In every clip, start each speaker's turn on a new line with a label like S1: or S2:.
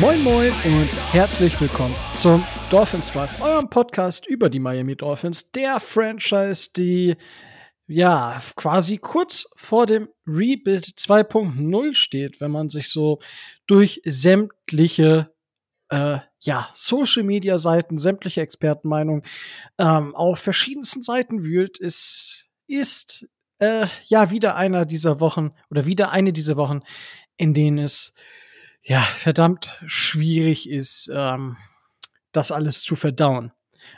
S1: Moin Moin und herzlich willkommen zum Dolphins Drive, eurem Podcast über die Miami Dolphins, der Franchise, die ja quasi kurz vor dem Rebuild 2.0 steht, wenn man sich so durch sämtliche äh, ja, Social Media Seiten, sämtliche Expertenmeinungen ähm, auf verschiedensten Seiten wühlt, ist, ist äh, ja wieder einer dieser Wochen oder wieder eine dieser Wochen, in denen es ja verdammt schwierig ist, ähm, das alles zu verdauen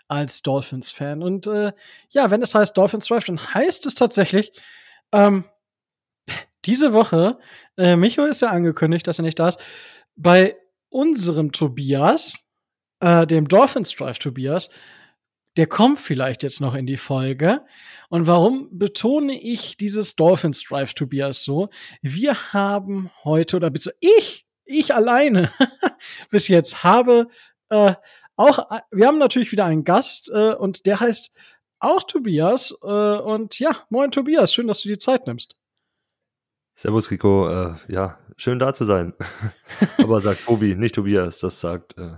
S1: als Dolphins-Fan. Und äh, ja, wenn es heißt Dolphins Drive, dann heißt es tatsächlich, ähm, diese Woche, äh, Micho ist ja angekündigt, dass er nicht da ist, bei unserem Tobias, äh, dem Dolphins Drive Tobias, der kommt vielleicht jetzt noch in die Folge. Und warum betone ich dieses Dolphins Drive Tobias so? Wir haben heute, oder bitte ich, ich alleine bis jetzt habe äh, auch, wir haben natürlich wieder einen Gast äh, und der heißt auch Tobias. Äh, und ja, moin Tobias, schön, dass du dir Zeit nimmst.
S2: Servus Rico, äh, ja, schön da zu sein. aber sagt Tobi, nicht Tobias, das sagt äh,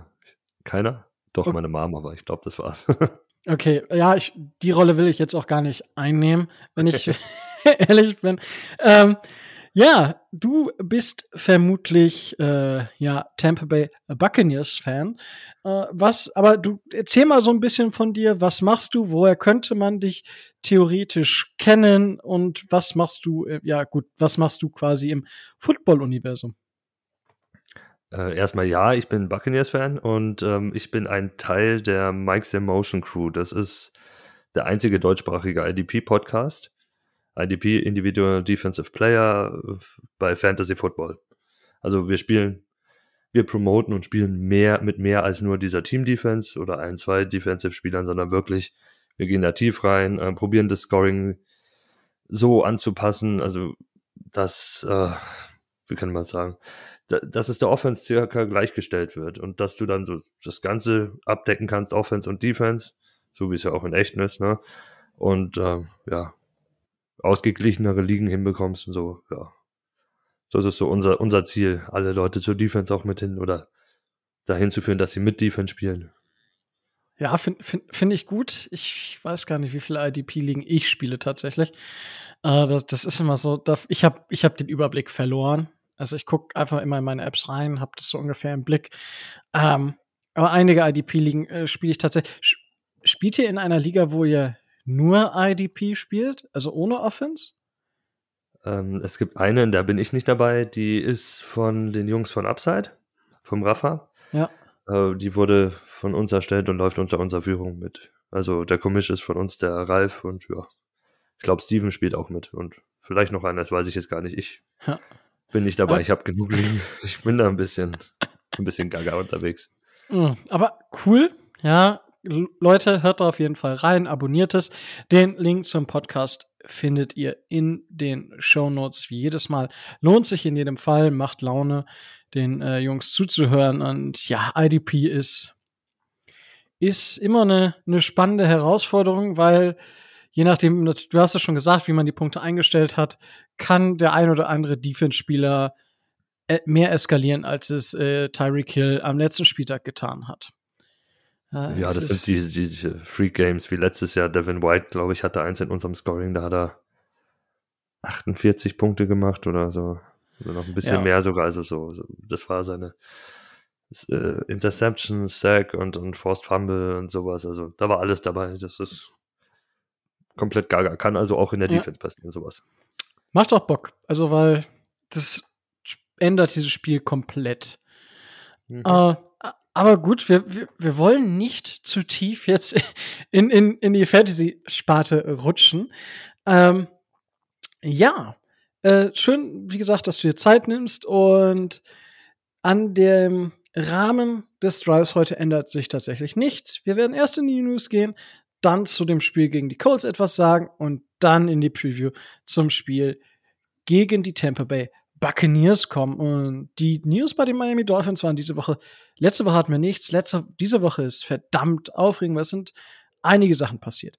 S2: keiner. Doch, okay. meine Mama, aber ich glaube, das war's.
S1: okay, ja, ich, die Rolle will ich jetzt auch gar nicht einnehmen, wenn ich ehrlich bin. Ähm, ja, du bist vermutlich äh, ja Tampa Bay Buccaneers Fan. Äh, was, aber du erzähl mal so ein bisschen von dir. Was machst du? Woher könnte man dich theoretisch kennen? Und was machst du? Äh, ja, gut, was machst du quasi im Football-Universum?
S2: Äh, erstmal ja, ich bin Buccaneers Fan und ähm, ich bin ein Teil der Mike's Emotion Crew. Das ist der einzige deutschsprachige IDP Podcast IDP, Individual Defensive Player bei Fantasy Football. Also wir spielen, wir promoten und spielen mehr mit mehr als nur dieser Team Defense oder ein, zwei Defensive Spielern, sondern wirklich, wir gehen da tief rein, äh, probieren das Scoring so anzupassen, also dass, äh, wie kann man sagen, da, dass es der Offense circa gleichgestellt wird und dass du dann so das Ganze abdecken kannst, Offense und Defense, so wie es ja auch in echt ist, ne? Und äh, ja, ausgeglichenere Ligen hinbekommst und so, ja. Das ist so unser, unser Ziel, alle Leute zur Defense auch mit hin oder dahin zu führen, dass sie mit Defense spielen.
S1: Ja, finde find, find ich gut. Ich weiß gar nicht, wie viele IDP-Ligen ich spiele tatsächlich. Äh, das, das ist immer so, da, ich habe ich hab den Überblick verloren. Also ich gucke einfach immer in meine Apps rein, habe das so ungefähr im Blick. Ähm, aber einige IDP-Ligen äh, spiele ich tatsächlich. Spielt ihr in einer Liga, wo ihr nur IDP spielt, also ohne Offense?
S2: Ähm, es gibt eine, in der bin ich nicht dabei, die ist von den Jungs von Upside, vom Rafa.
S1: Ja.
S2: Äh, die wurde von uns erstellt und läuft unter unserer Führung mit. Also der Commish ist von uns der Ralf und ja, ich glaube, Steven spielt auch mit und vielleicht noch einer, das weiß ich jetzt gar nicht. Ich ja. bin nicht dabei, ich habe genug liegen. Ich bin da ein bisschen, ein bisschen gaga unterwegs.
S1: Hm, aber cool, ja, Leute, hört da auf jeden Fall rein, abonniert es. Den Link zum Podcast findet ihr in den Show Notes wie jedes Mal. Lohnt sich in jedem Fall, macht Laune, den äh, Jungs zuzuhören. Und ja, IDP ist, ist immer eine, eine spannende Herausforderung, weil je nachdem, du hast es schon gesagt, wie man die Punkte eingestellt hat, kann der ein oder andere Defense-Spieler äh, mehr eskalieren, als es äh, Tyreek Hill am letzten Spieltag getan hat.
S2: Ja, ja das sind die, die Free Games wie letztes Jahr. Devin White, glaube ich, hatte eins in unserem Scoring, da hat er 48 Punkte gemacht oder so. Oder noch ein bisschen ja. mehr sogar. Also so, so, das war seine äh, Interception, Sack und, und Forced Fumble und sowas. Also da war alles dabei. Das ist komplett gaga. Kann also auch in der ja. Defense passieren, sowas.
S1: Macht auch Bock. Also, weil das ändert dieses Spiel komplett. Mhm. Uh, aber gut, wir, wir, wir wollen nicht zu tief jetzt in, in, in die Fantasy-Sparte rutschen. Ähm, ja, äh, schön, wie gesagt, dass du dir Zeit nimmst und an dem Rahmen des Drives heute ändert sich tatsächlich nichts. Wir werden erst in die News gehen, dann zu dem Spiel gegen die Colts etwas sagen und dann in die Preview zum Spiel gegen die Tampa Bay Buccaneers kommen. Und die News bei den Miami Dolphins waren diese Woche, letzte Woche hatten wir nichts, letzte, diese Woche ist verdammt aufregend, es sind einige Sachen passiert.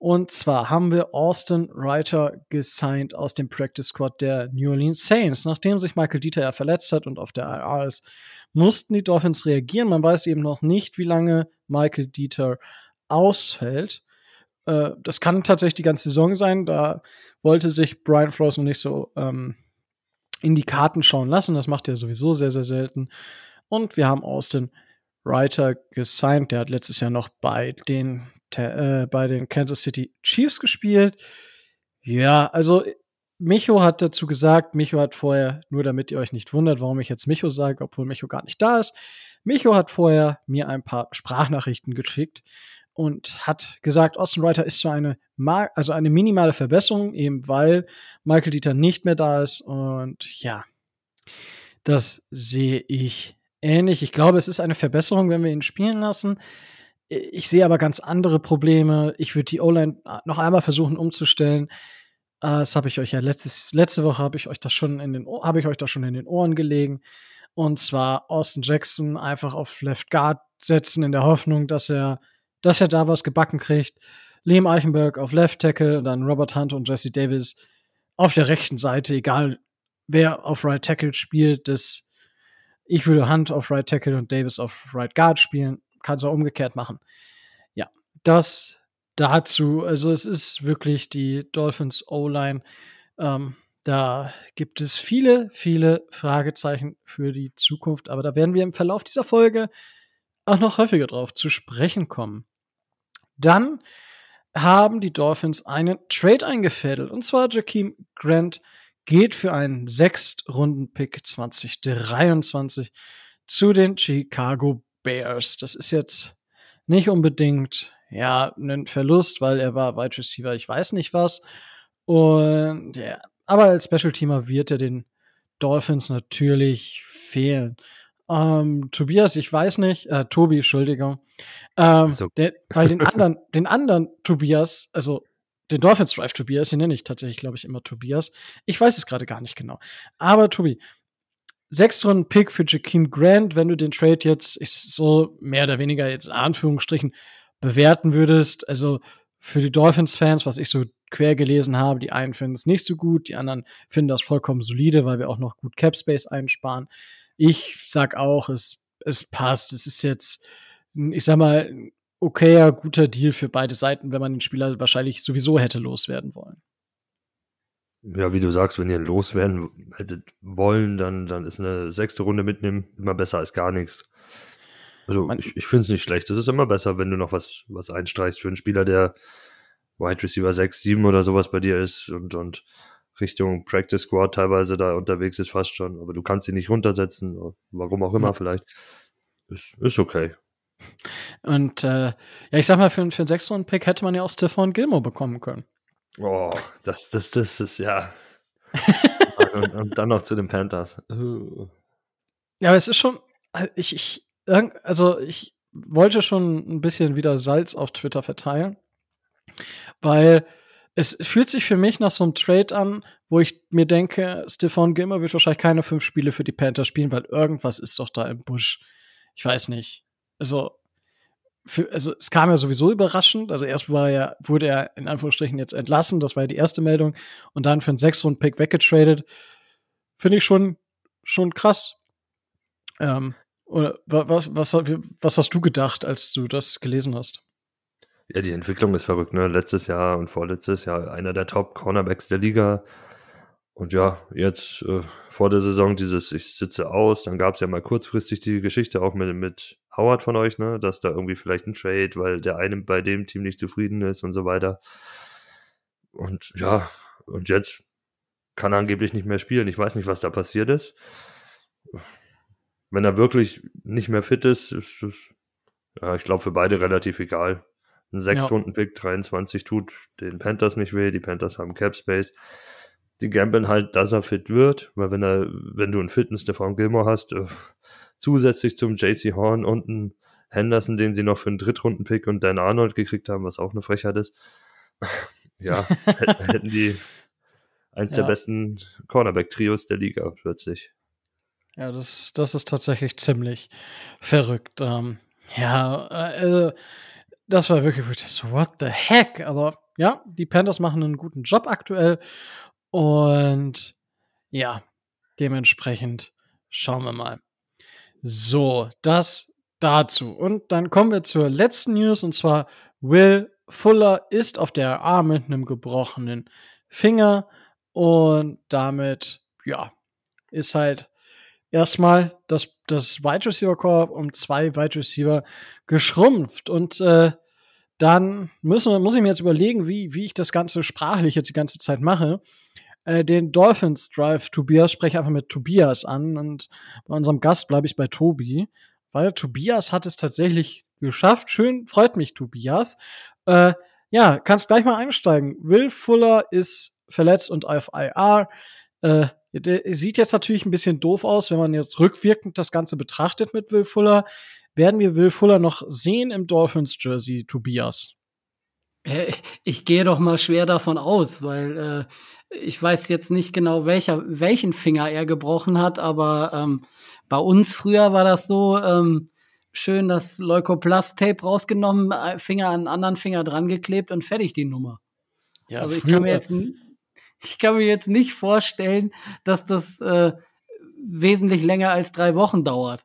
S1: Und zwar haben wir Austin Reiter gesigned aus dem Practice Squad der New Orleans Saints. Nachdem sich Michael Dieter ja verletzt hat und auf der IR ist, mussten die Dolphins reagieren. Man weiß eben noch nicht, wie lange Michael Dieter ausfällt. Äh, das kann tatsächlich die ganze Saison sein. Da wollte sich Brian Flores noch nicht so ähm, in die Karten schauen lassen. Das macht er sowieso sehr, sehr selten. Und wir haben Austin Reiter gesigned. Der hat letztes Jahr noch bei den, äh, bei den Kansas City Chiefs gespielt. Ja, also Micho hat dazu gesagt, Micho hat vorher, nur damit ihr euch nicht wundert, warum ich jetzt Micho sage, obwohl Micho gar nicht da ist. Micho hat vorher mir ein paar Sprachnachrichten geschickt und hat gesagt, Austin Reiter ist so eine, also eine minimale Verbesserung, eben weil Michael Dieter nicht mehr da ist. Und ja, das sehe ich ähnlich. Ich glaube, es ist eine Verbesserung, wenn wir ihn spielen lassen. Ich sehe aber ganz andere Probleme. Ich würde die O-Line noch einmal versuchen umzustellen. Äh, das habe ich euch ja letztes, letzte Woche habe ich euch das schon in den habe ich euch das schon in den Ohren gelegen. Und zwar Austin Jackson einfach auf Left Guard setzen in der Hoffnung, dass er, dass er da was gebacken kriegt. Liam Eichenberg auf Left Tackle, dann Robert Hunt und Jesse Davis auf der rechten Seite, egal wer auf Right Tackle spielt, das ich würde Hunt auf Right Tackle und Davis auf Right Guard spielen. Kann es auch umgekehrt machen. Ja, das dazu. Also es ist wirklich die Dolphins O-Line. Ähm, da gibt es viele, viele Fragezeichen für die Zukunft. Aber da werden wir im Verlauf dieser Folge auch noch häufiger drauf zu sprechen kommen. Dann haben die Dolphins einen Trade eingefädelt. Und zwar Jakeem Grant geht für einen Sechstrunden-Pick 2023 zu den Chicago Bears. Das ist jetzt nicht unbedingt ja ein Verlust, weil er war Wide Receiver, ich weiß nicht was. Und ja, aber als Special Teamer wird er den Dolphins natürlich fehlen. Ähm, Tobias, ich weiß nicht, äh, Tobi, Entschuldigung. Ähm, so. der, weil den anderen, den anderen Tobias, also den Dolphins Drive Tobias, den nenne ich tatsächlich, glaube ich, immer Tobias. Ich weiß es gerade gar nicht genau. Aber Tobi, sechs Runden Pick für Jakeem Grant, wenn du den Trade jetzt ich, so mehr oder weniger jetzt in Anführungsstrichen bewerten würdest. Also für die Dolphins-Fans, was ich so quer gelesen habe, die einen finden es nicht so gut, die anderen finden das vollkommen solide, weil wir auch noch gut Cap Space einsparen. Ich sag auch, es, es passt. Es ist jetzt, ich sag mal, okayer, guter Deal für beide Seiten, wenn man den Spieler wahrscheinlich sowieso hätte loswerden wollen.
S2: Ja, wie du sagst, wenn ihr loswerden hättet wollen, dann, dann ist eine sechste Runde mitnehmen immer besser als gar nichts. Also Man, ich, ich finde es nicht schlecht. Es ist immer besser, wenn du noch was, was einstreichst für einen Spieler, der Wide Receiver 6, 7 oder sowas bei dir ist und, und Richtung Practice Squad teilweise da unterwegs ist fast schon. Aber du kannst ihn nicht runtersetzen, warum auch immer ja. vielleicht. Ist, ist okay.
S1: Und äh, ja, ich sag mal, für, für einen 6 pick hätte man ja auch Stephon Gilmore bekommen können.
S2: Oh, das, das, das ist ja. und, und, dann noch zu den Panthers.
S1: Ja, aber es ist schon, ich, ich, also ich wollte schon ein bisschen wieder Salz auf Twitter verteilen, weil es fühlt sich für mich nach so einem Trade an, wo ich mir denke, Stephon Gilmer wird wahrscheinlich keine fünf Spiele für die Panthers spielen, weil irgendwas ist doch da im Busch. Ich weiß nicht. Also, für, also es kam ja sowieso überraschend. Also erst war er, wurde er in Anführungsstrichen jetzt entlassen, das war ja die erste Meldung, und dann für einen Sechs-Runden-Pick weggetradet. Finde ich schon, schon krass. Ähm, oder was, was, was hast du gedacht, als du das gelesen hast?
S2: Ja, die Entwicklung ist verrückt, ne? Letztes Jahr und vorletztes Jahr einer der Top-Cornerbacks der Liga. Und ja, jetzt äh, vor der Saison dieses Ich sitze aus, dann gab es ja mal kurzfristig die Geschichte auch mit, mit Howard von euch, ne, dass da irgendwie vielleicht ein Trade, weil der eine bei dem Team nicht zufrieden ist und so weiter. Und ja, und jetzt kann er angeblich nicht mehr spielen. Ich weiß nicht, was da passiert ist wenn er wirklich nicht mehr fit ist, ist es, ja, ich glaube, für beide relativ egal. Ein Sechs-Runden-Pick, 23 tut den Panthers nicht weh, die Panthers haben Cap Space. Die gambeln halt, dass er fit wird, weil wenn er, wenn du einen fitten Stefan Gilmore hast, äh, zusätzlich zum JC Horn und einen Henderson, den sie noch für einen Drittrunden-Pick und Dan Arnold gekriegt haben, was auch eine Frechheit ist, ja, hätten die eins ja. der besten Cornerback-Trios der Liga plötzlich.
S1: Ja, das, das ist tatsächlich ziemlich verrückt. Ähm, ja, äh, das war wirklich, wirklich so, what the heck? Aber ja, die Panthers machen einen guten Job aktuell. Und ja, dementsprechend schauen wir mal. So, das dazu. Und dann kommen wir zur letzten News und zwar Will Fuller ist auf der Arm mit einem gebrochenen Finger und damit, ja, ist halt erstmal das, das Wide Receiver Corps um zwei Wide Receiver geschrumpft und äh, dann müssen muss ich mir jetzt überlegen, wie, wie ich das Ganze sprachlich jetzt die ganze Zeit mache. Äh, den Dolphins Drive Tobias spreche einfach mit Tobias an und bei unserem Gast bleibe ich bei Tobi, weil Tobias hat es tatsächlich geschafft. Schön, freut mich, Tobias. Äh, ja, kannst gleich mal einsteigen. Will Fuller ist verletzt und auf IR. Äh, sieht jetzt natürlich ein bisschen doof aus, wenn man jetzt rückwirkend das Ganze betrachtet mit Will Fuller. Werden wir Will Fuller noch sehen im Dolphins Jersey, Tobias?
S3: Äh, ich gehe doch mal schwer davon aus, weil äh, ich weiß jetzt nicht genau, welcher, welchen Finger er gebrochen hat, aber ähm, bei uns früher war das so, ähm, schön das Leukoplast-Tape rausgenommen, äh, Finger an einen anderen Finger dran geklebt und fertig die Nummer. Ja, also ich kann mir jetzt ich kann mir jetzt nicht vorstellen, dass das äh, wesentlich länger als drei Wochen dauert.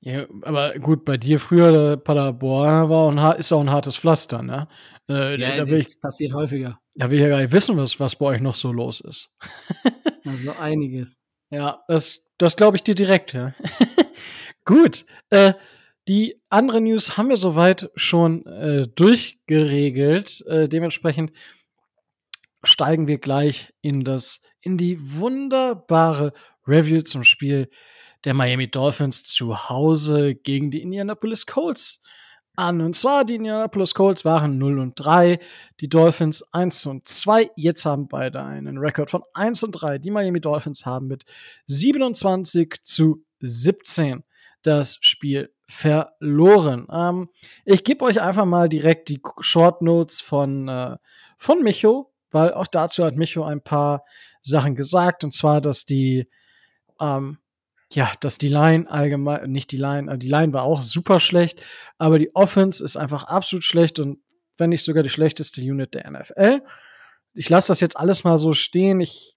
S1: Ja, aber gut, bei dir früher der Paderborn war und ist auch ein hartes Pflaster, ne?
S3: Äh, ja, da das ich, passiert häufiger.
S1: Da will ich ja gar nicht wissen, was, was bei euch noch so los ist.
S3: also einiges.
S1: Ja, das, das glaube ich dir direkt, ja. gut. Äh, die andere News haben wir soweit schon äh, durchgeregelt. Äh, dementsprechend steigen wir gleich in das, in die wunderbare Review zum Spiel der Miami Dolphins zu Hause gegen die Indianapolis Colts an. Und zwar die Indianapolis Colts waren 0 und 3, die Dolphins 1 und 2. Jetzt haben beide einen Rekord von 1 und 3. Die Miami Dolphins haben mit 27 zu 17 das Spiel verloren. Ähm, ich gebe euch einfach mal direkt die Short Notes von, äh, von Micho weil auch dazu hat Micho ein paar Sachen gesagt, und zwar, dass die, ähm, ja, dass die Line allgemein, nicht die Line, äh, die Line war auch super schlecht, aber die Offense ist einfach absolut schlecht und wenn nicht sogar die schlechteste Unit der NFL. Ich lasse das jetzt alles mal so stehen. Ich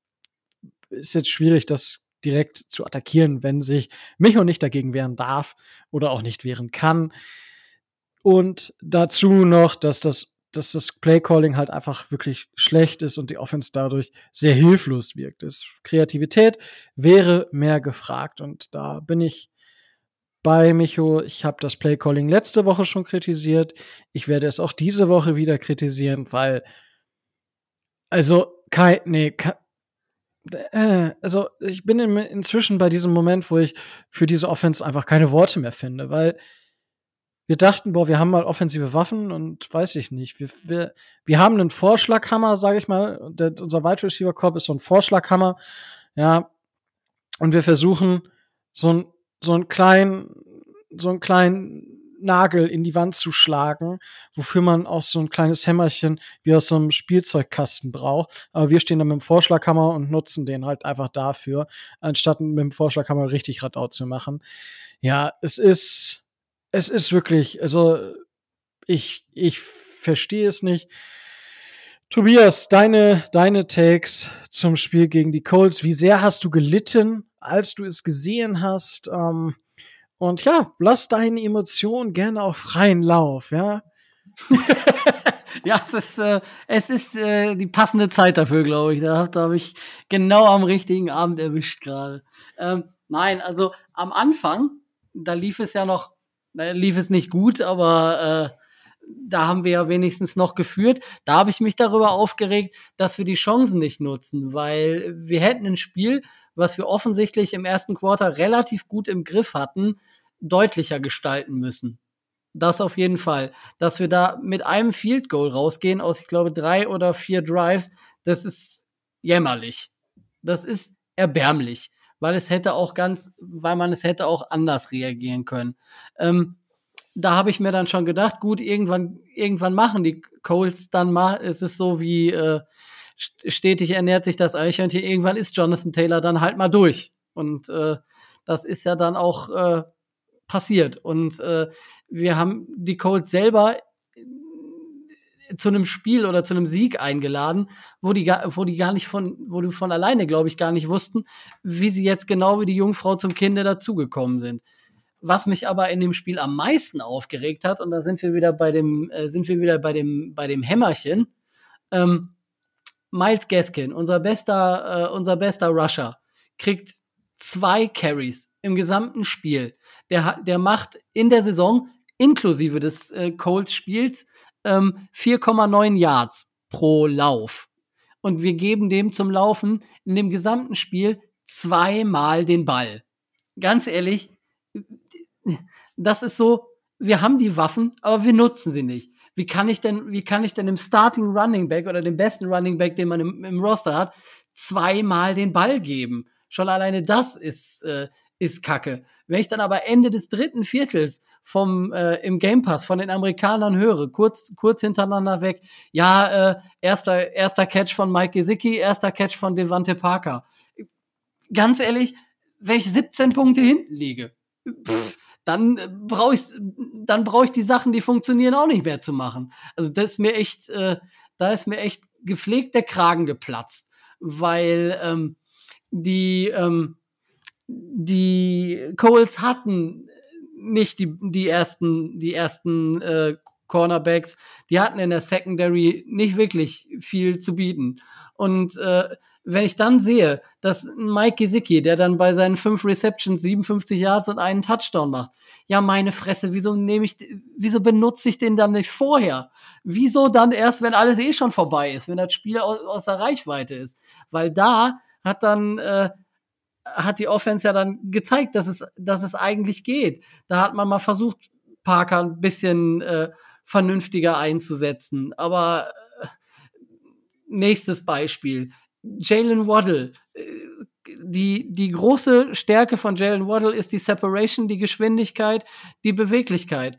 S1: ist jetzt schwierig, das direkt zu attackieren, wenn sich Micho nicht dagegen wehren darf oder auch nicht wehren kann. Und dazu noch, dass das dass das Playcalling halt einfach wirklich schlecht ist und die Offense dadurch sehr hilflos wirkt. Das Kreativität wäre mehr gefragt und da bin ich bei Micho. Ich habe das Playcalling letzte Woche schon kritisiert. Ich werde es auch diese Woche wieder kritisieren, weil also kein nee, kein, äh, also ich bin in, inzwischen bei diesem Moment, wo ich für diese Offense einfach keine Worte mehr finde, weil wir dachten, boah, wir haben mal offensive Waffen und weiß ich nicht. Wir, wir, wir haben einen Vorschlaghammer, sage ich mal. Der, unser Wide Receiver Corp ist so ein Vorschlaghammer. Ja. Und wir versuchen, so ein, so einen kleinen, so einen kleinen Nagel in die Wand zu schlagen, wofür man auch so ein kleines Hämmerchen wie aus so einem Spielzeugkasten braucht. Aber wir stehen da mit dem Vorschlaghammer und nutzen den halt einfach dafür, anstatt mit dem Vorschlaghammer richtig Radau zu machen. Ja, es ist, es ist wirklich, also ich, ich verstehe es nicht. Tobias, deine, deine Takes zum Spiel gegen die Colts. Wie sehr hast du gelitten, als du es gesehen hast? Ähm, und ja, lass deine Emotionen gerne auf freien Lauf, ja.
S3: ja, es ist, äh, es ist äh, die passende Zeit dafür, glaube ich. Da, da habe ich genau am richtigen Abend erwischt gerade. Ähm, nein, also am Anfang, da lief es ja noch lief es nicht gut, aber äh, da haben wir ja wenigstens noch geführt. Da habe ich mich darüber aufgeregt, dass wir die Chancen nicht nutzen, weil wir hätten ein Spiel, was wir offensichtlich im ersten Quarter relativ gut im Griff hatten, deutlicher gestalten müssen. Das auf jeden Fall. Dass wir da mit einem Field Goal rausgehen aus, ich glaube, drei oder vier Drives, das ist jämmerlich. Das ist erbärmlich weil es hätte auch ganz, weil man es hätte auch anders reagieren können. Ähm, da habe ich mir dann schon gedacht, gut, irgendwann, irgendwann machen die Colts dann mal. Es ist so wie äh, stetig ernährt sich das Eichhörnchen. Irgendwann ist Jonathan Taylor dann halt mal durch. Und äh, das ist ja dann auch äh, passiert. Und äh, wir haben die Colts selber zu einem Spiel oder zu einem Sieg eingeladen, wo die, wo die gar nicht von, wo du von alleine, glaube ich, gar nicht wussten, wie sie jetzt genau wie die Jungfrau zum Kinde dazugekommen sind. Was mich aber in dem Spiel am meisten aufgeregt hat, und da sind wir wieder bei dem, äh, sind wir wieder bei dem, bei dem Hämmerchen, ähm, Miles Gaskin, unser bester, äh, unser bester Rusher, kriegt zwei Carries im gesamten Spiel. Der, der macht in der Saison, inklusive des äh, Colts-Spiels, ähm, 4,9 Yards pro Lauf. Und wir geben dem zum Laufen in dem gesamten Spiel zweimal den Ball. Ganz ehrlich, das ist so, wir haben die Waffen, aber wir nutzen sie nicht. Wie kann ich denn, wie kann ich denn dem Starting Running Back oder dem besten Running Back, den man im, im Roster hat, zweimal den Ball geben? Schon alleine das ist, äh, ist Kacke. Wenn ich dann aber Ende des dritten Viertels vom äh, im Game Pass von den Amerikanern höre, kurz kurz hintereinander weg, ja, äh, erster erster Catch von Mike Gesicki, erster Catch von Devante Parker. Ganz ehrlich, wenn ich 17 Punkte hinten liege, pff, dann brauche ich dann brauche ich die Sachen, die funktionieren, auch nicht mehr zu machen. Also das ist mir echt, äh, da ist mir echt gepflegt der Kragen geplatzt, weil ähm, die ähm, die Coles hatten nicht die die ersten die ersten äh, Cornerbacks, die hatten in der Secondary nicht wirklich viel zu bieten und äh, wenn ich dann sehe, dass Mike Gesicki, der dann bei seinen fünf Receptions 57 Yards und einen Touchdown macht, ja meine Fresse, wieso nehme ich, wieso benutze ich den dann nicht vorher? Wieso dann erst, wenn alles eh schon vorbei ist, wenn das Spiel aus, außer Reichweite ist? Weil da hat dann äh, hat die Offense ja dann gezeigt, dass es, dass es eigentlich geht. Da hat man mal versucht, Parker ein bisschen äh, vernünftiger einzusetzen. Aber äh, nächstes Beispiel. Jalen Waddle. Die, die große Stärke von Jalen Waddle ist die Separation, die Geschwindigkeit, die Beweglichkeit.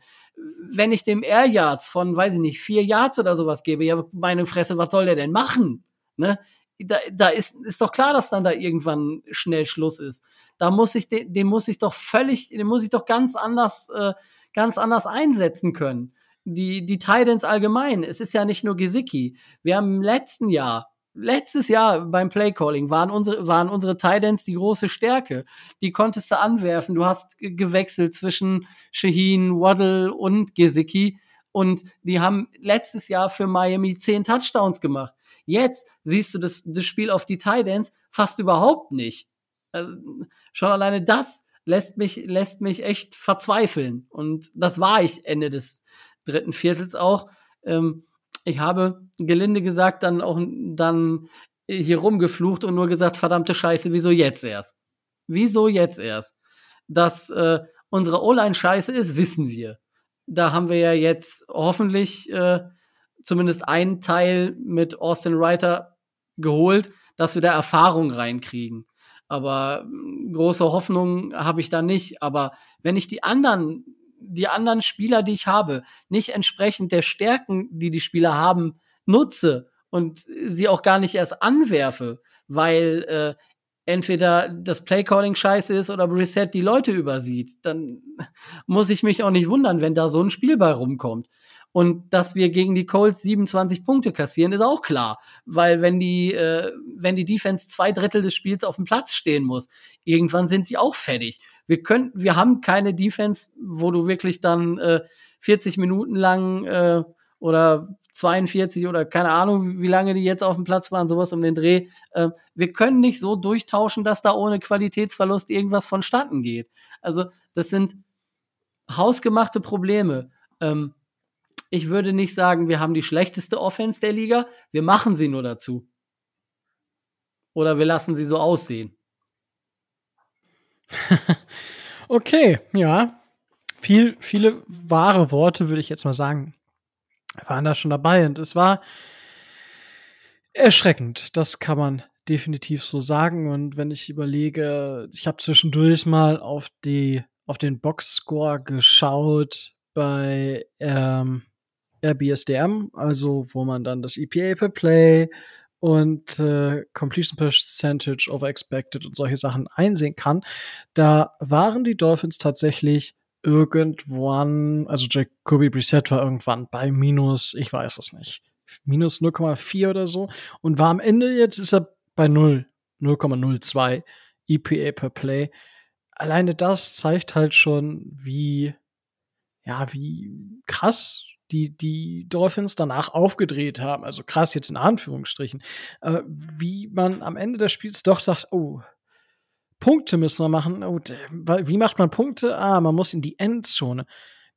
S3: Wenn ich dem Air Yards von, weiß ich nicht, vier Yards oder sowas gebe, ja, meine Fresse, was soll der denn machen? Ne? Da, da ist, ist doch klar, dass dann da irgendwann schnell Schluss ist. Da muss ich den, den muss ich doch völlig, den muss ich doch ganz anders, äh, ganz anders einsetzen können. Die, die Titans allgemein. Es ist ja nicht nur Gesicki. Wir haben im letzten Jahr letztes Jahr beim Playcalling waren unsere, waren unsere Titans die große Stärke. Die konntest du anwerfen. Du hast gewechselt zwischen Shaheen, Waddle und Gesicki. Und die haben letztes Jahr für Miami zehn Touchdowns gemacht. Jetzt siehst du das, das Spiel auf die Titans fast überhaupt nicht. Also, schon alleine das lässt mich, lässt mich echt verzweifeln. Und das war ich Ende des dritten Viertels auch. Ähm, ich habe gelinde gesagt dann auch dann hier rumgeflucht und nur gesagt, verdammte Scheiße, wieso jetzt erst? Wieso jetzt erst? Dass äh, unsere O-Line scheiße ist, wissen wir. Da haben wir ja jetzt hoffentlich äh, zumindest einen Teil mit Austin Reiter geholt, dass wir da Erfahrung reinkriegen. Aber hm, große Hoffnung habe ich da nicht. Aber wenn ich die anderen die anderen Spieler, die ich habe, nicht entsprechend der Stärken, die die Spieler haben, nutze und sie auch gar nicht erst anwerfe, weil äh, entweder das Playcalling scheiße ist oder Reset die Leute übersieht, dann muss ich mich auch nicht wundern, wenn da so ein Spielball rumkommt. Und dass wir gegen die Colts 27 Punkte kassieren, ist auch klar. Weil wenn die, äh, wenn die Defense zwei Drittel des Spiels auf dem Platz stehen muss, irgendwann sind sie auch fertig wir können, wir haben keine Defense, wo du wirklich dann äh, 40 Minuten lang äh, oder 42 oder keine Ahnung, wie lange die jetzt auf dem Platz waren, sowas um den Dreh. Äh, wir können nicht so durchtauschen, dass da ohne Qualitätsverlust irgendwas vonstatten geht. Also das sind hausgemachte Probleme. Ähm, ich würde nicht sagen, wir haben die schlechteste Offense der Liga. Wir machen sie nur dazu. Oder wir lassen sie so aussehen.
S1: okay, ja. Viel, viele wahre Worte, würde ich jetzt mal sagen, waren da schon dabei. Und es war erschreckend. Das kann man definitiv so sagen. Und wenn ich überlege, ich habe zwischendurch mal auf die, auf den Boxscore geschaut bei ähm, RBSDM, also wo man dann das EPA per Play und äh, Completion Percentage over Expected und solche Sachen einsehen kann. Da waren die Dolphins tatsächlich irgendwann, also Jacoby Brissett war irgendwann bei minus, ich weiß es nicht, minus 0,4 oder so und war am Ende jetzt ist er bei 0, 0,02 EPA per Play. Alleine das zeigt halt schon, wie, ja, wie krass die, die Dolphins danach aufgedreht haben. Also krass jetzt in Anführungsstrichen. Äh, wie man am Ende des Spiels doch sagt, oh, Punkte müssen wir machen. Oh, wie macht man Punkte? Ah, man muss in die Endzone.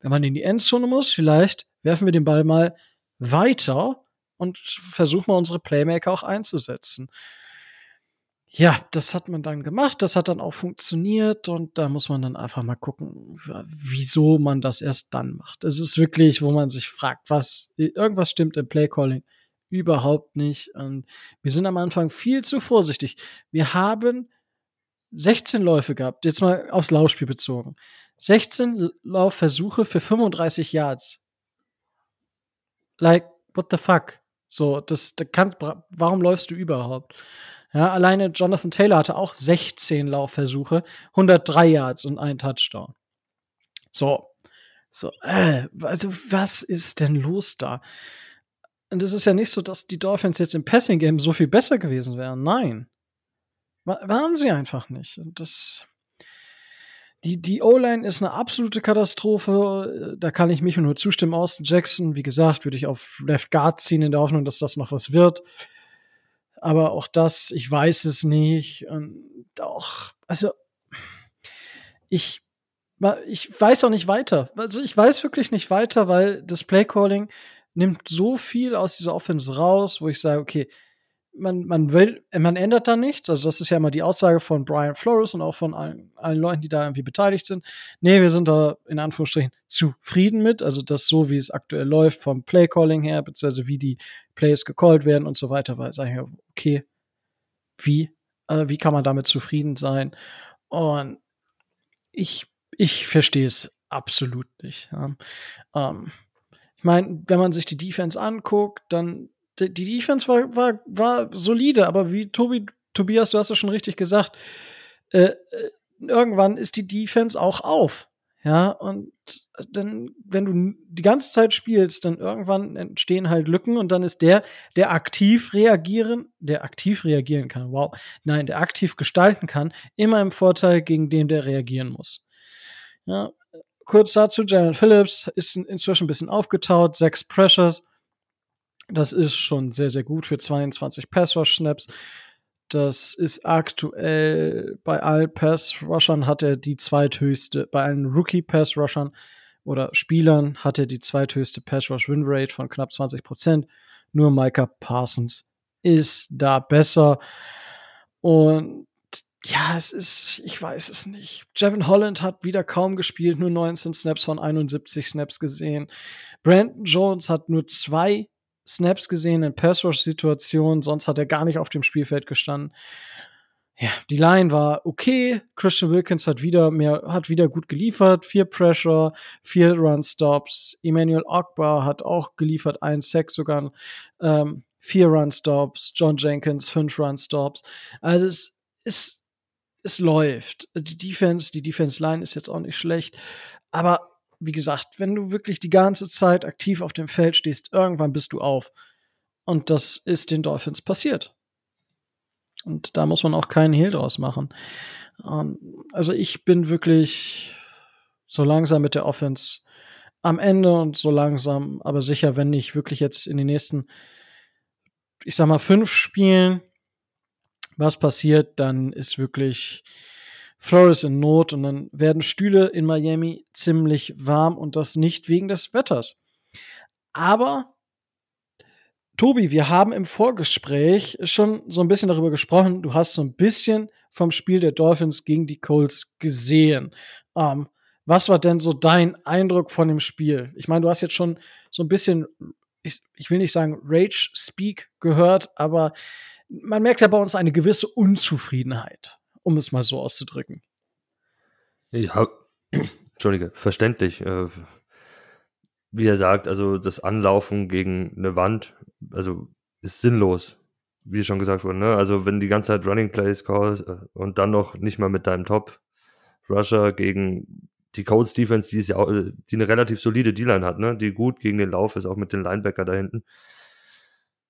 S1: Wenn man in die Endzone muss, vielleicht werfen wir den Ball mal weiter und versuchen mal unsere Playmaker auch einzusetzen ja, das hat man dann gemacht, das hat dann auch funktioniert und da muss man dann einfach mal gucken, wieso man das erst dann macht. Es ist wirklich, wo man sich fragt, was, irgendwas stimmt im Playcalling überhaupt nicht. Und wir sind am Anfang viel zu vorsichtig. Wir haben 16 Läufe gehabt, jetzt mal aufs Laufspiel bezogen. 16 Laufversuche für 35 Yards. Like, what the fuck? So, das, das kann, warum läufst du überhaupt? Ja, alleine Jonathan Taylor hatte auch 16 Laufversuche, 103 Yards und ein Touchdown. So. So, äh, also was ist denn los da? Und es ist ja nicht so, dass die Dolphins jetzt im Passing Game so viel besser gewesen wären. Nein. Waren sie einfach nicht. Und das die, die O-Line ist eine absolute Katastrophe. Da kann ich mich nur zustimmen. Austin Jackson, wie gesagt, würde ich auf Left Guard ziehen in der Hoffnung, dass das noch was wird aber auch das, ich weiß es nicht. Und auch, also ich, ich weiß auch nicht weiter. Also ich weiß wirklich nicht weiter, weil das Playcalling nimmt so viel aus dieser Offense raus, wo ich sage, okay, man, man will, man ändert da nichts. Also das ist ja immer die Aussage von Brian Flores und auch von allen, allen Leuten, die da irgendwie beteiligt sind. Nee, wir sind da in Anführungsstrichen zufrieden mit. Also das so, wie es aktuell läuft vom Playcalling her, beziehungsweise wie die Plays gecallt werden und so weiter, weil sage ich, okay, wie, äh, wie kann man damit zufrieden sein? Und ich, ich verstehe es absolut nicht. Ja. Ähm, ich meine, wenn man sich die Defense anguckt, dann die, Defense war, war, war solide, aber wie Tobi, Tobias, du hast es schon richtig gesagt, äh, äh, irgendwann ist die Defense auch auf. Ja, und dann, wenn du die ganze Zeit spielst, dann irgendwann entstehen halt Lücken und dann ist der, der aktiv reagieren, der aktiv reagieren kann, wow, nein, der aktiv gestalten kann, immer im Vorteil gegen den, der reagieren muss. Ja, kurz dazu, Jalen Phillips ist inzwischen ein bisschen aufgetaut, sechs Pressures, das ist schon sehr, sehr gut für 22 Pass-Rush-Snaps. Das ist aktuell bei allen Pass-Rushern hat er die zweithöchste, bei allen Rookie-Pass-Rushern oder Spielern hat er die zweithöchste Pass-Rush-Win-Rate von knapp 20 Prozent. Nur Micah Parsons ist da besser. Und ja, es ist, ich weiß es nicht. Jevin Holland hat wieder kaum gespielt, nur 19 Snaps von 71 Snaps gesehen. Brandon Jones hat nur zwei Snaps gesehen in Pass-Rush-Situationen, sonst hat er gar nicht auf dem Spielfeld gestanden. Ja, die Line war okay. Christian Wilkins hat wieder mehr, hat wieder gut geliefert. Vier Pressure, vier Run-Stops. Emmanuel Ogbar hat auch geliefert, ein Sack sogar. Ähm, vier Run-Stops. John Jenkins, fünf Run-Stops. Also es ist, es läuft. Die Defense, die Defense-Line ist jetzt auch nicht schlecht. Aber wie gesagt, wenn du wirklich die ganze Zeit aktiv auf dem Feld stehst, irgendwann bist du auf. Und das ist den Dolphins passiert. Und da muss man auch keinen Hehl draus machen. Ähm, also ich bin wirklich so langsam mit der Offense am Ende und so langsam, aber sicher, wenn ich wirklich jetzt in den nächsten, ich sag mal, fünf Spielen was passiert, dann ist wirklich Flores in Not und dann werden Stühle in Miami ziemlich warm und das nicht wegen des Wetters. Aber Tobi, wir haben im Vorgespräch schon so ein bisschen darüber gesprochen. Du hast so ein bisschen vom Spiel der Dolphins gegen die Colts gesehen. Ähm, was war denn so dein Eindruck von dem Spiel? Ich meine, du hast jetzt schon so ein bisschen, ich, ich will nicht sagen Rage Speak gehört, aber man merkt ja bei uns eine gewisse Unzufriedenheit um es mal so auszudrücken.
S2: Ja, Entschuldige, verständlich. Äh, wie er sagt, also das Anlaufen gegen eine Wand, also ist sinnlos, wie schon gesagt wurde. Ne? Also wenn die ganze Zeit Running Plays callst äh, und dann noch nicht mal mit deinem Top Rusher gegen die Colts Defense, die ist ja auch, die eine relativ solide D-Line hat, ne, die gut gegen den Lauf ist, auch mit den Linebacker da hinten.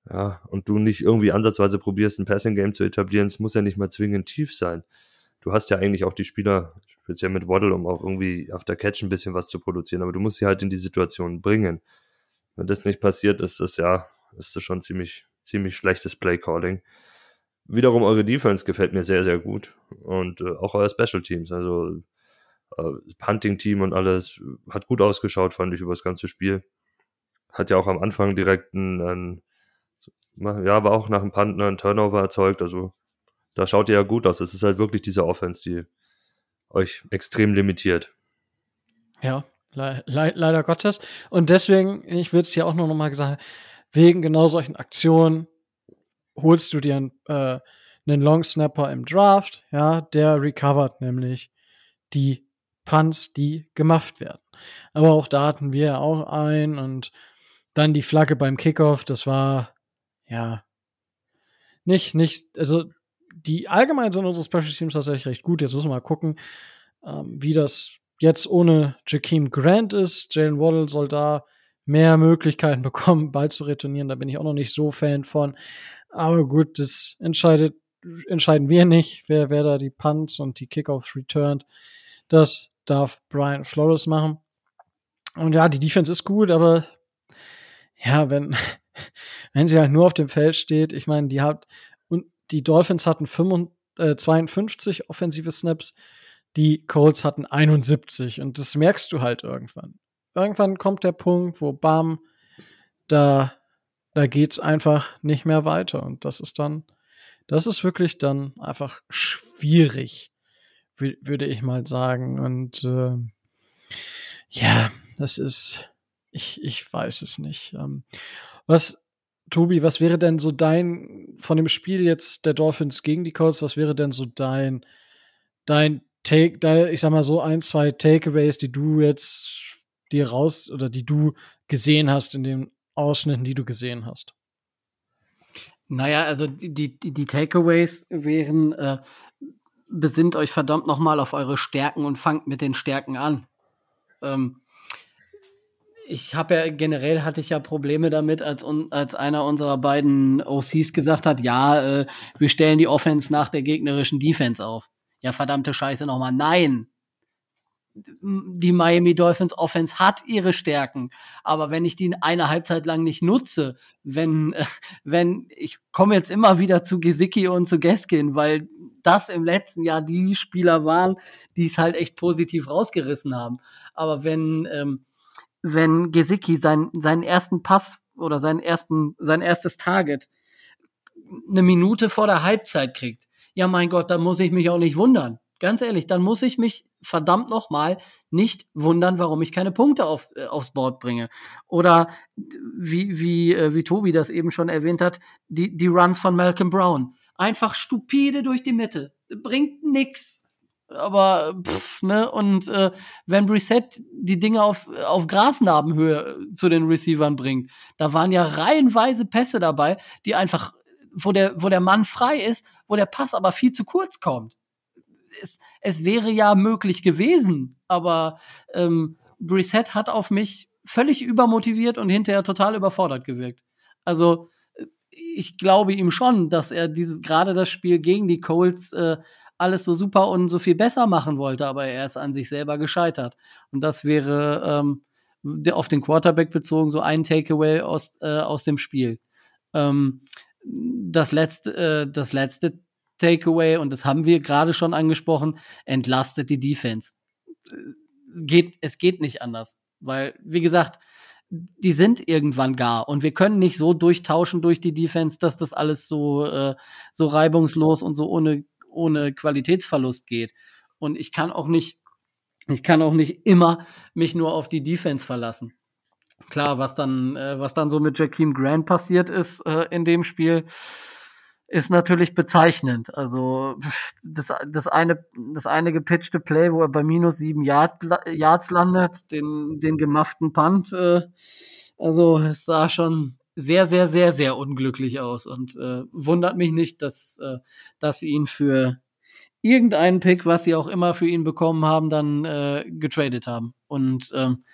S2: Ja, und du nicht irgendwie ansatzweise probierst, ein Passing Game zu etablieren, es muss ja nicht mal zwingend tief sein. Du hast ja eigentlich auch die Spieler, speziell mit Waddle, um auch irgendwie auf der Catch ein bisschen was zu produzieren, aber du musst sie halt in die Situation bringen. Wenn das nicht passiert, ist das ja, ist das schon ziemlich, ziemlich schlechtes Play Calling. Wiederum eure Defense gefällt mir sehr, sehr gut und äh, auch euer Special Teams, also äh, Punting Team und alles hat gut ausgeschaut, fand ich über das ganze Spiel. Hat ja auch am Anfang direkt einen, einen ja, aber auch nach dem Punt einen Turnover erzeugt. Also da schaut ihr ja gut aus. Es ist halt wirklich diese Offense, die euch extrem limitiert.
S1: Ja, le le leider Gottes. Und deswegen, ich würde es dir auch nur noch mal gesagt, wegen genau solchen Aktionen holst du dir einen, äh, einen Long Snapper im Draft, ja, der recovert nämlich die Punts, die gemacht werden. Aber auch da hatten wir auch ein und dann die Flagge beim Kickoff, das war ja, nicht, nicht, also die allgemein sind unsere Special Teams tatsächlich recht gut. Jetzt müssen wir mal gucken, ähm, wie das jetzt ohne Jakeem Grant ist. Jalen Waddle soll da mehr Möglichkeiten bekommen, Ball zu retournieren. Da bin ich auch noch nicht so Fan von. Aber gut, das entscheidet, entscheiden wir nicht, wer, wer da die Punts und die Kickoffs returnt. Das darf Brian Flores machen. Und ja, die Defense ist gut, aber ja, wenn, wenn sie halt nur auf dem Feld steht, ich meine, die hat, und die Dolphins hatten 55, äh, 52 offensive Snaps, die Colts hatten 71 und das merkst du halt irgendwann. Irgendwann kommt der Punkt, wo bam, da, da geht's einfach nicht mehr weiter und das ist dann, das ist wirklich dann einfach schwierig, würde ich mal sagen und äh, ja, das ist, ich, ich weiß es nicht. Ähm, was, Tobi, was wäre denn so dein, von dem Spiel jetzt der Dolphins gegen die Colts, was wäre denn so dein, dein Take, dein, ich sag mal so ein, zwei Takeaways, die du jetzt dir raus oder die du gesehen hast in den Ausschnitten, die du gesehen hast?
S3: Naja, also die, die, die Takeaways wären, äh, besinnt euch verdammt nochmal auf eure Stärken und fangt mit den Stärken an. Ähm, ich habe ja generell hatte ich ja Probleme damit, als, als einer unserer beiden OCs gesagt hat, ja, äh, wir stellen die Offense nach der gegnerischen Defense auf. Ja, verdammte Scheiße nochmal. Nein. Die Miami Dolphins Offense hat ihre Stärken, aber wenn ich die eine Halbzeit lang nicht nutze, wenn, wenn, ich komme jetzt immer wieder zu Gesicki und zu Geskin, weil das im letzten Jahr die Spieler waren, die es halt echt positiv rausgerissen haben. Aber wenn, ähm, wenn Gesicki sein, seinen ersten Pass oder seinen ersten, sein erstes Target eine Minute vor der Halbzeit kriegt, ja mein Gott, dann muss ich mich auch nicht wundern. Ganz ehrlich, dann muss ich mich verdammt nochmal nicht wundern, warum ich keine Punkte auf, äh, aufs Board bringe. Oder wie, wie, äh, wie Tobi das eben schon erwähnt hat, die, die Runs von Malcolm Brown. Einfach stupide durch die Mitte. Bringt nix aber pff, ne, und äh, wenn Brissett die Dinge auf, auf Grasnarbenhöhe äh, zu den Receivern bringt, da waren ja reihenweise Pässe dabei, die einfach, wo der, wo der Mann frei ist, wo der Pass aber viel zu kurz kommt. Es, es wäre ja möglich gewesen, aber ähm, Brissett hat auf mich völlig übermotiviert und hinterher total überfordert gewirkt. Also äh, ich glaube ihm schon, dass er dieses gerade das Spiel gegen die Colts äh, alles so super und so viel besser machen wollte, aber er ist an sich selber gescheitert. Und das wäre ähm, auf den Quarterback bezogen so ein Takeaway aus, äh, aus dem Spiel. Ähm, das letzte, äh, das letzte Takeaway, und das haben wir gerade schon angesprochen, entlastet die Defense. Geht, es geht nicht anders. Weil, wie gesagt, die sind irgendwann gar und wir können nicht so durchtauschen durch die Defense, dass das alles so, äh, so reibungslos und so ohne ohne Qualitätsverlust geht. Und ich kann auch nicht, ich kann auch nicht immer mich nur auf die Defense verlassen. Klar, was dann, äh, was dann so mit Jakeem Grant passiert ist äh, in dem Spiel, ist natürlich bezeichnend. Also das, das eine, das eine gepitchte Play, wo er bei minus sieben Yard, Yards landet, den, den gemafften Punt, äh, also es sah schon sehr, sehr, sehr, sehr unglücklich aus und äh, wundert mich nicht, dass, äh, dass sie ihn für irgendeinen Pick, was sie auch immer für ihn bekommen haben, dann äh, getradet haben. Und ähm,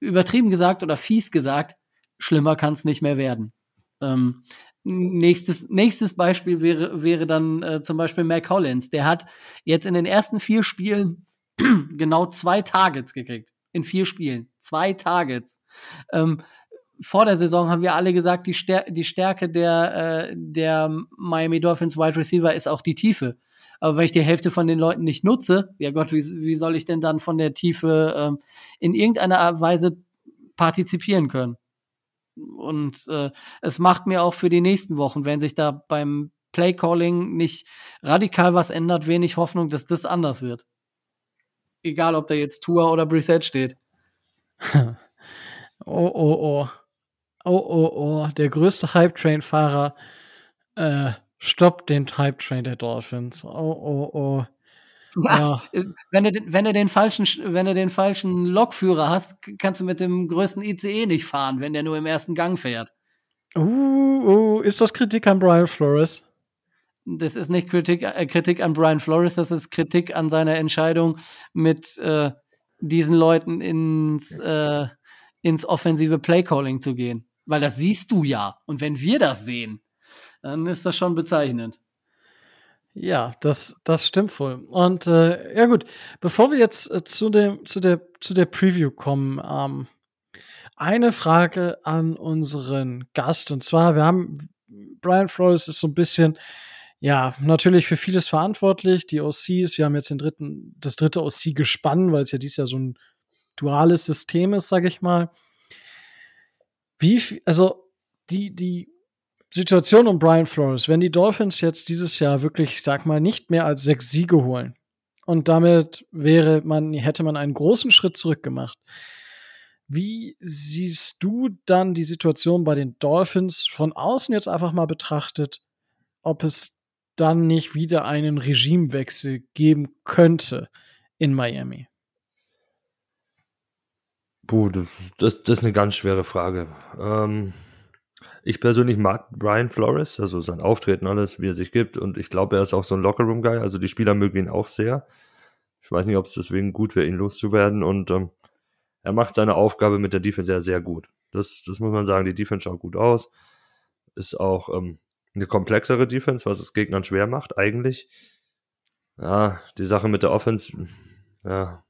S3: übertrieben gesagt oder fies gesagt, schlimmer kann es nicht mehr werden. Ähm, nächstes, nächstes Beispiel wäre, wäre dann äh, zum Beispiel Mac Collins. Der hat jetzt in den ersten vier Spielen genau zwei Targets gekriegt. In vier Spielen. Zwei Targets. Ähm, vor der Saison haben wir alle gesagt, die, Stär die Stärke der, äh, der Miami Dolphins Wide Receiver ist auch die Tiefe. Aber wenn ich die Hälfte von den Leuten nicht nutze, ja Gott, wie, wie soll ich denn dann von der Tiefe ähm, in irgendeiner Weise partizipieren können? Und äh, es macht mir auch für die nächsten Wochen, wenn sich da beim Playcalling nicht radikal was ändert, wenig Hoffnung, dass das anders wird. Egal, ob da jetzt Tour oder Brissett steht.
S1: oh, oh, oh. Oh, oh, oh. Der größte Hype-Train-Fahrer äh, stoppt den Hype-Train der Dolphins. Oh, oh, oh.
S3: Ja. Wenn du, wenn du den falschen, wenn du den falschen Lokführer hast, kannst du mit dem größten ICE nicht fahren, wenn der nur im ersten Gang fährt.
S1: Uh, uh ist das Kritik an Brian Flores?
S3: Das ist nicht Kritik, äh, Kritik an Brian Flores, das ist Kritik an seiner Entscheidung, mit äh, diesen Leuten ins, äh, ins offensive Playcalling zu gehen. Weil das siehst du ja. Und wenn wir das sehen, dann ist das schon bezeichnend.
S1: Ja, das, das stimmt wohl. Und äh, ja gut, bevor wir jetzt äh, zu, dem, zu, der, zu der Preview kommen, ähm, eine Frage an unseren Gast. Und zwar, wir haben, Brian Flores ist so ein bisschen, ja, natürlich für vieles verantwortlich. Die OCs, wir haben jetzt den dritten, das dritte OC gespannt, weil es ja dieses Jahr so ein duales System ist, sag ich mal. Wie, also, die, die Situation um Brian Flores, wenn die Dolphins jetzt dieses Jahr wirklich, sag mal, nicht mehr als sechs Siege holen und damit wäre man, hätte man einen großen Schritt zurück gemacht. Wie siehst du dann die Situation bei den Dolphins von außen jetzt einfach mal betrachtet, ob es dann nicht wieder einen Regimewechsel geben könnte in Miami?
S2: Puh, das, das, das ist eine ganz schwere Frage. Ähm, ich persönlich mag Brian Flores, also sein Auftreten, alles, wie er sich gibt. Und ich glaube, er ist auch so ein Lockerroom-Guy. Also die Spieler mögen ihn auch sehr. Ich weiß nicht, ob es deswegen gut wäre, ihn loszuwerden. Und ähm, er macht seine Aufgabe mit der Defense sehr, sehr gut. Das, das muss man sagen. Die Defense schaut gut aus. Ist auch ähm, eine komplexere Defense, was es Gegnern schwer macht, eigentlich. Ja, die Sache mit der Offense, ja,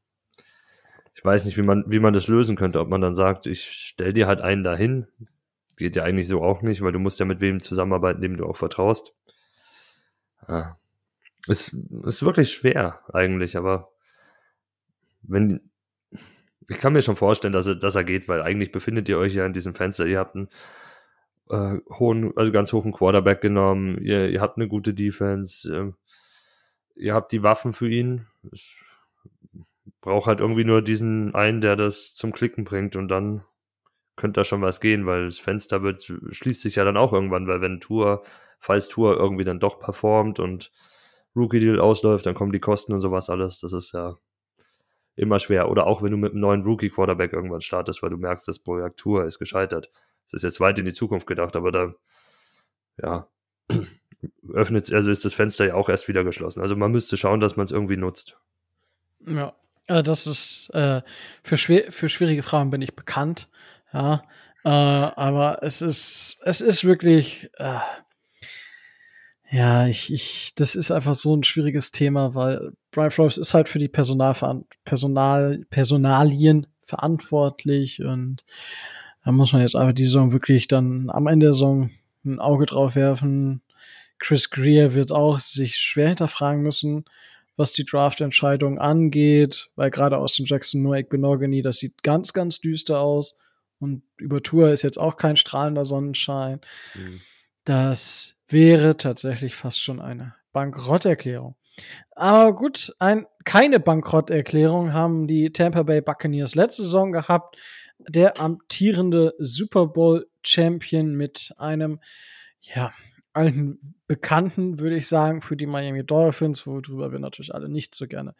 S2: ich weiß nicht, wie man, wie man das lösen könnte. Ob man dann sagt, ich stell dir halt einen dahin, Geht ja eigentlich so auch nicht, weil du musst ja mit wem zusammenarbeiten, dem du auch vertraust. Ja. Ist, ist wirklich schwer eigentlich, aber wenn ich kann mir schon vorstellen, dass er, dass er geht, weil eigentlich befindet ihr euch ja in diesem Fenster. Ihr habt einen äh, hohen, also ganz hohen Quarterback genommen. Ihr, ihr habt eine gute Defense. Äh, ihr habt die Waffen für ihn. Es braucht halt irgendwie nur diesen einen, der das zum Klicken bringt und dann könnte da schon was gehen, weil das Fenster wird, schließt sich ja dann auch irgendwann, weil wenn Tour, falls Tour irgendwie dann doch performt und Rookie Deal ausläuft, dann kommen die Kosten und sowas alles. Das ist ja immer schwer. Oder auch wenn du mit einem neuen Rookie Quarterback irgendwann startest, weil du merkst, das Projekt Tour ist gescheitert. Das ist jetzt weit in die Zukunft gedacht, aber da, ja, öffnet, also ist das Fenster ja auch erst wieder geschlossen. Also man müsste schauen, dass man es irgendwie nutzt.
S1: Ja, das ist äh, für, schwer, für schwierige Fragen bin ich bekannt. Ja, äh, aber es ist, es ist wirklich, äh, ja, ich, ich, das ist einfach so ein schwieriges Thema, weil Brian Flores ist halt für die Personal, Personal, Personalien verantwortlich und da muss man jetzt einfach die Saison wirklich dann am Ende der Saison ein Auge drauf werfen. Chris Greer wird auch sich schwer hinterfragen müssen, was die Draftentscheidung angeht, weil gerade aus den Jackson Noah Benogany, das sieht ganz, ganz düster aus. Und über Tour ist jetzt auch kein strahlender Sonnenschein. Mhm. Das wäre tatsächlich fast schon eine Bankrotterklärung. Aber gut, ein, keine Bankrotterklärung haben die Tampa Bay Buccaneers letzte Saison gehabt. Der amtierende Super Bowl Champion mit einem, ja, alten Bekannten, würde ich sagen, für die Miami Dolphins, worüber wir natürlich alle nicht so gerne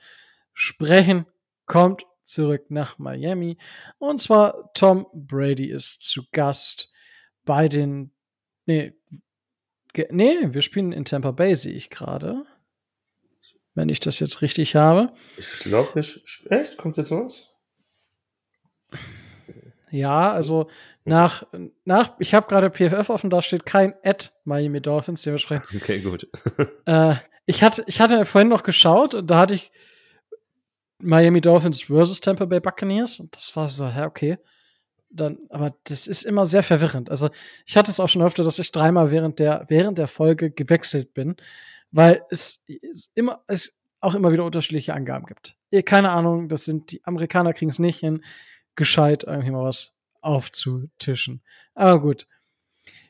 S1: sprechen, kommt zurück nach Miami. Und zwar Tom Brady ist zu Gast bei den. Nee, nee, wir spielen in Tampa Bay, sehe ich gerade. wenn ich das jetzt richtig habe.
S2: Ich glaube, echt? Kommt jetzt was?
S1: Ja, also nach, nach ich habe gerade PFF offen, da steht kein Ad Miami Dolphins, dementsprechend.
S2: Okay, gut.
S1: äh, ich, hatte, ich hatte vorhin noch geschaut und da hatte ich Miami Dolphins versus Tampa Bay Buccaneers und das war so, hä, okay. Dann, aber das ist immer sehr verwirrend. Also ich hatte es auch schon öfter, dass ich dreimal während der, während der Folge gewechselt bin, weil es, es immer, es auch immer wieder unterschiedliche Angaben gibt. Keine Ahnung, das sind die Amerikaner kriegen es nicht hin gescheit irgendwie mal was aufzutischen. Aber gut.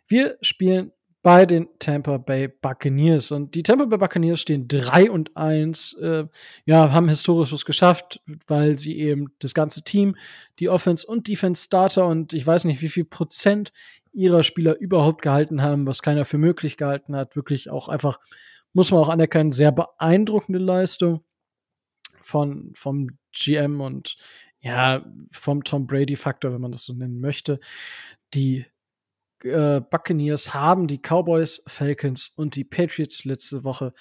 S1: Wir spielen bei den Tampa Bay Buccaneers. Und die Tampa Bay Buccaneers stehen 3 und 1, äh, ja, haben historisches geschafft, weil sie eben das ganze Team, die Offense und Defense Starter und ich weiß nicht, wie viel Prozent ihrer Spieler überhaupt gehalten haben, was keiner für möglich gehalten hat. Wirklich auch einfach, muss man auch anerkennen, sehr beeindruckende Leistung von, vom GM und ja, vom Tom Brady-Faktor, wenn man das so nennen möchte. Die äh, Buccaneers haben die Cowboys, Falcons und die Patriots letzte Woche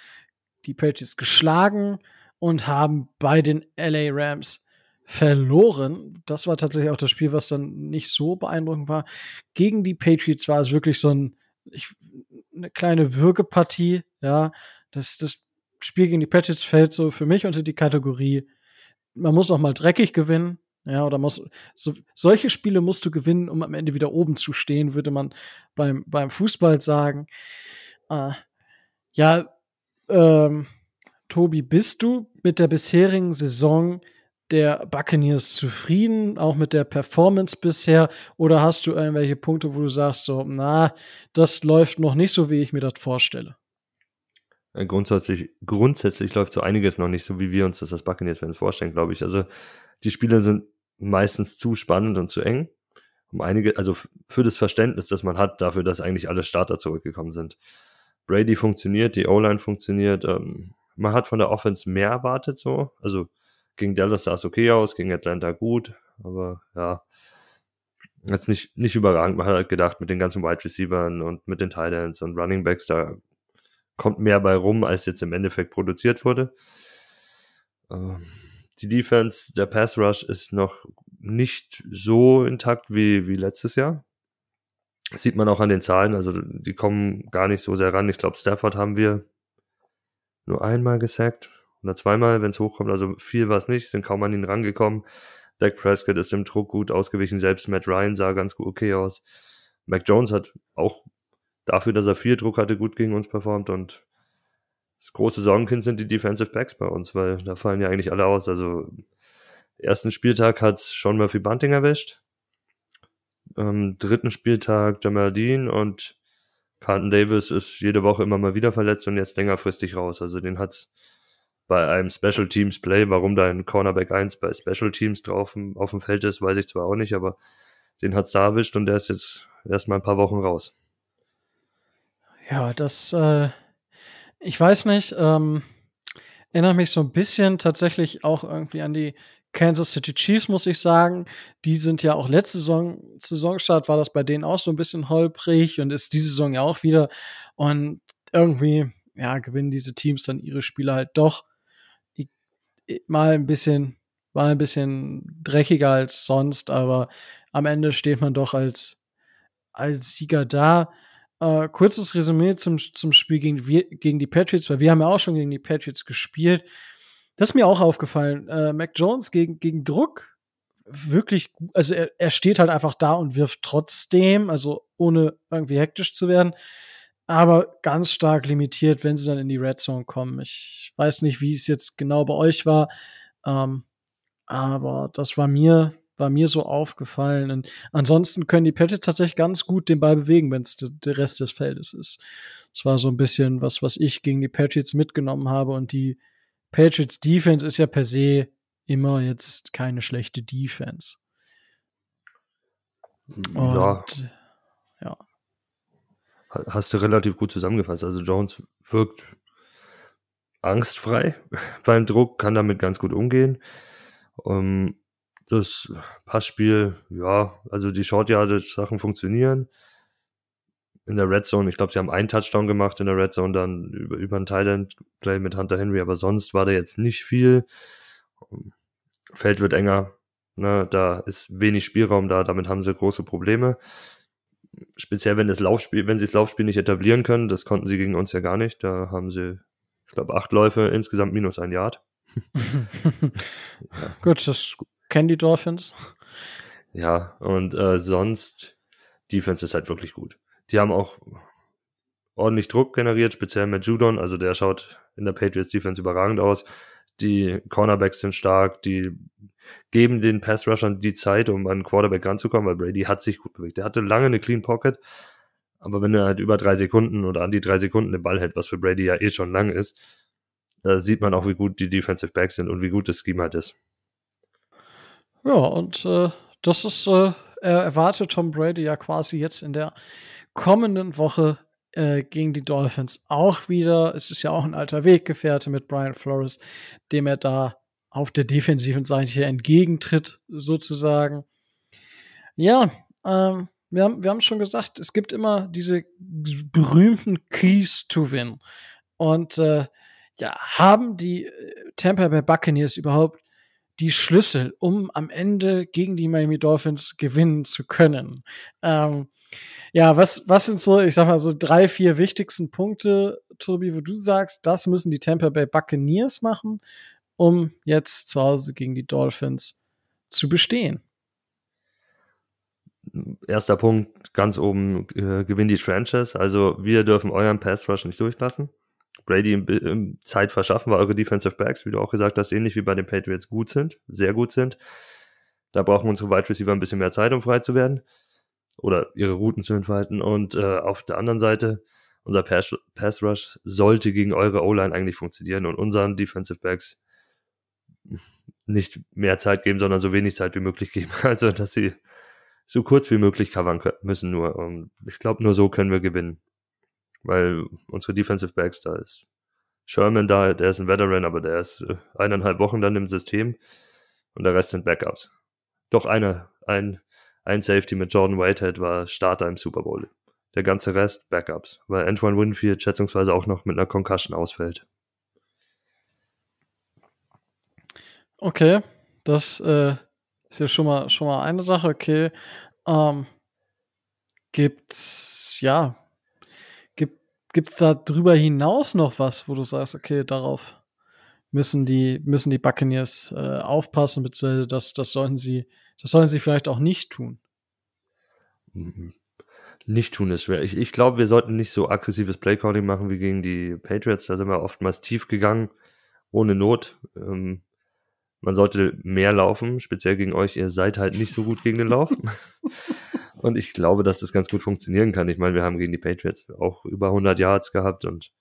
S1: die Patriots geschlagen und haben bei den LA Rams verloren. Das war tatsächlich auch das Spiel, was dann nicht so beeindruckend war. Gegen die Patriots war es wirklich so ein, ich, eine kleine Würgepartie. Ja, das, das Spiel gegen die Patriots fällt so für mich unter die Kategorie man muss auch mal dreckig gewinnen. Ja, oder muss, so, solche Spiele musst du gewinnen, um am Ende wieder oben zu stehen, würde man beim, beim Fußball sagen. Äh, ja, ähm, Tobi, bist du mit der bisherigen Saison der Buccaneers zufrieden, auch mit der Performance bisher? Oder hast du irgendwelche Punkte, wo du sagst, so, na, das läuft noch nicht so, wie ich mir das vorstelle?
S2: Äh, grundsätzlich, grundsätzlich läuft so einiges noch nicht so, wie wir uns das als Buccaneers-Fans vorstellen, glaube ich. Also die Spiele sind meistens zu spannend und zu eng. Um einige, also für das Verständnis, das man hat, dafür, dass eigentlich alle Starter zurückgekommen sind. Brady funktioniert, die O-Line funktioniert. Ähm, man hat von der Offense mehr erwartet, so. Also gegen Dallas sah es okay aus, gegen Atlanta gut, aber ja, jetzt nicht, nicht überragend. Man hat halt gedacht, mit den ganzen Wide Receivers und mit den Titans und Running Backs, da kommt mehr bei rum, als jetzt im Endeffekt produziert wurde. Ähm, die Defense, der Pass Rush ist noch nicht so intakt wie, wie letztes Jahr. Das sieht man auch an den Zahlen, also die kommen gar nicht so sehr ran. Ich glaube, Stafford haben wir nur einmal gesackt oder zweimal, wenn es hochkommt. Also viel war es nicht, sind kaum an ihn rangekommen. Dak Prescott ist im Druck gut ausgewichen, selbst Matt Ryan sah ganz okay aus. Mac Jones hat auch dafür, dass er viel Druck hatte, gut gegen uns performt und das große Sorgenkind sind die Defensive Backs bei uns, weil da fallen ja eigentlich alle aus. Also ersten Spieltag hat Sean Murphy Bunting erwischt. Am dritten Spieltag Jamal Dean und Carlton Davis ist jede Woche immer mal wieder verletzt und jetzt längerfristig raus. Also den hat's bei einem Special Teams Play, warum da ein Cornerback 1 bei Special Teams drauf auf dem Feld ist, weiß ich zwar auch nicht, aber den hat's da erwischt und der ist jetzt erstmal ein paar Wochen raus.
S1: Ja, das, äh, ich weiß nicht, ähm, erinnert mich so ein bisschen tatsächlich auch irgendwie an die Kansas City Chiefs, muss ich sagen. Die sind ja auch letzte Saison, Saisonstart war das bei denen auch so ein bisschen holprig und ist diese Saison ja auch wieder. Und irgendwie, ja, gewinnen diese Teams dann ihre Spiele halt doch mal ein bisschen, mal ein bisschen dreckiger als sonst, aber am Ende steht man doch als, als Sieger da. Äh, kurzes Resümee zum, zum Spiel gegen, gegen die Patriots, weil wir haben ja auch schon gegen die Patriots gespielt. Das ist mir auch aufgefallen. Äh, Mac Jones gegen, gegen Druck wirklich, also er, er steht halt einfach da und wirft trotzdem, also ohne irgendwie hektisch zu werden, aber ganz stark limitiert, wenn sie dann in die Red Zone kommen. Ich weiß nicht, wie es jetzt genau bei euch war, ähm, aber das war mir war mir so aufgefallen. Und ansonsten können die Patriots tatsächlich ganz gut den Ball bewegen, wenn es der Rest des Feldes ist. Das war so ein bisschen was, was ich gegen die Patriots mitgenommen habe. Und die Patriots Defense ist ja per se immer jetzt keine schlechte Defense.
S2: Und, ja. ja. Hast du relativ gut zusammengefasst. Also Jones wirkt angstfrei beim Druck, kann damit ganz gut umgehen. Um, ähm, das Passspiel, ja, also die Short Yardage Sachen funktionieren. in der Red Zone, ich glaube, sie haben einen Touchdown gemacht in der Red Zone, dann über, über ein Thailand Play mit Hunter Henry, aber sonst war da jetzt nicht viel. Feld wird enger, ne, da ist wenig Spielraum da, damit haben sie große Probleme. Speziell wenn das Laufspiel, wenn sie das Laufspiel nicht etablieren können, das konnten sie gegen uns ja gar nicht. Da haben sie, ich glaube, acht Läufe, insgesamt minus ein Yard.
S1: ja. Gut, das kennen die Dolphins.
S2: Ja, und äh, sonst, Defense ist halt wirklich gut. Die haben auch ordentlich Druck generiert, speziell mit Judon, also der schaut in der Patriots Defense überragend aus. Die Cornerbacks sind stark, die geben den Pass-Rushern die Zeit, um an Quarterback ranzukommen, weil Brady hat sich gut bewegt. Er hatte lange eine Clean Pocket, aber wenn er halt über drei Sekunden oder an die drei Sekunden den Ball hält, was für Brady ja eh schon lang ist, da sieht man auch, wie gut die Defensive Backs sind und wie gut das Scheme halt ist.
S1: Ja, und äh, das ist, äh, er erwartet Tom Brady ja quasi jetzt in der kommenden Woche äh, gegen die Dolphins auch wieder. Es ist ja auch ein alter Weggefährte mit Brian Flores, dem er da auf der defensiven Seite entgegentritt, sozusagen. Ja, ähm, wir haben, wir haben schon gesagt, es gibt immer diese berühmten Keys to Win. Und äh, ja, haben die äh, Tampa Bay Buccaneers überhaupt die Schlüssel, um am Ende gegen die Miami Dolphins gewinnen zu können? Ähm, ja, was, was sind so, ich sag mal, so drei, vier wichtigsten Punkte, Tobi, wo du sagst, das müssen die Tampa Bay Buccaneers machen, um jetzt zu Hause gegen die Dolphins zu bestehen?
S2: Erster Punkt, ganz oben, äh, gewinnt die Franchise. Also wir dürfen euren Pass Rush nicht durchlassen. Brady im, im Zeit verschaffen, weil eure Defensive Backs, wie du auch gesagt hast, ähnlich wie bei den Patriots gut sind, sehr gut sind. Da brauchen unsere Wide Receiver ein bisschen mehr Zeit, um frei zu werden oder ihre Routen zu entfalten. Und äh, auf der anderen Seite, unser Pass, Pass Rush sollte gegen eure O-Line eigentlich funktionieren und unseren Defensive Backs nicht mehr Zeit geben, sondern so wenig Zeit wie möglich geben. Also, dass sie so kurz wie möglich covern müssen nur. Und ich glaube, nur so können wir gewinnen weil unsere Defensive Backs, da ist Sherman da, der ist ein Veteran, aber der ist äh, eineinhalb Wochen dann im System und der Rest sind Backups. Doch einer, ein, ein Safety mit Jordan Whitehead war Starter im Super Bowl. Der ganze Rest Backups, weil Antoine Winfield schätzungsweise auch noch mit einer Concussion ausfällt.
S1: Okay, das äh, ist ja schon mal schon mal eine Sache. Okay, ähm, gibt's ja Gibt es da drüber hinaus noch was, wo du sagst, okay, darauf müssen die, müssen die Buccaneers äh, aufpassen, beziehungsweise das, das sollten sie, das sollen sie vielleicht auch nicht tun?
S2: Mhm. Nicht tun ist schwer. Ich, ich glaube, wir sollten nicht so aggressives Playcalling machen wie gegen die Patriots. Da sind wir oftmals tief gegangen, ohne Not. Ähm, man sollte mehr laufen, speziell gegen euch. Ihr seid halt nicht so gut gegen den Lauf. Und ich glaube, dass das ganz gut funktionieren kann. Ich meine, wir haben gegen die Patriots auch über 100 Yards gehabt und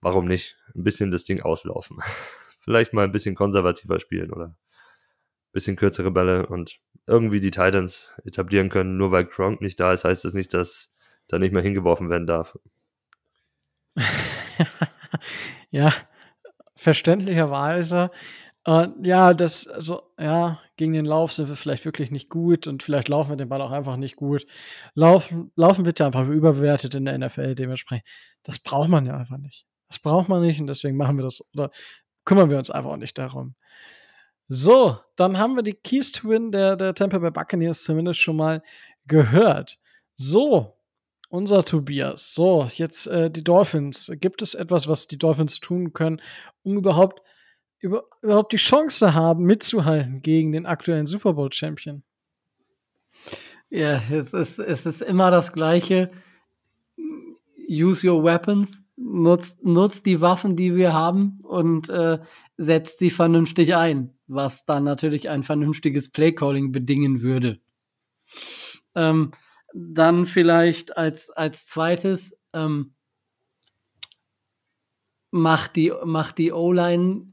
S2: warum nicht ein bisschen das Ding auslaufen? Vielleicht mal ein bisschen konservativer spielen oder ein bisschen kürzere Bälle und irgendwie die Titans etablieren können. Nur weil Gronk nicht da ist, heißt das nicht, dass da nicht mehr hingeworfen werden darf.
S1: ja, verständlicherweise. Äh, ja, das, also, ja, gegen den Lauf sind wir vielleicht wirklich nicht gut und vielleicht laufen wir den Ball auch einfach nicht gut. Laufen, laufen wird ja einfach überbewertet in der NFL dementsprechend. Das braucht man ja einfach nicht. Das braucht man nicht und deswegen machen wir das oder kümmern wir uns einfach auch nicht darum. So, dann haben wir die Keys to Win der, der Tampa Bay Buccaneers zumindest schon mal gehört. So, unser Tobias. So, jetzt äh, die Dolphins. Gibt es etwas, was die Dolphins tun können, um überhaupt über, überhaupt die Chance haben, mitzuhalten gegen den aktuellen Super Bowl Champion.
S3: Ja, es ist, es ist immer das Gleiche. Use your weapons, nutzt, nutzt die Waffen, die wir haben und äh, setzt sie vernünftig ein, was dann natürlich ein vernünftiges Playcalling bedingen würde. Ähm, dann vielleicht als, als zweites, ähm, macht die, macht die O-Line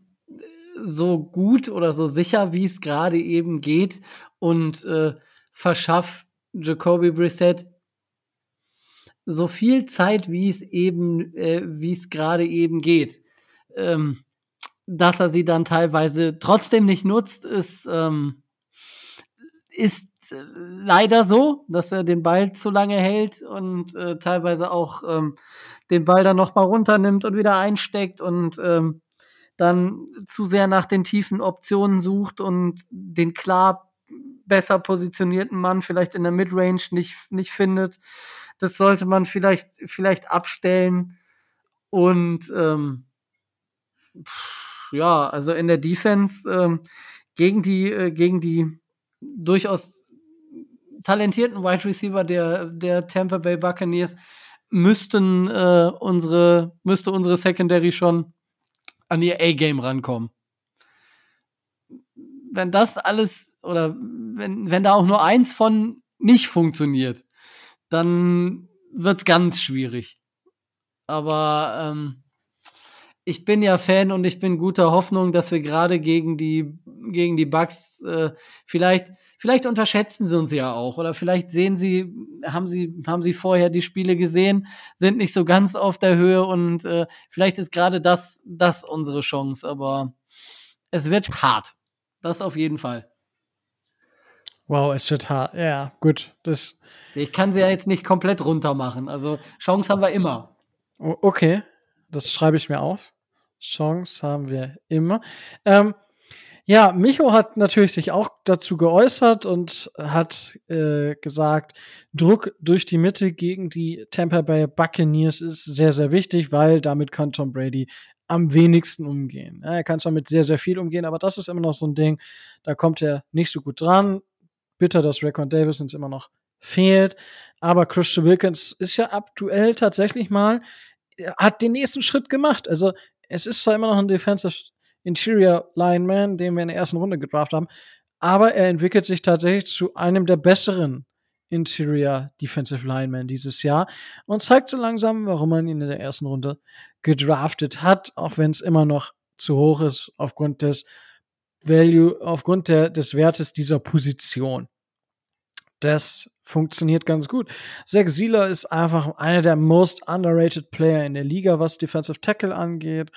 S3: so gut oder so sicher, wie es gerade eben geht und äh, verschafft Jacoby Brissett so viel Zeit, wie es eben, äh, wie es gerade eben geht. Ähm, dass er sie dann teilweise trotzdem nicht nutzt, ist, ähm, ist äh, leider so, dass er den Ball zu lange hält und äh, teilweise auch ähm, den Ball dann noch mal runternimmt und wieder einsteckt und ähm, dann zu sehr nach den tiefen Optionen sucht und den klar besser positionierten Mann vielleicht in der Midrange nicht, nicht findet. Das sollte man vielleicht, vielleicht abstellen. Und ähm, ja, also in der Defense ähm, gegen die, äh, gegen die durchaus talentierten Wide Receiver der, der Tampa Bay Buccaneers müssten äh, unsere, müsste unsere Secondary schon an ihr A-Game rankommen. Wenn das alles oder wenn, wenn da auch nur eins von nicht funktioniert, dann wird's ganz schwierig. Aber ähm, ich bin ja Fan und ich bin guter Hoffnung, dass wir gerade gegen die gegen die Bugs äh, vielleicht vielleicht unterschätzen sie uns ja auch oder vielleicht sehen sie haben sie haben sie vorher die Spiele gesehen, sind nicht so ganz auf der Höhe und äh, vielleicht ist gerade das das unsere Chance, aber es wird hart. Das auf jeden Fall.
S1: Wow, es wird hart. Ja, gut. Das
S3: ich kann sie ja jetzt nicht komplett runter machen. Also Chance haben wir immer.
S1: Okay, das schreibe ich mir auf. Chance haben wir immer. Ähm, ja, Micho hat natürlich sich auch dazu geäußert und hat äh, gesagt, Druck durch die Mitte gegen die Tampa Bay Buccaneers ist sehr, sehr wichtig, weil damit kann Tom Brady am wenigsten umgehen. Ja, er kann zwar mit sehr, sehr viel umgehen, aber das ist immer noch so ein Ding, da kommt er nicht so gut dran. Bitter, dass Raquan Davis uns immer noch fehlt. Aber Christian Wilkins ist ja aktuell tatsächlich mal, hat den nächsten Schritt gemacht. Also es ist zwar immer noch ein Defensive Interior Lineman, den wir in der ersten Runde gedraft haben, aber er entwickelt sich tatsächlich zu einem der besseren Interior Defensive Linemen dieses Jahr und zeigt so langsam, warum man ihn in der ersten Runde gedraftet hat, auch wenn es immer noch zu hoch ist aufgrund des Value, aufgrund der, des Wertes dieser Position. Das funktioniert ganz gut. Zach Sieler ist einfach einer der most underrated Player in der Liga, was Defensive Tackle angeht.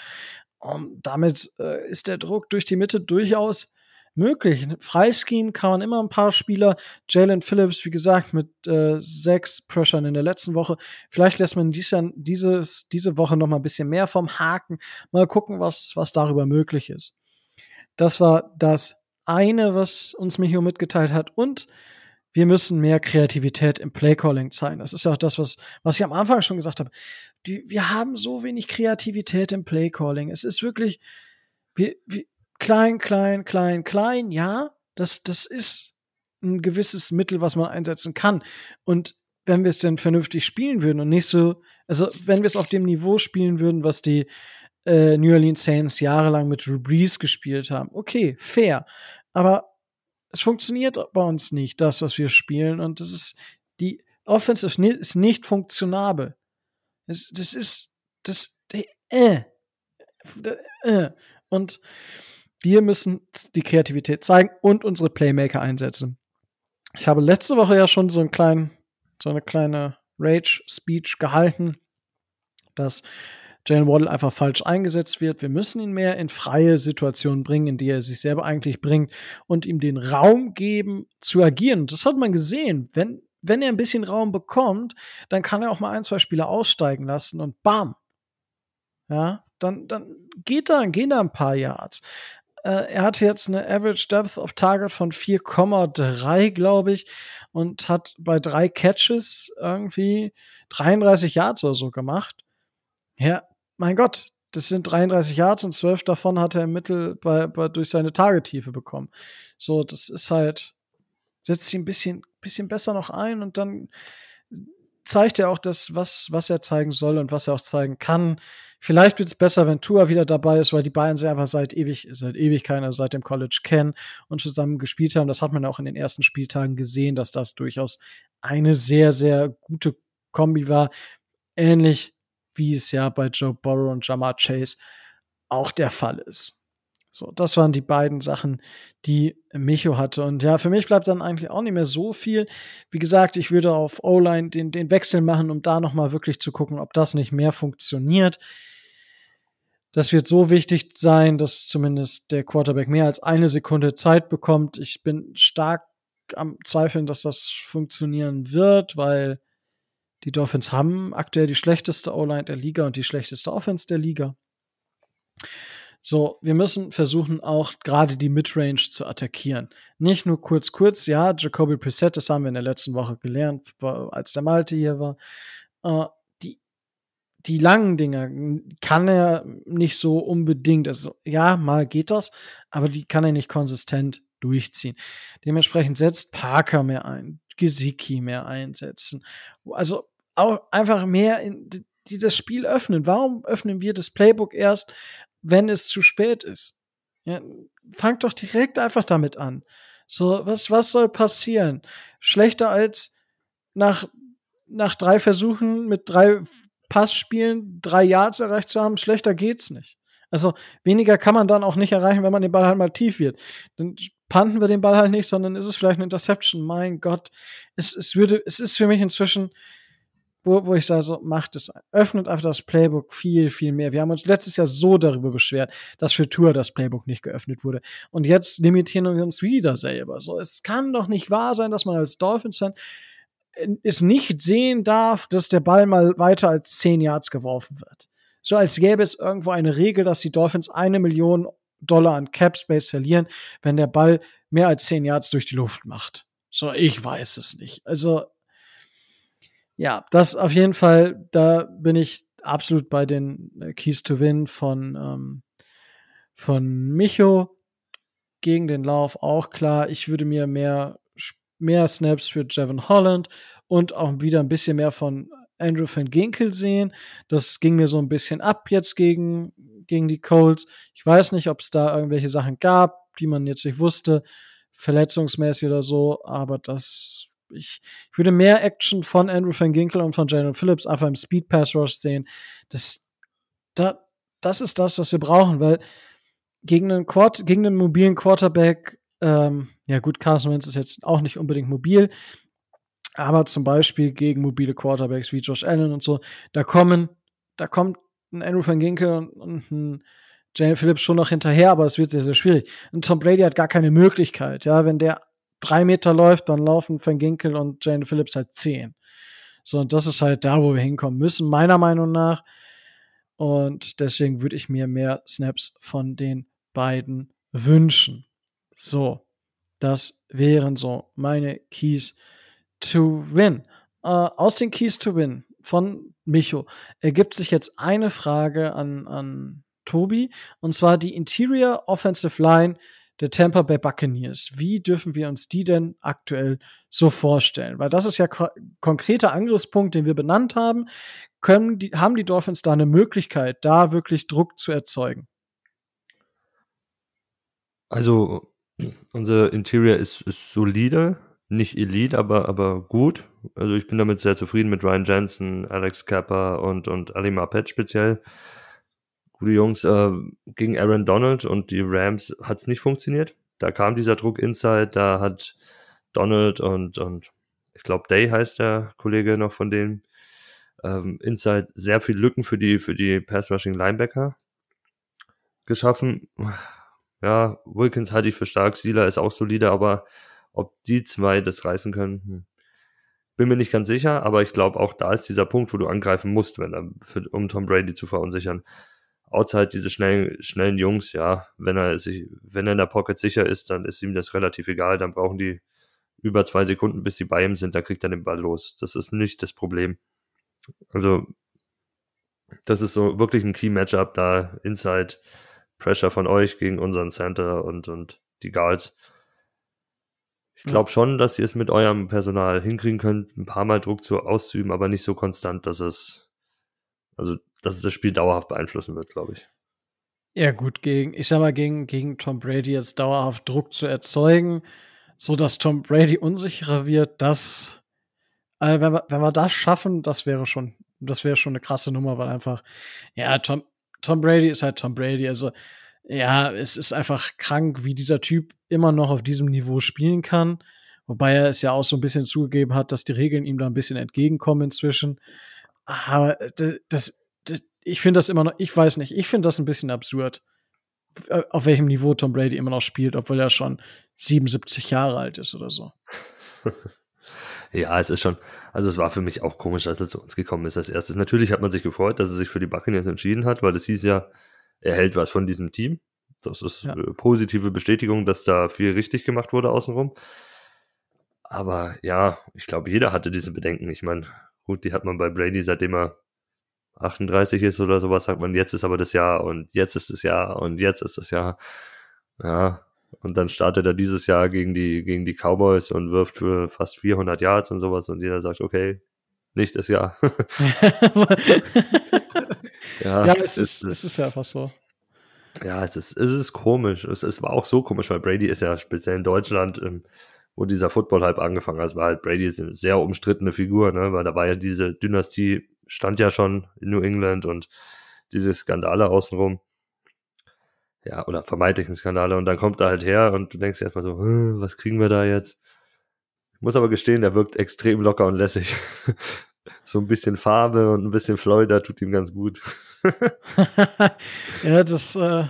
S1: Und damit äh, ist der Druck durch die Mitte durchaus möglich. Freischeme kann man immer ein paar Spieler. Jalen Phillips, wie gesagt, mit äh, sechs Pressure in der letzten Woche. Vielleicht lässt man dies, dieses, diese Woche noch mal ein bisschen mehr vom Haken. Mal gucken, was, was darüber möglich ist. Das war das eine, was uns Micho mitgeteilt hat. Und wir müssen mehr Kreativität im Playcalling zeigen. Das ist ja auch das, was, was ich am Anfang schon gesagt habe. Die, wir haben so wenig Kreativität im Playcalling. Es ist wirklich, wir, wir, klein, klein, klein, klein, ja, das, das ist ein gewisses Mittel, was man einsetzen kann. Und wenn wir es denn vernünftig spielen würden und nicht so, also wenn wir es auf dem Niveau spielen würden, was die äh, New Orleans Saints jahrelang mit Drew gespielt haben, okay, fair. Aber es funktioniert bei uns nicht, das, was wir spielen. Und das ist, die Offense ist nicht funktionabel. Das, das ist, das, äh, äh. Und wir müssen die Kreativität zeigen und unsere Playmaker einsetzen. Ich habe letzte Woche ja schon so einen kleinen, so eine kleine Rage-Speech gehalten, dass Jalen Waddle einfach falsch eingesetzt wird. Wir müssen ihn mehr in freie Situationen bringen, in die er sich selber eigentlich bringt und ihm den Raum geben zu agieren. Das hat man gesehen. Wenn, wenn er ein bisschen Raum bekommt, dann kann er auch mal ein, zwei Spieler aussteigen lassen und bam. Ja, dann, dann geht da, gehen da ein paar Yards. Äh, er hat jetzt eine Average Depth of Target von 4,3, glaube ich, und hat bei drei Catches irgendwie 33 Yards oder so gemacht. Ja, mein Gott, das sind 33 Yards und 12 davon hat er im Mittel bei, bei, durch seine Tagetiefe bekommen. So, das ist halt, setzt sich ein bisschen, bisschen besser noch ein und dann zeigt er auch das, was, was er zeigen soll und was er auch zeigen kann. Vielleicht wird es besser, wenn Tua wieder dabei ist, weil die beiden sich einfach seit ewig, seit Ewigkeiten, also seit dem College kennen und zusammen gespielt haben. Das hat man auch in den ersten Spieltagen gesehen, dass das durchaus eine sehr, sehr gute Kombi war. Ähnlich wie es ja bei Joe Burrow und Jamar Chase auch der Fall ist. So, das waren die beiden Sachen, die Micho hatte. Und ja, für mich bleibt dann eigentlich auch nicht mehr so viel. Wie gesagt, ich würde auf O-Line den, den Wechsel machen, um da nochmal wirklich zu gucken, ob das nicht mehr funktioniert. Das wird so wichtig sein, dass zumindest der Quarterback mehr als eine Sekunde Zeit bekommt. Ich bin stark am Zweifeln, dass das funktionieren wird, weil die Dolphins haben aktuell die schlechteste O-Line der Liga und die schlechteste Offense der Liga. So, wir müssen versuchen, auch gerade die Midrange zu attackieren. Nicht nur kurz, kurz, ja, Jacoby Preset, das haben wir in der letzten Woche gelernt, als der Malte hier war. Äh, die, die langen Dinger kann er nicht so unbedingt, also ja, mal geht das, aber die kann er nicht konsistent durchziehen. Dementsprechend setzt Parker mehr ein, Gesicki mehr einsetzen. Also auch einfach mehr in die das Spiel öffnen. Warum öffnen wir das Playbook erst, wenn es zu spät ist. Ja, fangt doch direkt einfach damit an. So, was, was soll passieren? Schlechter als nach, nach drei Versuchen mit drei Passspielen drei Yards erreicht zu haben, schlechter geht's nicht. Also weniger kann man dann auch nicht erreichen, wenn man den Ball halt mal tief wird. Dann panten wir den Ball halt nicht, sondern ist es vielleicht eine Interception. Mein Gott, es, es würde, es ist für mich inzwischen wo, wo ich sage, so, macht es, öffnet einfach das Playbook viel, viel mehr. Wir haben uns letztes Jahr so darüber beschwert, dass für Tour das Playbook nicht geöffnet wurde. Und jetzt limitieren wir uns wieder selber. So, es kann doch nicht wahr sein, dass man als Dolphins-Fan es nicht sehen darf, dass der Ball mal weiter als 10 Yards geworfen wird. So als gäbe es irgendwo eine Regel, dass die Dolphins eine Million Dollar an Cap Space verlieren, wenn der Ball mehr als 10 Yards durch die Luft macht. So, ich weiß es nicht. Also, ja, das auf jeden Fall, da bin ich absolut bei den äh, Keys to Win von, ähm, von Micho gegen den Lauf auch klar. Ich würde mir mehr, mehr Snaps für Jevon Holland und auch wieder ein bisschen mehr von Andrew van Ginkel sehen. Das ging mir so ein bisschen ab jetzt gegen, gegen die Colts. Ich weiß nicht, ob es da irgendwelche Sachen gab, die man jetzt nicht wusste, verletzungsmäßig oder so, aber das ich, ich würde mehr Action von Andrew Van Ginkel und von Jalen Phillips einfach im Speed Pass Rush sehen. Das, da, das ist das, was wir brauchen, weil gegen einen, Quart gegen einen mobilen Quarterback, ähm, ja gut, Carson Wentz ist jetzt auch nicht unbedingt mobil, aber zum Beispiel gegen mobile Quarterbacks wie Josh Allen und so, da kommen, da kommt ein Andrew Van Ginkel und, ein Jalen Phillips schon noch hinterher, aber es wird sehr, sehr schwierig. Und Tom Brady hat gar keine Möglichkeit, ja, wenn der drei Meter läuft, dann laufen Van Ginkel und Jane Phillips halt zehn. So, und das ist halt da, wo wir hinkommen müssen, meiner Meinung nach. Und deswegen würde ich mir mehr Snaps von den beiden wünschen. So, das wären so meine Keys to Win. Äh, aus den Keys to Win von Micho ergibt sich jetzt eine Frage an, an Tobi, und zwar die Interior Offensive Line der Tampa Bay Buccaneers. Wie dürfen wir uns die denn aktuell so vorstellen? Weil das ist ja ko konkreter Angriffspunkt, den wir benannt haben. Können die, haben die Dolphins da eine Möglichkeit, da wirklich Druck zu erzeugen?
S2: Also, unser Interior ist, ist solide, nicht Elite, aber, aber gut. Also, ich bin damit sehr zufrieden mit Ryan Jensen, Alex Kappa und, und Ali Marpet speziell gute Jungs, äh, gegen Aaron Donald und die Rams hat es nicht funktioniert. Da kam dieser Druck inside, da hat Donald und, und ich glaube Day heißt der Kollege noch von dem, ähm, inside sehr viel Lücken für die, für die Pass-Rushing Linebacker geschaffen. Ja, Wilkins halte ich für stark, Sieler ist auch solide, aber ob die zwei das reißen können, bin mir nicht ganz sicher, aber ich glaube auch da ist dieser Punkt, wo du angreifen musst, wenn er, für, um Tom Brady zu verunsichern outside diese schnellen, schnellen Jungs, ja, wenn er sich, wenn er in der Pocket sicher ist, dann ist ihm das relativ egal. Dann brauchen die über zwei Sekunden, bis sie bei ihm sind, da kriegt er den Ball los. Das ist nicht das Problem. Also, das ist so wirklich ein Key-Matchup da, Inside Pressure von euch gegen unseren Center und, und die Guards. Ich glaube schon, dass ihr es mit eurem Personal hinkriegen könnt, ein paar Mal Druck zu auszuüben, aber nicht so konstant, dass es, also dass es das Spiel dauerhaft beeinflussen wird, glaube ich.
S1: Ja, gut, gegen, ich sag mal, gegen, gegen Tom Brady jetzt dauerhaft Druck zu erzeugen, so dass Tom Brady unsicherer wird, das, äh, wenn wir, wenn wir das schaffen, das wäre schon, das wäre schon eine krasse Nummer, weil einfach, ja, Tom, Tom Brady ist halt Tom Brady, also, ja, es ist einfach krank, wie dieser Typ immer noch auf diesem Niveau spielen kann. Wobei er es ja auch so ein bisschen zugegeben hat, dass die Regeln ihm da ein bisschen entgegenkommen inzwischen. Aber äh, das, ich finde das immer noch, ich weiß nicht, ich finde das ein bisschen absurd. äh, auf welchem Niveau Tom Brady immer noch spielt, obwohl er schon 77 Jahre alt ist oder so.
S2: Ja, es ist schon, also es war für mich auch komisch, als er zu uns gekommen ist als erstes. Natürlich hat man sich gefreut, dass er sich für die Buccaneers entschieden hat, weil das hieß ja, er hält was von diesem Team. Das ist ja. eine positive Bestätigung, dass da viel richtig gemacht wurde außenrum. Aber ja, ich glaube, jeder hatte diese Bedenken. Ich meine, gut, die hat man bei Brady, seitdem er 38 ist oder sowas, sagt man, jetzt ist aber das Jahr und jetzt ist das Jahr und jetzt ist das Jahr. Ja, und dann startet er dieses Jahr gegen die, gegen die Cowboys und wirft für fast 400 Yards und sowas und jeder sagt, okay, nicht das Jahr.
S1: ja, ja, es ist, es ist ja einfach so.
S2: Ja, es ist, es ist komisch. Es, es war auch so komisch, weil Brady ist ja speziell in Deutschland, ähm, wo dieser Football-Hype angefangen hat, war halt Brady ist eine sehr umstrittene Figur, ne, weil da war ja diese Dynastie, stand ja schon in New England und diese Skandale außenrum. Ja, oder vermeintlichen Skandale. Und dann kommt er halt her und du denkst erstmal so, was kriegen wir da jetzt? Ich muss aber gestehen, der wirkt extrem locker und lässig. so ein bisschen Farbe und ein bisschen Florida tut ihm ganz gut.
S1: ja, das, äh,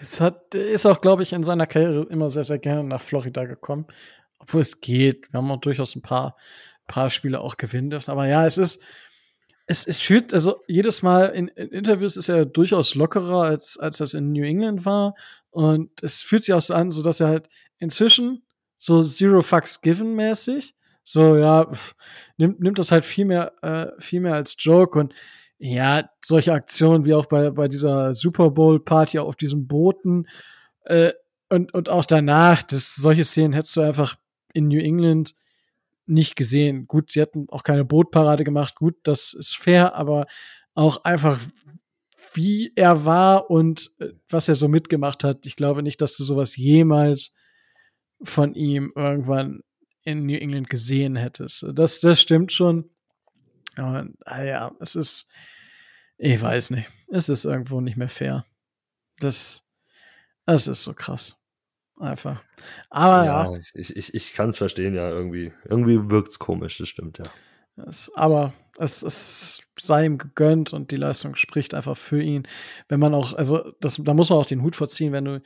S1: das hat, ist auch, glaube ich, in seiner Karriere immer sehr, sehr gerne nach Florida gekommen. Obwohl es geht. Wir haben auch durchaus ein paar, paar Spiele auch gewinnen dürfen. Aber ja, es ist, es, es fühlt, also jedes Mal in, in, Interviews ist er durchaus lockerer, als, als das in New England war. Und es fühlt sich auch so an, so dass er halt inzwischen so Zero Fucks Given mäßig, so, ja, nimmt, nimmt das halt viel mehr, äh, viel mehr als Joke und ja, solche Aktionen wie auch bei, bei dieser Super Bowl Party auf diesem Booten, äh, und, und auch danach, das, solche Szenen hättest du einfach in New England nicht gesehen. Gut, sie hatten auch keine Bootparade gemacht. Gut, das ist fair, aber auch einfach, wie er war und äh, was er so mitgemacht hat. Ich glaube nicht, dass du sowas jemals von ihm irgendwann in New England gesehen hättest. Das, das stimmt schon. Aber naja, ah es ist, ich weiß nicht, es ist irgendwo nicht mehr fair. Das, das ist so krass. Einfach. Aber ja.
S2: ja. Ich, ich, ich kann es verstehen, ja, irgendwie. Irgendwie wirkt es komisch, das stimmt, ja.
S1: Es, aber es, es sei ihm gegönnt und die Leistung spricht einfach für ihn. Wenn man auch, also das, da muss man auch den Hut vorziehen, wenn du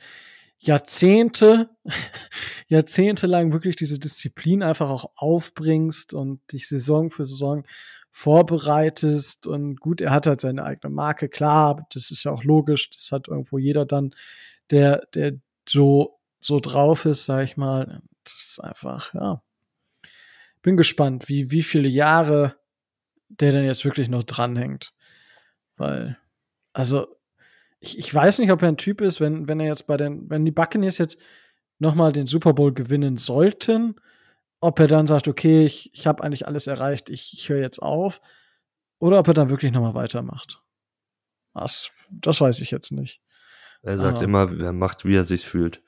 S1: Jahrzehnte, jahrzehntelang wirklich diese Disziplin einfach auch aufbringst und dich Saison für Saison vorbereitest und gut, er hat halt seine eigene Marke, klar, das ist ja auch logisch, das hat irgendwo jeder dann, der, der so so drauf ist, sag ich mal. Das ist einfach, ja. Bin gespannt, wie, wie viele Jahre der denn jetzt wirklich noch dranhängt. Weil, also, ich, ich weiß nicht, ob er ein Typ ist, wenn, wenn er jetzt bei den, wenn die Buccaneers jetzt nochmal den Super Bowl gewinnen sollten, ob er dann sagt, okay, ich, ich habe eigentlich alles erreicht, ich, ich höre jetzt auf, oder ob er dann wirklich nochmal weitermacht. Das, das weiß ich jetzt nicht.
S2: Er sagt Aber, immer, er macht, wie er sich fühlt.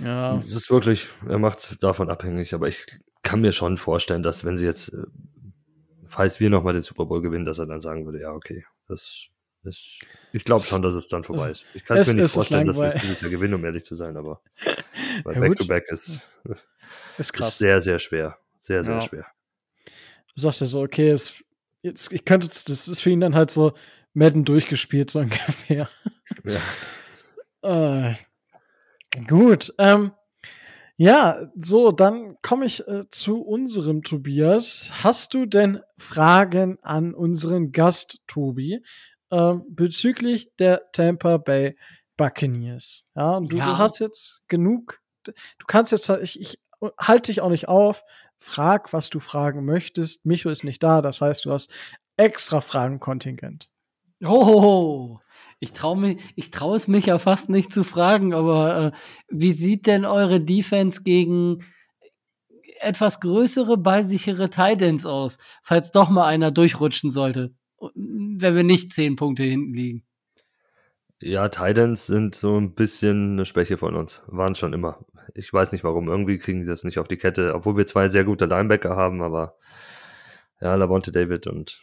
S2: Ja. Es ist wirklich, er macht es davon abhängig, aber ich kann mir schon vorstellen, dass wenn sie jetzt, äh, falls wir nochmal den Super Bowl gewinnen, dass er dann sagen würde, ja, okay, das ist, ich glaube schon, dass es dann vorbei ist. Ich kann es mir nicht vorstellen, dass wir es dieses Jahr gewinnen, um ehrlich zu sein, aber Back-to-Back -back ist, ist, krass. Ist sehr, sehr schwer. Sehr, sehr ja. schwer.
S1: Sagt er so, okay, es, jetzt, ich könnte, das ist für ihn dann halt so Madden durchgespielt, so ungefähr. Ja. äh, Gut. Ähm, ja, so, dann komme ich äh, zu unserem Tobias. Hast du denn Fragen an unseren Gast, Tobi, äh, bezüglich der Tampa Bay Buccaneers? Ja, und du, ja. du hast jetzt genug. Du kannst jetzt, ich, ich halte dich auch nicht auf. Frag, was du fragen möchtest. Micho ist nicht da, das heißt, du hast extra Fragenkontingent.
S3: Oh, ich traue traue es mich ja fast nicht zu fragen, aber äh, wie sieht denn eure Defense gegen etwas größere, ballsichere Titans aus, falls doch mal einer durchrutschen sollte, wenn wir nicht zehn Punkte hinten liegen?
S2: Ja, Titans sind so ein bisschen eine Schwäche von uns. Waren schon immer. Ich weiß nicht warum. Irgendwie kriegen sie das nicht auf die Kette, obwohl wir zwei sehr gute Linebacker haben, aber ja, Lavonte David und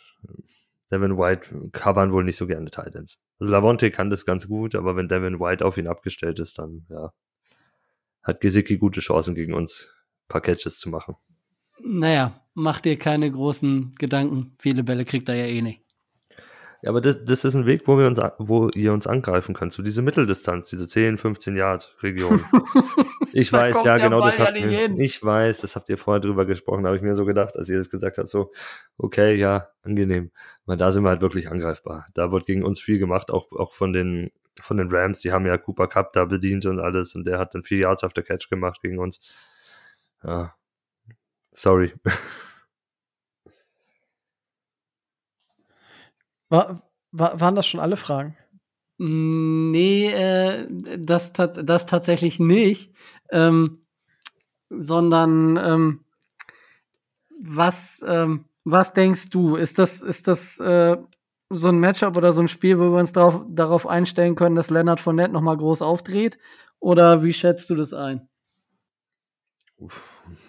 S2: Devin White covern wohl nicht so gerne Titans. Also Lavonte kann das ganz gut, aber wenn Devin White auf ihn abgestellt ist, dann ja, hat Gesicki gute Chancen gegen uns ein paar Catches zu machen.
S3: Naja, mach dir keine großen Gedanken. Viele Bälle kriegt er ja eh nicht.
S2: Ja, aber das, das ist ein Weg, wo wir uns, wo ihr uns angreifen könnt, so diese Mitteldistanz, diese 10, 15 Yard Region. Ich weiß, ja, genau, das habt ihr, ich weiß, das habt ihr vorher drüber gesprochen, habe ich mir so gedacht, als ihr das gesagt habt, so, okay, ja, angenehm. Weil da sind wir halt wirklich angreifbar. Da wird gegen uns viel gemacht, auch, auch von den, von den Rams, die haben ja Cooper Cup da bedient und alles und der hat dann vier Yards auf der Catch gemacht gegen uns. Ja. Sorry.
S1: War, war, waren das schon alle Fragen?
S3: Nee, äh, das, das tatsächlich nicht. Ähm, sondern ähm, was, ähm, was denkst du? Ist das, ist das äh, so ein Matchup oder so ein Spiel, wo wir uns drauf, darauf einstellen können, dass Leonard Fournette nochmal groß aufdreht? Oder wie schätzt du das ein?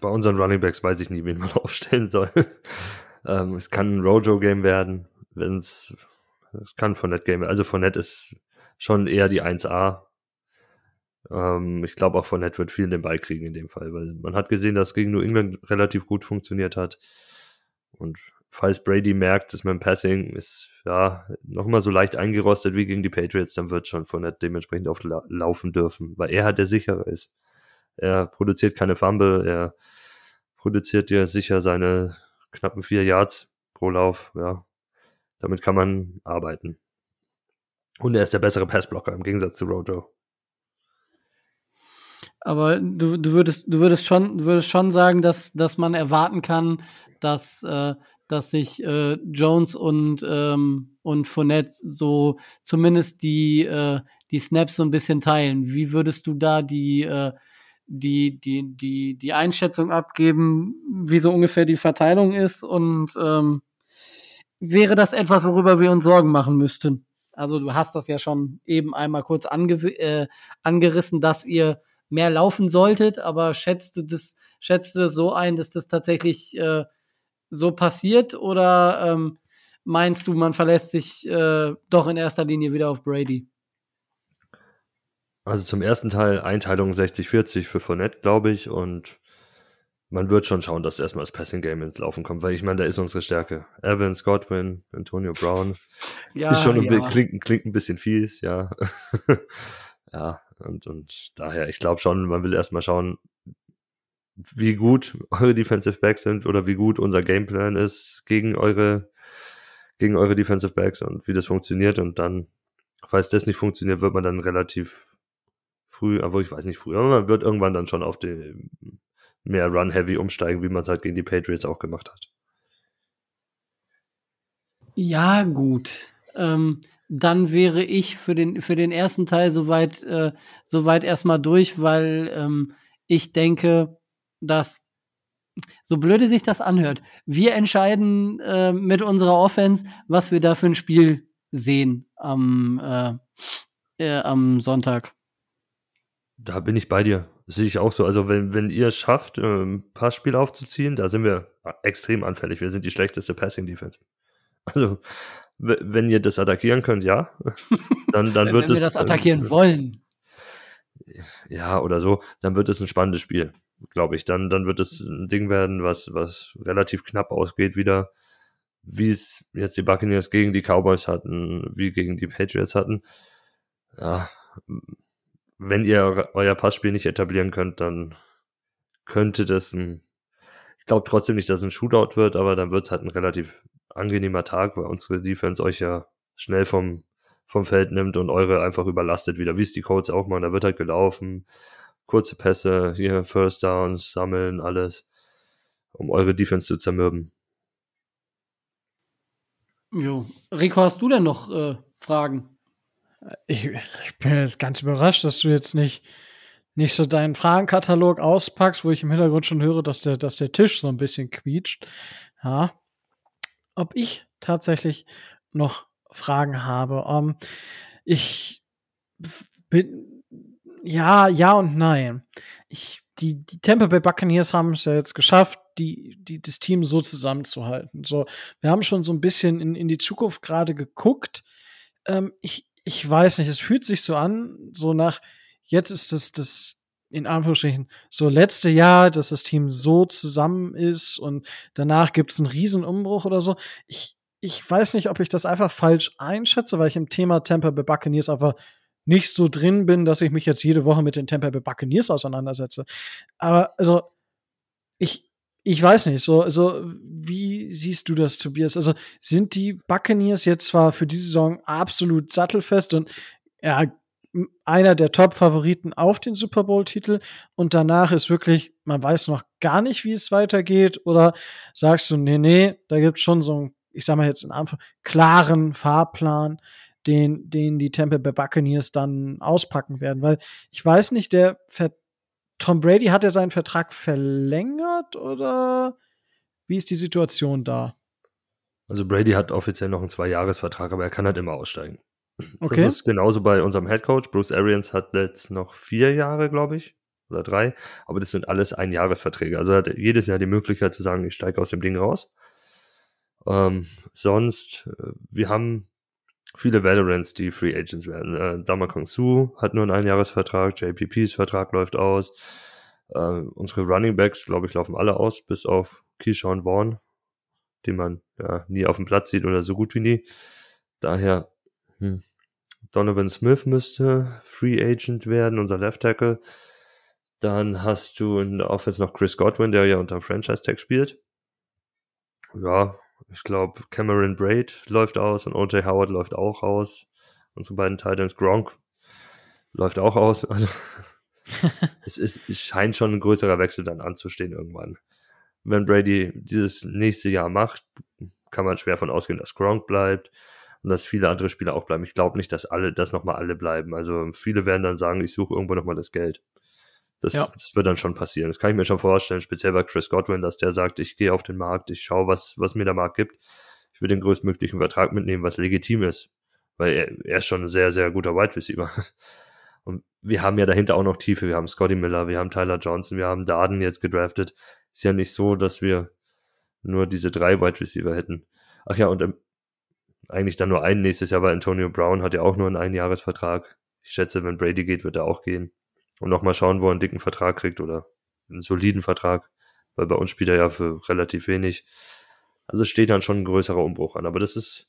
S2: Bei unseren Running Backs weiß ich nie, wen man aufstellen soll. ähm, es kann ein Rojo-Game werden, wenn es es kann Fournette Game. Also Fournette ist schon eher die 1A. Ähm, ich glaube auch Fournette wird viel den Ball kriegen in dem Fall, weil man hat gesehen, dass gegen New England relativ gut funktioniert hat. Und falls Brady merkt, dass mein Passing ist ja noch immer so leicht eingerostet wie gegen die Patriots, dann wird schon Fournette dementsprechend oft la laufen dürfen, weil er halt der sichere ist. Er produziert keine Fumble, er produziert ja sicher seine knappen vier Yards pro Lauf, ja. Damit kann man arbeiten. Und er ist der bessere Passblocker im Gegensatz zu Rojo.
S3: Aber du, du, würdest, du würdest schon, würdest schon sagen, dass, dass man erwarten kann, dass, äh, dass sich äh, Jones und, ähm, und Fournette so zumindest die, äh, die Snaps so ein bisschen teilen. Wie würdest du da die, äh, die, die, die, die Einschätzung abgeben, wie so ungefähr die Verteilung ist? Und ähm, wäre das etwas, worüber wir uns Sorgen machen müssten? Also du hast das ja schon eben einmal kurz ange äh, angerissen, dass ihr mehr laufen solltet, aber schätzt du das, schätzt du das so ein, dass das tatsächlich äh, so passiert oder ähm, meinst du, man verlässt sich äh, doch in erster Linie wieder auf Brady?
S2: Also zum ersten Teil Einteilung 60-40 für Fournette, glaube ich, und man wird schon schauen, dass erstmal das Passing Game ins Laufen kommt, weil ich meine, da ist unsere Stärke. Evans, Godwin, Antonio Brown. Ja, ist schon ein ja. klingt, klingt ein bisschen fies, ja. ja, und, und daher, ich glaube schon, man will erstmal schauen, wie gut eure Defensive Backs sind oder wie gut unser Gameplan ist gegen eure, gegen eure Defensive Backs und wie das funktioniert und dann, falls das nicht funktioniert, wird man dann relativ früh, aber ich weiß nicht früh, aber man wird irgendwann dann schon auf die mehr Run-Heavy umsteigen, wie man es halt gegen die Patriots auch gemacht hat.
S3: Ja, gut. Ähm, dann wäre ich für den, für den ersten Teil soweit, äh, soweit erstmal durch, weil ähm, ich denke, dass, so blöde sich das anhört, wir entscheiden äh, mit unserer Offense, was wir da für ein Spiel sehen am, äh, äh, am Sonntag.
S2: Da bin ich bei dir. Sehe ich auch so. Also, wenn, wenn ihr es schafft, ein ähm, Passspiel aufzuziehen, da sind wir extrem anfällig. Wir sind die schlechteste Passing Defense. Also, wenn ihr das attackieren könnt, ja. Dann, dann wird
S3: wenn
S2: es.
S3: wir das attackieren äh, wollen.
S2: Ja, oder so, dann wird es ein spannendes Spiel, glaube ich. Dann, dann wird es ein Ding werden, was, was relativ knapp ausgeht wieder. Wie es jetzt die Buccaneers gegen die Cowboys hatten, wie gegen die Patriots hatten. Ja, wenn ihr euer Passspiel nicht etablieren könnt, dann könnte das ein, ich glaube trotzdem nicht, dass es ein Shootout wird, aber dann wird es halt ein relativ angenehmer Tag, weil unsere Defense euch ja schnell vom, vom Feld nimmt und eure einfach überlastet wieder, wie es die Codes auch machen. Da wird halt gelaufen, kurze Pässe, hier First Downs, sammeln, alles, um eure Defense zu zermürben.
S3: Jo. Rico, hast du denn noch äh, Fragen?
S1: Ich, ich bin jetzt ganz überrascht, dass du jetzt nicht, nicht so deinen Fragenkatalog auspackst, wo ich im Hintergrund schon höre, dass der, dass der Tisch so ein bisschen quietscht. Ja. Ob ich tatsächlich noch Fragen habe. Um, ähm, ich bin, ja, ja und nein. Ich, die, die Tampa Bay Buccaneers haben es ja jetzt geschafft, die, die, das Team so zusammenzuhalten. So, wir haben schon so ein bisschen in, in die Zukunft gerade geguckt. Ähm, ich, ich weiß nicht, es fühlt sich so an, so nach, jetzt ist das, das, in Anführungsstrichen, so letzte Jahr, dass das Team so zusammen ist und danach gibt's einen Riesenumbruch oder so. Ich, ich weiß nicht, ob ich das einfach falsch einschätze, weil ich im Thema Tampa Bay Buccaneers einfach nicht so drin bin, dass ich mich jetzt jede Woche mit den Tampa Bay Buccaneers auseinandersetze. Aber also ich ich weiß nicht, so also wie siehst du das, Tobias? Also sind die Buccaneers jetzt zwar für diese Saison absolut sattelfest und ja einer der Top-Favoriten auf den Super Bowl-Titel und danach ist wirklich, man weiß noch gar nicht, wie es weitergeht, oder sagst du, nee, nee, da gibt's schon so einen, ich sag mal jetzt in Anfang, klaren Fahrplan, den, den die Tampa Bay Buccaneers dann auspacken werden, weil ich weiß nicht, der Ver Tom Brady hat er seinen Vertrag verlängert oder wie ist die Situation da?
S2: Also Brady hat offiziell noch einen Zwei-Jahres-Vertrag, aber er kann halt immer aussteigen.
S1: Okay.
S2: Das ist genauso bei unserem Head Coach. Bruce Arians hat jetzt noch vier Jahre, glaube ich, oder drei. Aber das sind alles Einjahresverträge. Also er hat jedes Jahr die Möglichkeit zu sagen, ich steige aus dem Ding raus. Ähm, sonst, äh, wir haben viele Veterans, die Free Agents werden. Äh, Dama Kong Su hat nur einen Einjahresvertrag, JPPs Vertrag läuft aus. Äh, unsere Running Backs, glaube ich, laufen alle aus, bis auf Keyshawn Vaughn, den man ja nie auf dem Platz sieht oder so gut wie nie. Daher hm. Donovan Smith müsste Free Agent werden, unser Left Tackle. Dann hast du in der Offense noch Chris Godwin, der ja unter Franchise Tag spielt. Ja, ich glaube, Cameron Braid läuft aus und OJ Howard läuft auch aus. Unsere beiden Titans Gronk läuft auch aus. Also es, ist, es scheint schon ein größerer Wechsel dann anzustehen irgendwann. Wenn Brady dieses nächste Jahr macht, kann man schwer von ausgehen, dass Gronk bleibt und dass viele andere Spieler auch bleiben. Ich glaube nicht, dass alle, dass nochmal alle bleiben. Also viele werden dann sagen, ich suche irgendwo nochmal das Geld. Das, ja. das wird dann schon passieren. Das kann ich mir schon vorstellen, speziell bei Chris Godwin, dass der sagt, ich gehe auf den Markt, ich schaue, was, was mir der Markt gibt. Ich will den größtmöglichen Vertrag mitnehmen, was legitim ist. Weil er, er ist schon ein sehr, sehr guter Wide Receiver. Und wir haben ja dahinter auch noch Tiefe. Wir haben Scotty Miller, wir haben Tyler Johnson, wir haben Darden jetzt gedraftet. Ist ja nicht so, dass wir nur diese drei Wide Receiver hätten. Ach ja, und im, eigentlich dann nur einen nächstes Jahr, weil Antonio Brown hat ja auch nur einen Einjahresvertrag. Ich schätze, wenn Brady geht, wird er auch gehen. Und nochmal schauen, wo er einen dicken Vertrag kriegt oder einen soliden Vertrag, weil bei uns spielt er ja für relativ wenig. Also steht dann schon ein größerer Umbruch an. Aber das ist,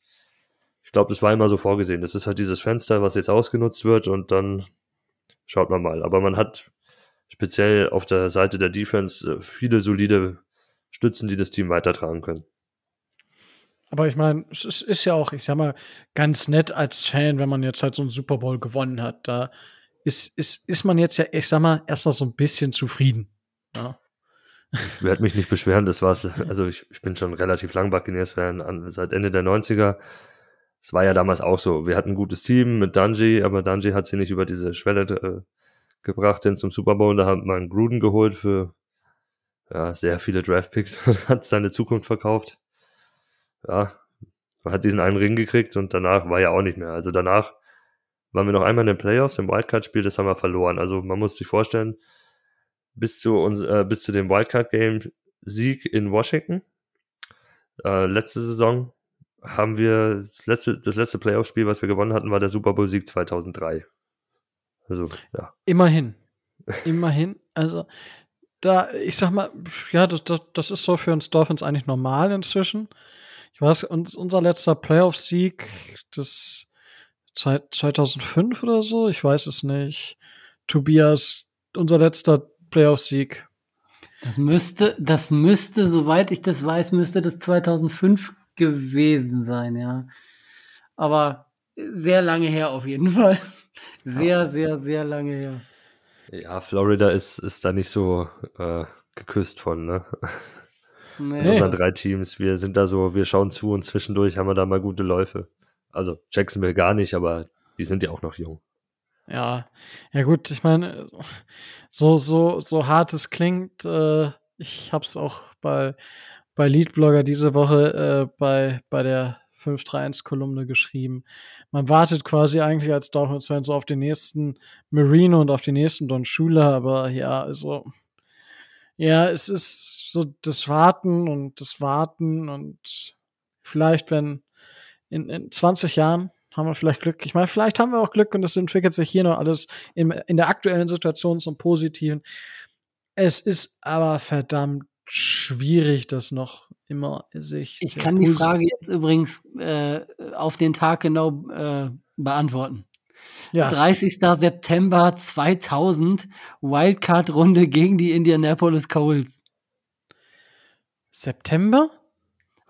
S2: ich glaube, das war immer so vorgesehen. Das ist halt dieses Fenster, was jetzt ausgenutzt wird und dann schaut man mal. Aber man hat speziell auf der Seite der Defense äh, viele solide Stützen, die das Team weitertragen können.
S1: Aber ich meine, es ist, ist, ja auch, ich sag mal, ganz nett als Fan, wenn man jetzt halt so einen Super Bowl gewonnen hat. Da ist, ist, ist man jetzt ja, ich sag mal, erstmal so ein bisschen zufrieden. Ja.
S2: Ich werde mich nicht beschweren, das war's. Also ich, ich bin schon relativ lang Buccaneers-Fan, seit Ende der 90er. Es war ja damals auch so. Wir hatten ein gutes Team mit Dungy, aber Dungy hat sie nicht über diese Schwelle äh, gebracht hin zum Super Bowl. Da hat man Gruden geholt für ja, sehr viele Draftpicks und hat seine Zukunft verkauft ja, man hat diesen einen Ring gekriegt und danach war ja auch nicht mehr. Also danach waren wir noch einmal in den Playoffs, im Wildcard-Spiel, das haben wir verloren. Also man muss sich vorstellen, bis zu uns, äh, bis zu dem Wildcard-Game-Sieg in Washington, äh, letzte Saison, haben wir das letzte, das letzte Playoff-Spiel, was wir gewonnen hatten, war der Super Bowl-Sieg 2003. Also, ja.
S1: Immerhin. Immerhin. Also, da, ich sag mal, ja, das, das, das ist so für uns Dolphins eigentlich normal inzwischen ich weiß, uns, unser letzter Playoff-Sieg, das 2005 oder so, ich weiß es nicht. Tobias, unser letzter Playoff-Sieg.
S3: Das müsste, das müsste, soweit ich das weiß, müsste das 2005 gewesen sein, ja. Aber sehr lange her auf jeden Fall. Sehr, sehr, sehr lange her.
S2: Ja, Florida ist, ist da nicht so äh, geküsst von, ne? Nee. Unseren drei Teams. Wir sind da so, wir schauen zu und zwischendurch haben wir da mal gute Läufe. Also Jacksonville gar nicht, aber die sind ja auch noch jung.
S1: Ja, ja gut, ich meine, so, so, so hart es klingt, äh, ich hab's auch bei, bei Leadblogger diese Woche äh, bei, bei der 531-Kolumne geschrieben. Man wartet quasi eigentlich als Dolphins-Fan so auf den nächsten Marino und auf den nächsten Don Schuler, aber ja, also ja, es ist so das Warten und das Warten und vielleicht, wenn in, in 20 Jahren haben wir vielleicht Glück. Ich meine, vielleicht haben wir auch Glück und es entwickelt sich hier noch alles in, in der aktuellen Situation zum Positiven. Es ist aber verdammt schwierig, das noch immer sich.
S3: Ich kann die Frage jetzt übrigens äh, auf den Tag genau äh, beantworten. Ja. 30. September 2000, Wildcard-Runde gegen die Indianapolis Colts.
S1: September?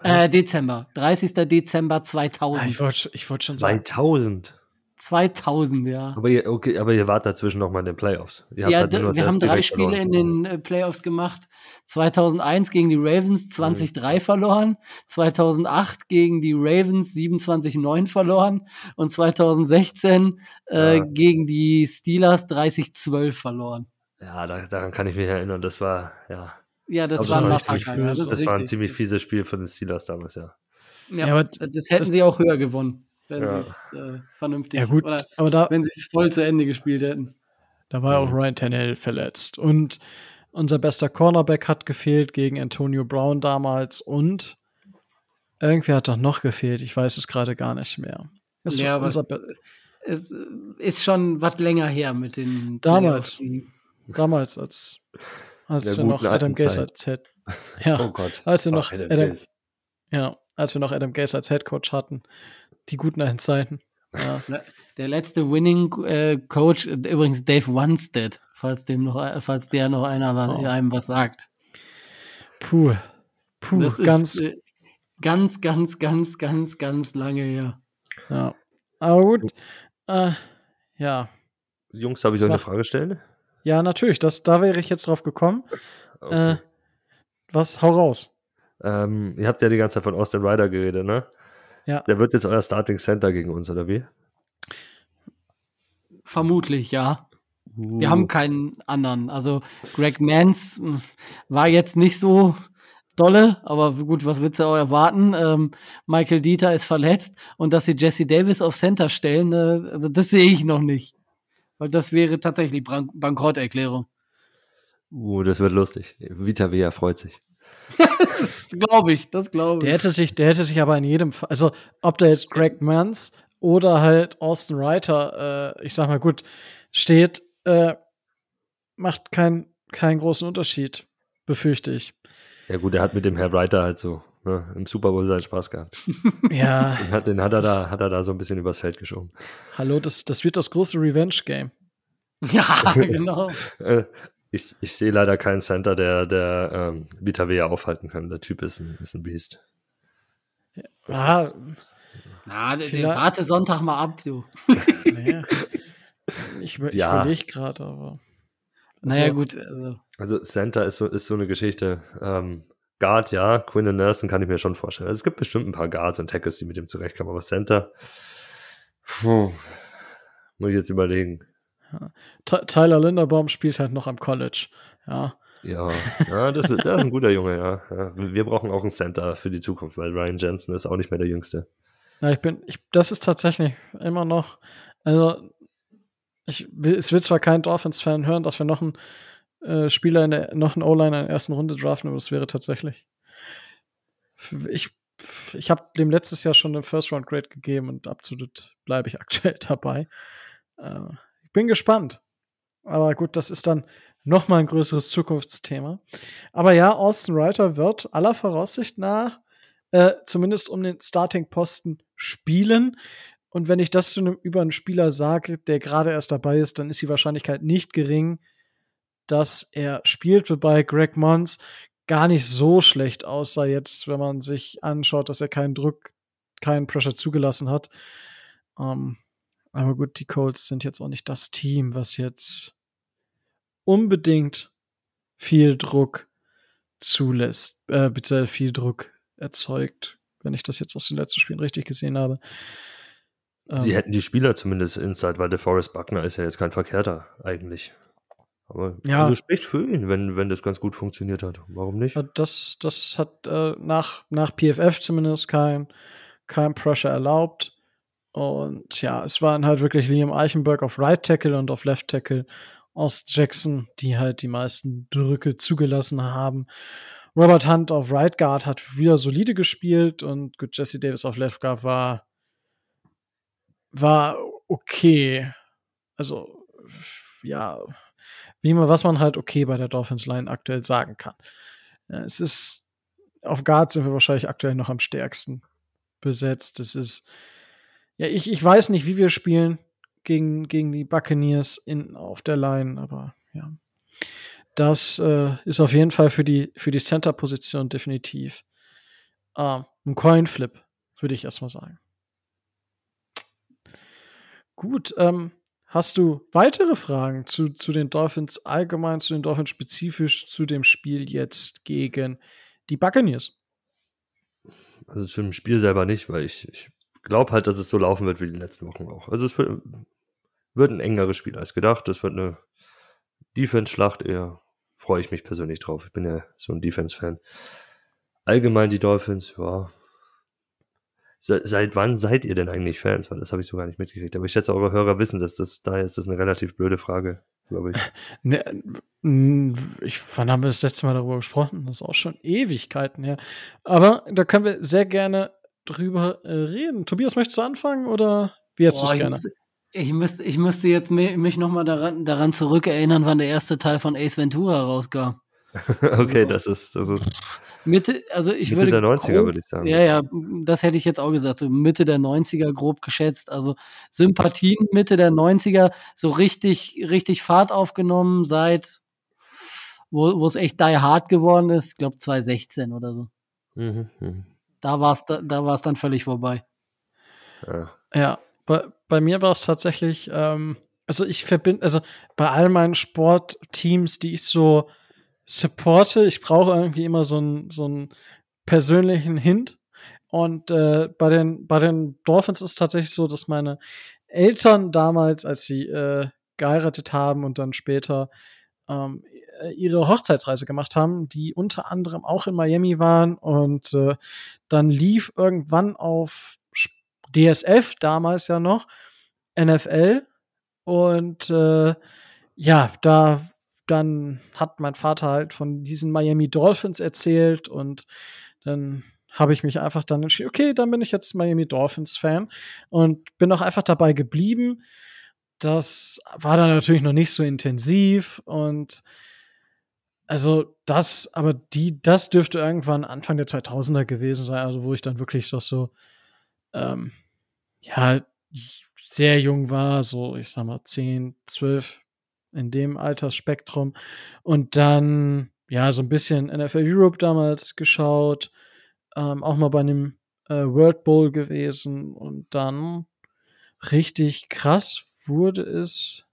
S3: Äh, Dezember. 30. Dezember 2000. Ah,
S1: ich wollte ich wollt schon
S2: 2000.
S1: sagen.
S3: 2000, ja.
S2: Aber ihr, okay, aber ihr wart dazwischen noch mal in den Playoffs.
S3: ja, halt wir haben drei Spiele verloren. in den äh, Playoffs gemacht. 2001 gegen die Ravens 20-3 mhm. verloren, 2008 gegen die Ravens 27-9 verloren und 2016 äh, ja. gegen die Steelers 30-12 verloren.
S2: Ja, da, daran kann ich mich erinnern. Das war, ja.
S3: Ja, das, also war ein Massaker.
S2: Das, das war ein ziemlich fieses Spiel von den Steelers damals, ja.
S3: Ja, ja aber das hätten das, sie auch höher gewonnen wenn ja. sie es äh, vernünftig
S1: ja, gut,
S3: oder
S1: aber da,
S3: wenn sie es voll zu Ende gespielt hätten.
S1: Da war auch Ryan Tannehill verletzt und unser bester Cornerback hat gefehlt gegen Antonio Brown damals und irgendwie hat doch noch gefehlt. Ich weiß es gerade gar nicht mehr.
S3: Es ja, aber es ist schon was länger her mit den
S1: damals. Damals als als wir noch Adam Gase als Head, ja, oh Gott. als wir noch Adam, Adam ja, als wir noch Adam Gase als Head Coach hatten, die guten alten Zeiten. Ja.
S3: Der letzte Winning äh, Coach, übrigens Dave Wanstead, falls dem noch, falls der noch einer oh. einem was sagt.
S1: Puh, puh, das ganz, ist, äh,
S3: ganz, ganz, ganz, ganz, ganz lange her.
S1: Ja, aber gut, äh, ja.
S2: Jungs, darf ich euch eine Frage stellen?
S1: Ja, natürlich. Das, da wäre ich jetzt drauf gekommen. Okay. Äh, was, hau raus.
S2: Ähm, ihr habt ja die ganze Zeit von Austin Ryder geredet, ne?
S1: Ja.
S2: Der wird jetzt euer Starting Center gegen uns, oder wie?
S3: Vermutlich, ja. Uh. Wir haben keinen anderen. Also Greg Mans hm, war jetzt nicht so dolle, aber gut, was willst du auch erwarten? Ähm, Michael Dieter ist verletzt und dass sie Jesse Davis auf Center stellen, äh, also das sehe ich noch nicht. Weil das wäre tatsächlich Bank Bankrotterklärung.
S2: Uh, das wird lustig. Vita Vea freut sich
S3: das glaube ich, das glaube ich.
S1: Der hätte sich, der hätte sich aber in jedem Fall, also ob da jetzt Greg Mans oder halt Austin Reiter, äh, ich sag mal gut, steht, äh, macht keinen keinen großen Unterschied, befürchte ich.
S2: Ja gut, er hat mit dem Herr Reiter halt so ne, im Super Bowl seinen Spaß gehabt.
S1: ja.
S2: Den hat, den hat er da, hat er da so ein bisschen übers Feld geschoben.
S1: Hallo, das, das wird das große Revenge-Game.
S3: Ja, genau.
S2: Äh, ich, ich sehe leider keinen Center, der, der ähm, Vita Vea aufhalten kann. Der Typ ist ein, ist ein Biest.
S1: Ja, ah,
S3: na, der, warte Sonntag mal ab, du.
S1: naja. Ich, ich ja. überlege gerade, aber.
S3: Naja, also, gut. Also.
S2: also Center ist so, ist so eine Geschichte. Ähm, Guard, ja, Quinn und Nelson kann ich mir schon vorstellen. Also es gibt bestimmt ein paar Guards und Tackles, die mit dem zurechtkommen, aber Center, puh, muss ich jetzt überlegen.
S1: Ja. Tyler Linderbaum spielt halt noch am College. Ja.
S2: Ja, ja das, ist, das ist ein guter Junge, ja. ja. Wir brauchen auch einen Center für die Zukunft, weil Ryan Jensen ist auch nicht mehr der Jüngste.
S1: Ja, ich bin, ich, das ist tatsächlich immer noch, also ich will, es will zwar kein Dolphins-Fan hören, dass wir noch einen äh, Spieler in der, noch einen O-Line in der ersten Runde draften, aber das wäre tatsächlich. Ich, ich habe dem letztes Jahr schon den First Round Grade gegeben und absolut bleibe ich aktuell dabei. Äh, bin gespannt. Aber gut, das ist dann noch mal ein größeres Zukunftsthema. Aber ja, Austin Reiter wird aller Voraussicht nach äh, zumindest um den Starting-Posten spielen. Und wenn ich das zu einem, über einen Spieler sage, der gerade erst dabei ist, dann ist die Wahrscheinlichkeit nicht gering, dass er spielt, wobei Greg Mons gar nicht so schlecht aussah jetzt, wenn man sich anschaut, dass er keinen Druck, keinen Pressure zugelassen hat. Ähm, aber gut, die Colts sind jetzt auch nicht das Team, was jetzt unbedingt viel Druck zulässt, äh, beziehungsweise viel Druck erzeugt, wenn ich das jetzt aus den letzten Spielen richtig gesehen habe.
S2: Sie ähm, hätten die Spieler zumindest inside, weil der Forrest Buckner ist ja jetzt kein Verkehrter eigentlich. Aber ja. also spricht für ihn, wenn, wenn das ganz gut funktioniert hat. Warum nicht?
S1: Das, das hat äh, nach, nach PFF zumindest kein, kein Pressure erlaubt. Und ja, es waren halt wirklich Liam Eichenberg auf Right Tackle und auf Left Tackle aus Jackson, die halt die meisten Drücke zugelassen haben. Robert Hunt auf Right Guard hat wieder solide gespielt und gut, Jesse Davis auf Left Guard war, war okay. Also, ja, wie man, was man halt okay bei der Dolphins Line aktuell sagen kann. Es ist auf Guard sind wir wahrscheinlich aktuell noch am stärksten besetzt. Das ist, ja, ich, ich weiß nicht, wie wir spielen gegen, gegen die Buccaneers in, auf der Line, aber ja. Das äh, ist auf jeden Fall für die, für die Center-Position definitiv äh, ein Coin-Flip, würde ich erstmal sagen. Gut, ähm, hast du weitere Fragen zu, zu den Dolphins allgemein, zu den Dolphins spezifisch zu dem Spiel jetzt gegen die Buccaneers?
S2: Also zu dem Spiel selber nicht, weil ich, ich glaube halt, dass es so laufen wird wie die letzten Wochen auch. Also es wird, wird ein engeres Spiel als gedacht. Es wird eine Defense-Schlacht eher. Freue ich mich persönlich drauf. Ich bin ja so ein Defense-Fan. Allgemein die Dolphins, ja, Seit wann seid ihr denn eigentlich Fans? Weil das habe ich so gar nicht mitgekriegt. Aber ich schätze, eure Hörer wissen das. das daher ist das eine relativ blöde Frage, glaube ich.
S1: Ne, ich. Wann haben wir das letzte Mal darüber gesprochen? Das ist auch schon Ewigkeiten her. Aber da können wir sehr gerne drüber äh, reden. Tobias, möchtest du anfangen oder wie hättest du es gerne?
S3: Ich müsste, ich müsste jetzt mich nochmal daran, daran zurückerinnern, wann der erste Teil von Ace Ventura rauskam.
S2: okay, das ist, das ist
S3: Mitte, also ich
S2: Mitte
S3: würde
S2: der 90er
S3: grob,
S2: würde ich sagen.
S3: Ja, ja, das hätte ich jetzt auch gesagt, so Mitte der 90er grob geschätzt. Also Sympathien Mitte der 90er, so richtig, richtig Fahrt aufgenommen seit, wo, wo es echt die hard geworden ist, ich glaube 2016 oder so. Mhm, mh. Da war es da, da war's dann völlig vorbei.
S1: Ja, ja bei, bei mir war es tatsächlich, ähm, also ich verbinde, also bei all meinen Sportteams, die ich so supporte. Ich brauche irgendwie immer so einen so einen persönlichen Hint. Und äh, bei den bei den Dolphins ist es tatsächlich so, dass meine Eltern damals, als sie äh, geheiratet haben und dann später ähm, ihre Hochzeitsreise gemacht haben, die unter anderem auch in Miami waren und äh, dann lief irgendwann auf DSF damals ja noch NFL und äh, ja, da dann hat mein Vater halt von diesen Miami Dolphins erzählt und dann habe ich mich einfach dann entschieden, okay, dann bin ich jetzt Miami Dolphins Fan und bin auch einfach dabei geblieben. Das war dann natürlich noch nicht so intensiv und also das, aber die, das dürfte irgendwann Anfang der 2000er gewesen sein, also wo ich dann wirklich so, so ähm, ja, sehr jung war, so ich sag mal 10, 12, in dem Altersspektrum. Und dann, ja, so ein bisschen NFL Europe damals geschaut, ähm, auch mal bei einem äh, World Bowl gewesen und dann richtig krass wurde es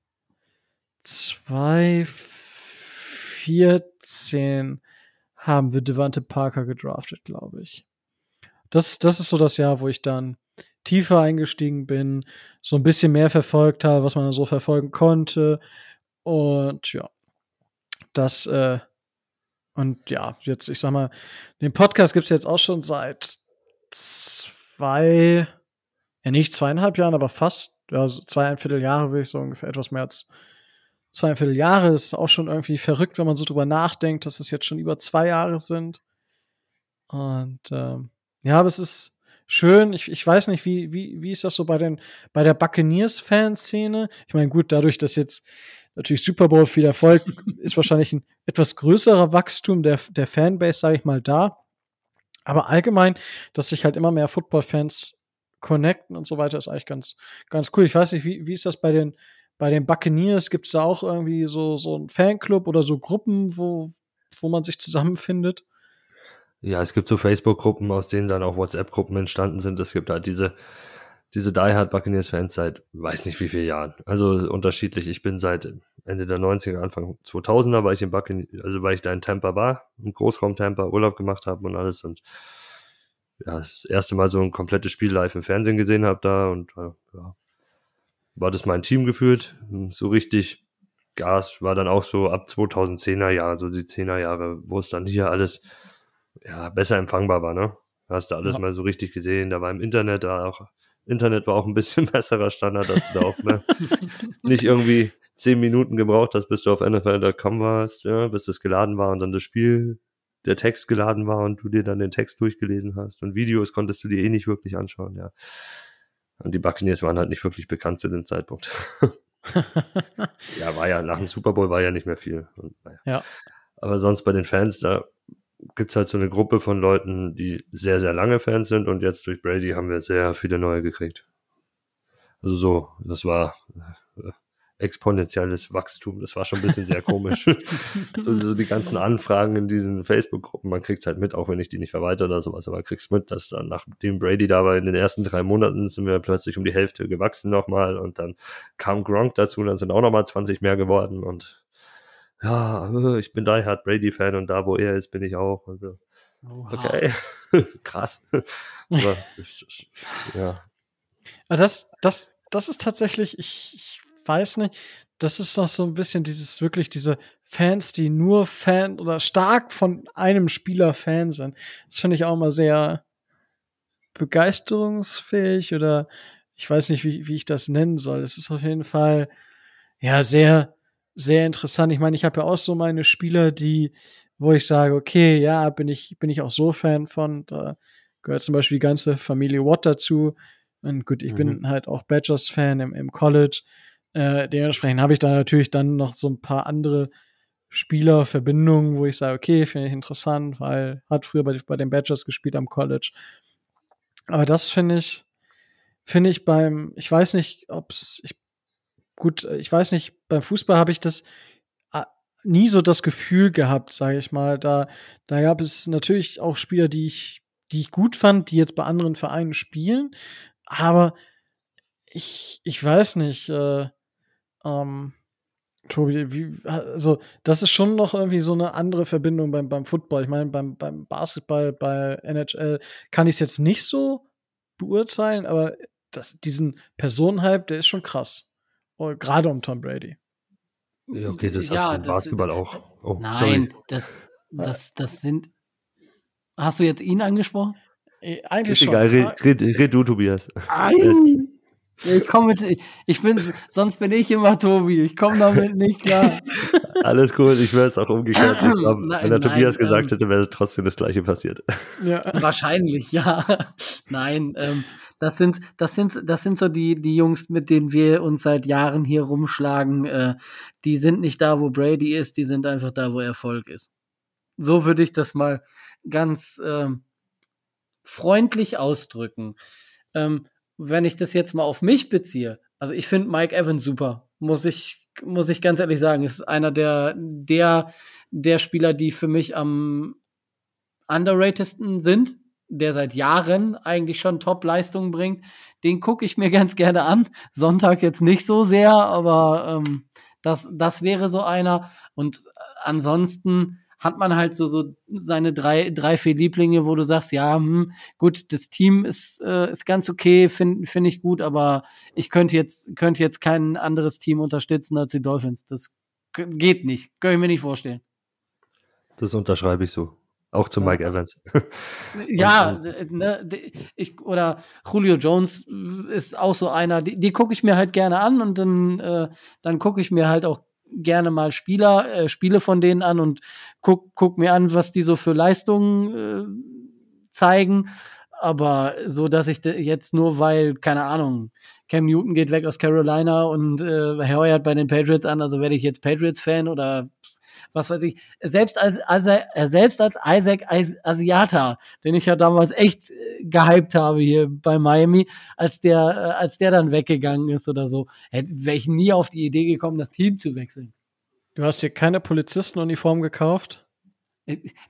S1: 2014 haben wir Devante Parker gedraftet, glaube ich. Das, das ist so das Jahr, wo ich dann tiefer eingestiegen bin, so ein bisschen mehr verfolgt habe, was man so verfolgen konnte und ja, das, äh, und ja, jetzt, ich sag mal, den Podcast gibt's jetzt auch schon seit zwei, ja nicht zweieinhalb Jahren, aber fast, ja, so zweieinviertel Jahre, würde ich so ungefähr etwas mehr als zweieinviertel Jahre. Ist auch schon irgendwie verrückt, wenn man so drüber nachdenkt, dass es jetzt schon über zwei Jahre sind. Und ähm, ja, aber es ist schön. Ich, ich weiß nicht, wie, wie, wie ist das so bei den, bei der Buccaneers-Fanszene? Ich meine, gut, dadurch, dass jetzt natürlich Super Bowl viel Erfolg, ist wahrscheinlich ein etwas größerer Wachstum der, der Fanbase, sage ich mal, da. Aber allgemein, dass sich halt immer mehr Football-Fans connecten und so weiter, ist eigentlich ganz, ganz cool. Ich weiß nicht, wie, wie ist das bei den, bei den Buccaneers? Gibt es da auch irgendwie so, so ein Fanclub oder so Gruppen, wo, wo man sich zusammenfindet?
S2: Ja, es gibt so Facebook-Gruppen, aus denen dann auch WhatsApp-Gruppen entstanden sind. Es gibt halt diese diese Die Hard Buccaneers Fans seit weiß nicht wie vielen Jahren. Also unterschiedlich. Ich bin seit Ende der 90er, Anfang 2000er, weil ich in Buccaneers, also weil ich da in Tampa war, im Großraum Tampa Urlaub gemacht habe und alles und ja, das erste Mal so ein komplettes Spiel live im Fernsehen gesehen habe da und äh, ja, war das mein Team gefühlt. So richtig Gas war dann auch so ab 2010er Jahre, so die 10er Jahre, wo es dann hier alles ja besser empfangbar war, ne? Hast du alles ja. mal so richtig gesehen, da war im Internet da auch Internet war auch ein bisschen besserer Standard, dass du da auch ne, nicht irgendwie zehn Minuten gebraucht hast, bis du auf NFL.com warst, ja, bis das geladen war und dann das Spiel, der Text geladen war und du dir dann den Text durchgelesen hast. Und Videos konntest du dir eh nicht wirklich anschauen, ja. Und die Buccaneers waren halt nicht wirklich bekannt zu dem Zeitpunkt. ja, war ja nach dem Super Bowl war ja nicht mehr viel. Und, naja. Ja. Aber sonst bei den Fans, da gibt es halt so eine Gruppe von Leuten, die sehr, sehr lange Fans sind und jetzt durch Brady haben wir sehr viele neue gekriegt. Also so, das war äh, exponentielles Wachstum. Das war schon ein bisschen sehr komisch. so, so, die ganzen Anfragen in diesen Facebook-Gruppen, man kriegt es halt mit, auch wenn ich die nicht verweitere oder sowas, aber kriegst mit, dass dann nachdem Brady da war in den ersten drei Monaten sind wir plötzlich um die Hälfte gewachsen nochmal und dann kam Gronk dazu, dann sind auch nochmal 20 mehr geworden und ja, äh, ich bin Die Hard Brady-Fan und da, wo er ist, bin ich auch. Also, okay, krass. Aber,
S1: ja. Das, das, das ist tatsächlich, ich, ich weiß nicht, das ist noch so ein bisschen dieses, wirklich diese Fans, die nur Fan oder stark von einem Spieler Fan sind. Das finde ich auch mal sehr begeisterungsfähig oder ich weiß nicht, wie, wie ich das nennen soll. Es ist auf jeden Fall, ja, sehr, sehr interessant. Ich meine, ich habe ja auch so meine Spieler, die, wo ich sage, okay, ja, bin ich, bin ich auch so Fan von. Da gehört zum Beispiel die ganze Familie Watt dazu. Und gut, ich mhm. bin halt auch Badgers-Fan im, im College. Äh, dementsprechend habe ich da natürlich dann noch so ein paar andere Spielerverbindungen, wo ich sage, okay, finde ich interessant, weil hat früher bei, bei den Badgers gespielt am College. Aber das finde ich, finde ich beim, ich weiß nicht, ob's, ich, gut, ich weiß nicht, beim Fußball habe ich das äh, nie so das Gefühl gehabt, sage ich mal. Da, da gab es natürlich auch Spieler, die ich, die ich gut fand, die jetzt bei anderen Vereinen spielen. Aber ich, ich weiß nicht, äh, ähm, Tobi, wie, also das ist schon noch irgendwie so eine andere Verbindung beim, beim Football. Ich meine, beim, beim Basketball, bei NHL kann ich es jetzt nicht so beurteilen, aber das, diesen Personenhype, der ist schon krass. Oh, gerade um Tom Brady.
S2: Ja, okay, das ja, hast du im Basketball auch.
S3: Oh, nein, sorry. das, das, das sind. Hast du jetzt ihn angesprochen?
S2: Äh, eigentlich ist schon. Egal, red, red, red du, Tobias.
S3: Nein. Ich komme mit, ich bin, sonst bin ich immer Tobi. Ich komme damit nicht klar.
S2: Alles cool, ich wäre es auch umgekehrt. Glaub, nein, wenn der nein, Tobias ähm, gesagt hätte, wäre trotzdem das gleiche passiert.
S3: Ja. Wahrscheinlich, ja. Nein, ähm, das sind, das sind, das sind so die, die Jungs, mit denen wir uns seit Jahren hier rumschlagen. Äh, die sind nicht da, wo Brady ist, die sind einfach da, wo Erfolg ist. So würde ich das mal ganz äh, freundlich ausdrücken. Ähm, wenn ich das jetzt mal auf mich beziehe, also ich finde Mike Evans super, muss ich, muss ich ganz ehrlich sagen, ist einer der, der, der Spieler, die für mich am underratedsten sind, der seit Jahren eigentlich schon Top-Leistungen bringt. Den gucke ich mir ganz gerne an. Sonntag jetzt nicht so sehr, aber ähm, das, das wäre so einer. Und ansonsten hat man halt so, so seine drei, drei, vier Lieblinge, wo du sagst, ja, hm, gut, das Team ist, äh, ist ganz okay, finde find ich gut, aber ich könnte jetzt, könnte jetzt kein anderes Team unterstützen als die Dolphins. Das geht nicht. Kann ich mir nicht vorstellen.
S2: Das unterschreibe ich so. Auch zu Mike Evans.
S3: ja, ne, ich, oder Julio Jones ist auch so einer, die, die gucke ich mir halt gerne an und dann, äh, dann gucke ich mir halt auch gerne mal Spieler, äh, Spiele von denen an und guck, guck mir an, was die so für Leistungen äh, zeigen. Aber so, dass ich jetzt nur weil, keine Ahnung, Cam Newton geht weg aus Carolina und äh, heuert bei den Patriots an, also werde ich jetzt Patriots-Fan oder was weiß ich, selbst als, als er, selbst als Isaac Asiata, den ich ja damals echt äh, gehypt habe hier bei Miami, als der, äh, als der dann weggegangen ist oder so, wäre ich nie auf die Idee gekommen, das Team zu wechseln.
S1: Du hast dir keine Polizistenuniform gekauft?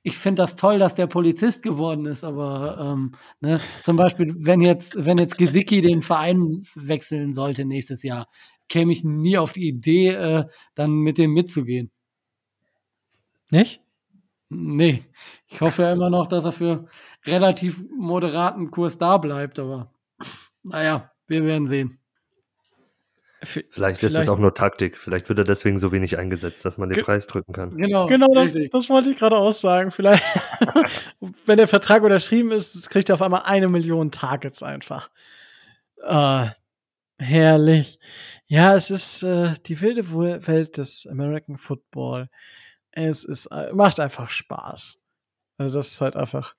S3: ich finde das toll, dass der Polizist geworden ist, aber ähm, ne, zum Beispiel, wenn jetzt, wenn jetzt Gesicki den Verein wechseln sollte nächstes Jahr, käme ich nie auf die Idee, äh, dann mit dem mitzugehen.
S1: Nicht?
S3: Nee. Ich hoffe ja immer noch, dass er für relativ moderaten Kurs da bleibt, aber naja, wir werden sehen.
S2: Vielleicht, Vielleicht ist das auch nur Taktik. Vielleicht wird er deswegen so wenig eingesetzt, dass man den Preis drücken kann.
S1: Genau, genau das, das, wollte ich gerade aussagen. Vielleicht, wenn der Vertrag unterschrieben ist, kriegt er auf einmal eine Million Targets einfach. Uh, herrlich. Ja, es ist äh, die wilde Welt des American Football. Es ist, äh, macht einfach Spaß. Also das ist halt einfach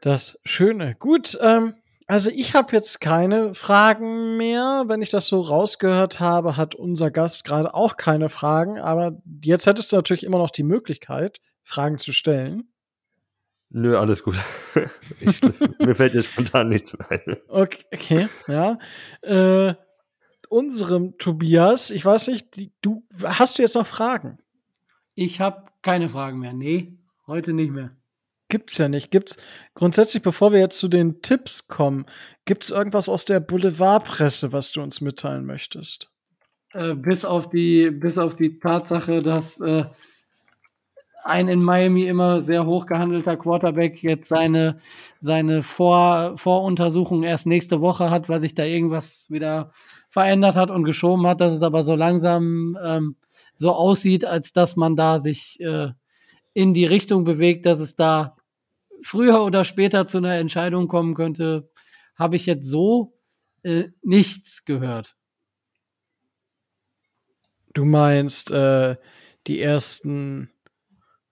S1: das Schöne. Gut, ähm, also ich habe jetzt keine Fragen mehr. Wenn ich das so rausgehört habe, hat unser Gast gerade auch keine Fragen. Aber jetzt hättest du natürlich immer noch die Möglichkeit, Fragen zu stellen?
S2: Nö, alles gut. Ich, mir fällt jetzt spontan nichts mehr ein.
S1: Okay, okay ja. Äh, unserem Tobias, ich weiß nicht, die, du hast du jetzt noch Fragen?
S3: Ich habe keine Fragen mehr. Nee, heute nicht mehr.
S1: Gibt's ja nicht. Gibt's grundsätzlich, bevor wir jetzt zu den Tipps kommen, gibt's irgendwas aus der Boulevardpresse, was du uns mitteilen möchtest?
S3: Äh, bis auf die, bis auf die Tatsache, dass äh, ein in Miami immer sehr hoch gehandelter Quarterback jetzt seine, seine Vor, Voruntersuchung erst nächste Woche hat, weil sich da irgendwas wieder verändert hat und geschoben hat, dass es aber so langsam ähm, so aussieht, als dass man da sich äh, in die Richtung bewegt, dass es da früher oder später zu einer Entscheidung kommen könnte, habe ich jetzt so äh, nichts gehört.
S1: Du meinst äh, die ersten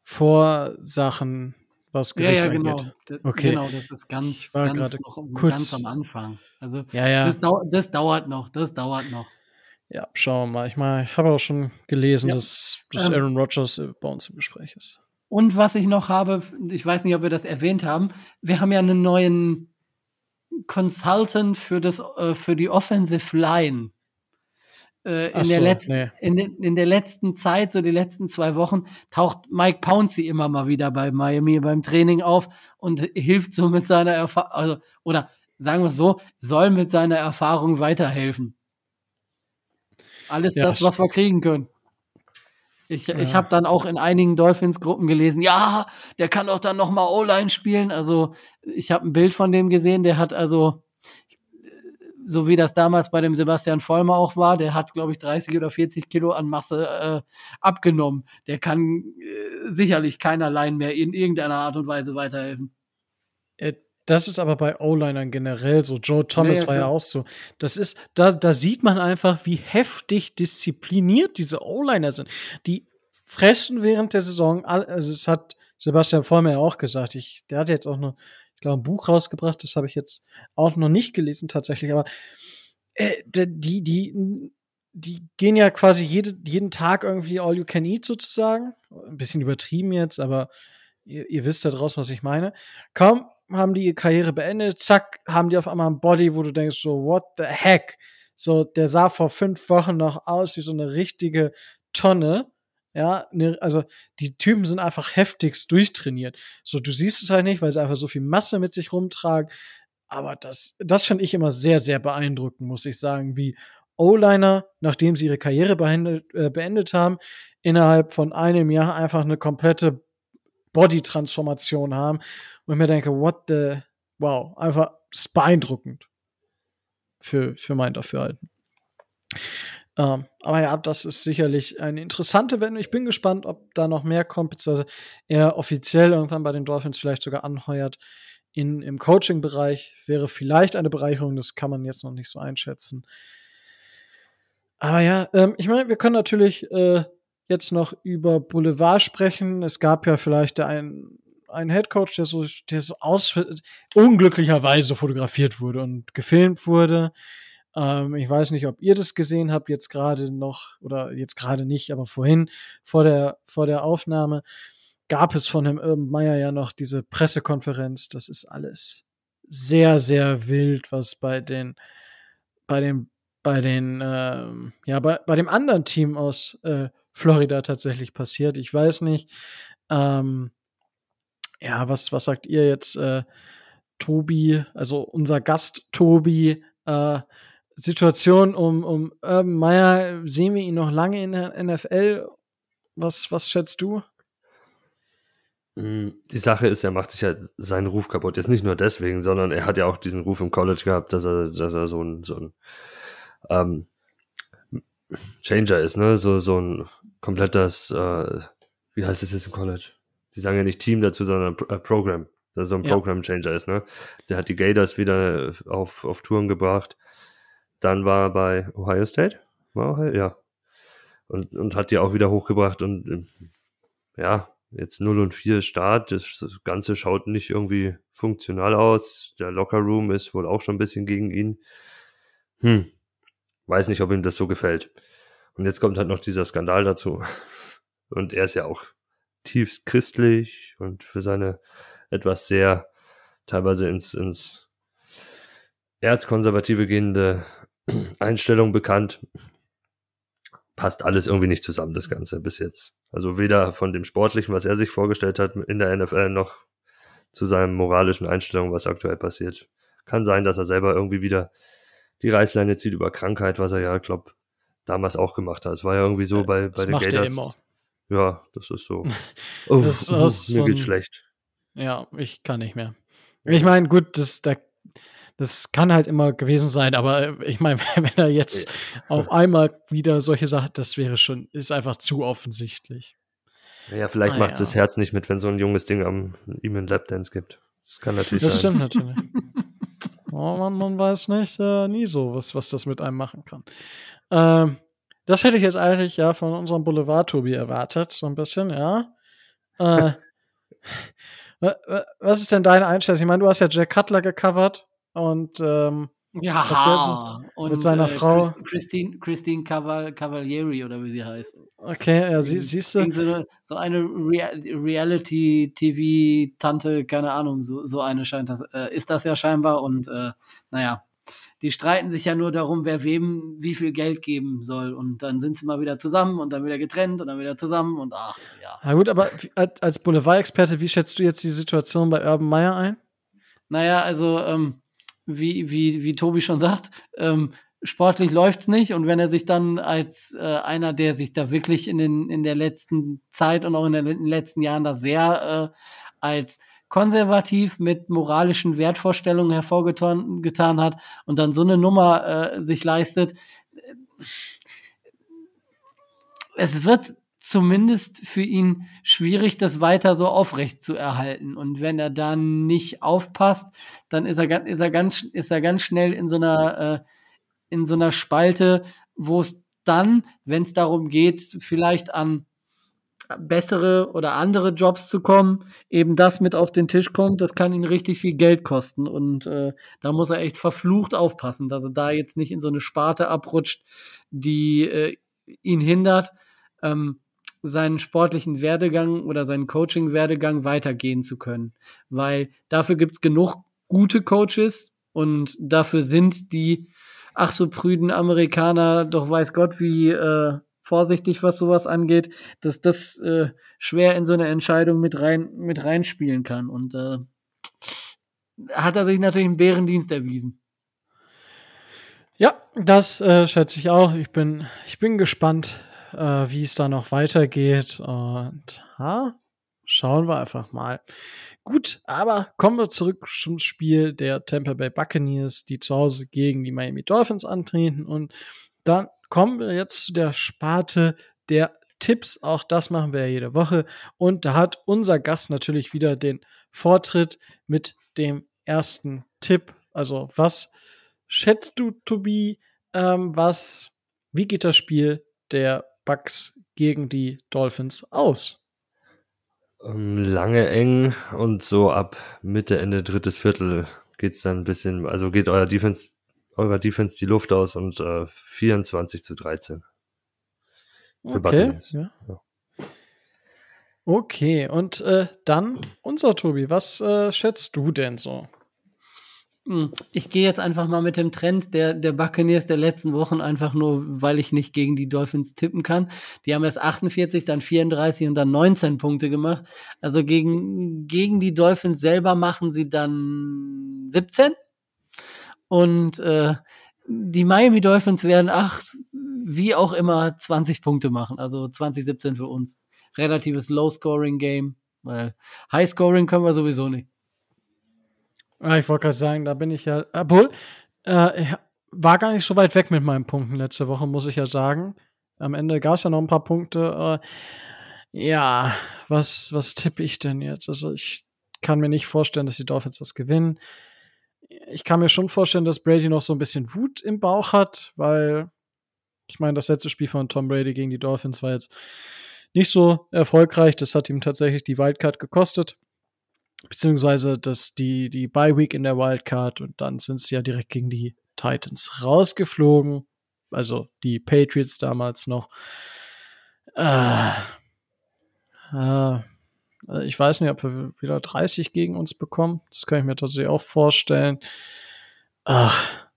S1: Vorsachen, was
S3: Gericht ja, ja,
S1: genau.
S3: angeht. Okay. Genau, das ist ganz, ganz, noch,
S1: kurz.
S3: ganz am Anfang. Also
S1: ja, ja.
S3: Das, dau das dauert noch, das dauert noch.
S1: Ja, schauen wir mal. Ich meine, ich habe auch schon gelesen, ja. dass, dass ähm, Aaron Rodgers äh, bei uns im Gespräch ist.
S3: Und was ich noch habe, ich weiß nicht, ob wir das erwähnt haben, wir haben ja einen neuen Consultant für das äh, für die Offensive Line. Äh, in, so, der letzten, nee. in, in der letzten Zeit, so die letzten zwei Wochen, taucht Mike Pouncey immer mal wieder bei Miami beim Training auf und hilft so mit seiner Erfahrung, also, oder sagen wir es so, soll mit seiner Erfahrung weiterhelfen. Alles ja, das, was wir kriegen können. Ich, ja. ich habe dann auch in einigen Dolphins-Gruppen gelesen, ja, der kann doch dann noch mal O-Line spielen. Also ich habe ein Bild von dem gesehen, der hat also, so wie das damals bei dem Sebastian Vollmer auch war, der hat, glaube ich, 30 oder 40 Kilo an Masse äh, abgenommen. Der kann äh, sicherlich keinerlei mehr in irgendeiner Art und Weise weiterhelfen.
S1: Das ist aber bei O-Linern generell so. Joe Thomas nee, war ja auch so. Das ist, da, da sieht man einfach, wie heftig diszipliniert diese O-Liner sind. Die fressen während der Saison, also es hat Sebastian Vollmer auch gesagt. Ich, der hat jetzt auch noch, ich glaube, ein Buch rausgebracht. Das habe ich jetzt auch noch nicht gelesen tatsächlich. Aber äh, die, die, die gehen ja quasi jede, jeden Tag irgendwie all you can eat sozusagen. Ein bisschen übertrieben jetzt, aber ihr, ihr wisst ja draus, was ich meine. Kaum haben die ihre Karriere beendet, zack, haben die auf einmal ein Body, wo du denkst so, what the heck? So, der sah vor fünf Wochen noch aus wie so eine richtige Tonne. Ja, ne, also die Typen sind einfach heftigst durchtrainiert. So, du siehst es halt nicht, weil sie einfach so viel Masse mit sich rumtragen. Aber das, das finde ich immer sehr, sehr beeindruckend, muss ich sagen, wie O-Liner, nachdem sie ihre Karriere beendet, äh, beendet haben, innerhalb von einem Jahr einfach eine komplette Body-Transformation haben und mir denke, what the, wow, einfach beeindruckend für, für mein Dafürhalten. Ähm, aber ja, das ist sicherlich eine interessante Wendung. Ich bin gespannt, ob da noch mehr kommt, beziehungsweise er offiziell irgendwann bei den Dolphins vielleicht sogar anheuert. In, Im Coaching-Bereich wäre vielleicht eine Bereicherung, das kann man jetzt noch nicht so einschätzen. Aber ja, ähm, ich meine, wir können natürlich äh, jetzt noch über Boulevard sprechen. Es gab ja vielleicht ein ein Headcoach, der so, der so aus, unglücklicherweise fotografiert wurde und gefilmt wurde. Ähm, ich weiß nicht, ob ihr das gesehen habt, jetzt gerade noch, oder jetzt gerade nicht, aber vorhin, vor der, vor der Aufnahme, gab es von Herrn Urban Meyer ja noch diese Pressekonferenz. Das ist alles sehr, sehr wild, was bei den, bei den, bei den, ähm, ja, bei, bei dem anderen Team aus äh, Florida tatsächlich passiert. Ich weiß nicht, ähm, ja, was, was sagt ihr jetzt, äh, Tobi, also unser Gast Tobi, äh, Situation um, um Urban Meyer, sehen wir ihn noch lange in der NFL? Was, was schätzt du?
S2: Hm, die Sache ist, er macht sich halt seinen Ruf kaputt. Jetzt nicht nur deswegen, sondern er hat ja auch diesen Ruf im College gehabt, dass er, dass er so ein, so ein ähm, Changer ist, ne? So, so ein komplettes, äh, wie heißt es jetzt im College? die sagen ja nicht Team dazu, sondern äh, Program, dass er so ein ja. Program Changer ist, ne? Der hat die Gators wieder auf, auf Touren gebracht. Dann war er bei Ohio State. War Ohio? Ja. Und, und hat die auch wieder hochgebracht und ähm, ja, jetzt 0 und 4 Start. Das Ganze schaut nicht irgendwie funktional aus. Der Locker Room ist wohl auch schon ein bisschen gegen ihn. Hm. Weiß nicht, ob ihm das so gefällt. Und jetzt kommt halt noch dieser Skandal dazu. Und er ist ja auch tiefst christlich und für seine etwas sehr teilweise ins, ins erzkonservative gehende Einstellung bekannt. Passt alles irgendwie nicht zusammen, das Ganze bis jetzt. Also weder von dem Sportlichen, was er sich vorgestellt hat in der NFL, noch zu seinen moralischen Einstellungen, was aktuell passiert. Kann sein, dass er selber irgendwie wieder die Reißleine zieht über Krankheit, was er ja, glaube damals auch gemacht hat. Es war ja irgendwie so bei, bei den Gators. Ja, das ist so.
S1: Oh, das oh, mir so
S2: geht's schlecht.
S1: Ja, ich kann nicht mehr. Ich meine, gut, das, da, das kann halt immer gewesen sein, aber ich meine, wenn er jetzt auf einmal wieder solche Sachen, das wäre schon, ist einfach zu offensichtlich.
S2: Ja, vielleicht ah, macht ja. das Herz nicht mit, wenn so ein junges Ding am ihm einen Lapdance gibt. Das kann natürlich
S1: das
S2: sein.
S1: Das stimmt natürlich. Oh, man, man weiß nicht, äh, nie so, was, was das mit einem machen kann. Ähm, das hätte ich jetzt eigentlich ja von unserem Boulevard-Tobi erwartet, so ein bisschen, ja. Äh, was ist denn deine Einstellung? Ich meine, du hast ja Jack Cutler gecovert und ähm,
S3: ja,
S1: und mit seiner äh, Frau.
S3: Christine, Christine Caval Cavalieri oder wie sie heißt.
S1: Okay, ja, sie, siehst du.
S3: So eine Rea Reality-TV-Tante, keine Ahnung, so, so eine scheint das, äh, ist das ja scheinbar und äh, naja, die streiten sich ja nur darum, wer wem wie viel Geld geben soll. Und dann sind sie mal wieder zusammen und dann wieder getrennt und dann wieder zusammen und ach, ja.
S1: Na gut, aber als Boulevard-Experte, wie schätzt du jetzt die Situation bei Urban Meyer ein?
S3: Naja, also, ähm, wie, wie, wie Tobi schon sagt, ähm, sportlich läuft's nicht. Und wenn er sich dann als äh, einer, der sich da wirklich in den in der letzten Zeit und auch in den letzten Jahren da sehr äh, als konservativ mit moralischen Wertvorstellungen hervorgetan getan hat und dann so eine Nummer äh, sich leistet, es wird zumindest für ihn schwierig, das weiter so aufrecht zu erhalten. Und wenn er dann nicht aufpasst, dann ist er, ist er ganz, ist er ganz schnell in so einer, äh, in so einer Spalte, wo es dann, wenn es darum geht, vielleicht an bessere oder andere Jobs zu kommen, eben das mit auf den Tisch kommt, das kann ihn richtig viel Geld kosten. Und äh, da muss er echt verflucht aufpassen, dass er da jetzt nicht in so eine Sparte abrutscht, die äh, ihn hindert, ähm, seinen sportlichen Werdegang oder seinen Coaching-Werdegang weitergehen zu können. Weil dafür gibt's genug gute Coaches und dafür sind die ach so prüden Amerikaner doch weiß Gott wie äh, vorsichtig, was sowas angeht, dass das äh, schwer in so eine Entscheidung mit rein mit reinspielen kann. Und äh, hat er sich natürlich einen Bärendienst erwiesen.
S1: Ja, das äh, schätze ich auch. Ich bin, ich bin gespannt, äh, wie es da noch weitergeht. Und ha, schauen wir einfach mal. Gut, aber kommen wir zurück zum Spiel der Tampa Bay Buccaneers, die zu Hause gegen die Miami Dolphins antreten. Und dann kommen wir jetzt zu der Sparte der Tipps. Auch das machen wir ja jede Woche. Und da hat unser Gast natürlich wieder den Vortritt mit dem ersten Tipp. Also, was schätzt du, Tobi? Ähm, was, wie geht das Spiel der Bucks gegen die Dolphins aus?
S2: Ähm, lange eng und so ab Mitte, Ende drittes Viertel geht es dann ein bisschen, also geht euer Defense eurer Defense die Luft aus und äh, 24 zu 13.
S1: Okay, ja. ja. Okay, und äh, dann unser Tobi, was äh, schätzt du denn so?
S3: Hm, ich gehe jetzt einfach mal mit dem Trend der, der Buccaneers der letzten Wochen, einfach nur, weil ich nicht gegen die Dolphins tippen kann. Die haben erst 48, dann 34 und dann 19 Punkte gemacht. Also gegen, gegen die Dolphins selber machen sie dann 17. Und äh, die Miami Dolphins werden acht, wie auch immer, 20 Punkte machen. Also 2017 für uns. Relatives Low-Scoring-Game, weil High-Scoring können wir sowieso nicht.
S1: Ja, ich wollte gerade sagen, da bin ich ja. Obwohl, äh, war gar nicht so weit weg mit meinen Punkten letzte Woche, muss ich ja sagen. Am Ende gab es ja noch ein paar Punkte. Äh, ja, was, was tippe ich denn jetzt? Also ich kann mir nicht vorstellen, dass die Dolphins das gewinnen ich kann mir schon vorstellen, dass Brady noch so ein bisschen Wut im Bauch hat, weil ich meine, das letzte Spiel von Tom Brady gegen die Dolphins war jetzt nicht so erfolgreich. Das hat ihm tatsächlich die Wildcard gekostet. Beziehungsweise das, die, die Bye Week in der Wildcard und dann sind sie ja direkt gegen die Titans rausgeflogen. Also die Patriots damals noch. Äh, äh, ich weiß nicht, ob wir wieder 30 gegen uns bekommen. Das kann ich mir tatsächlich auch vorstellen. Ach,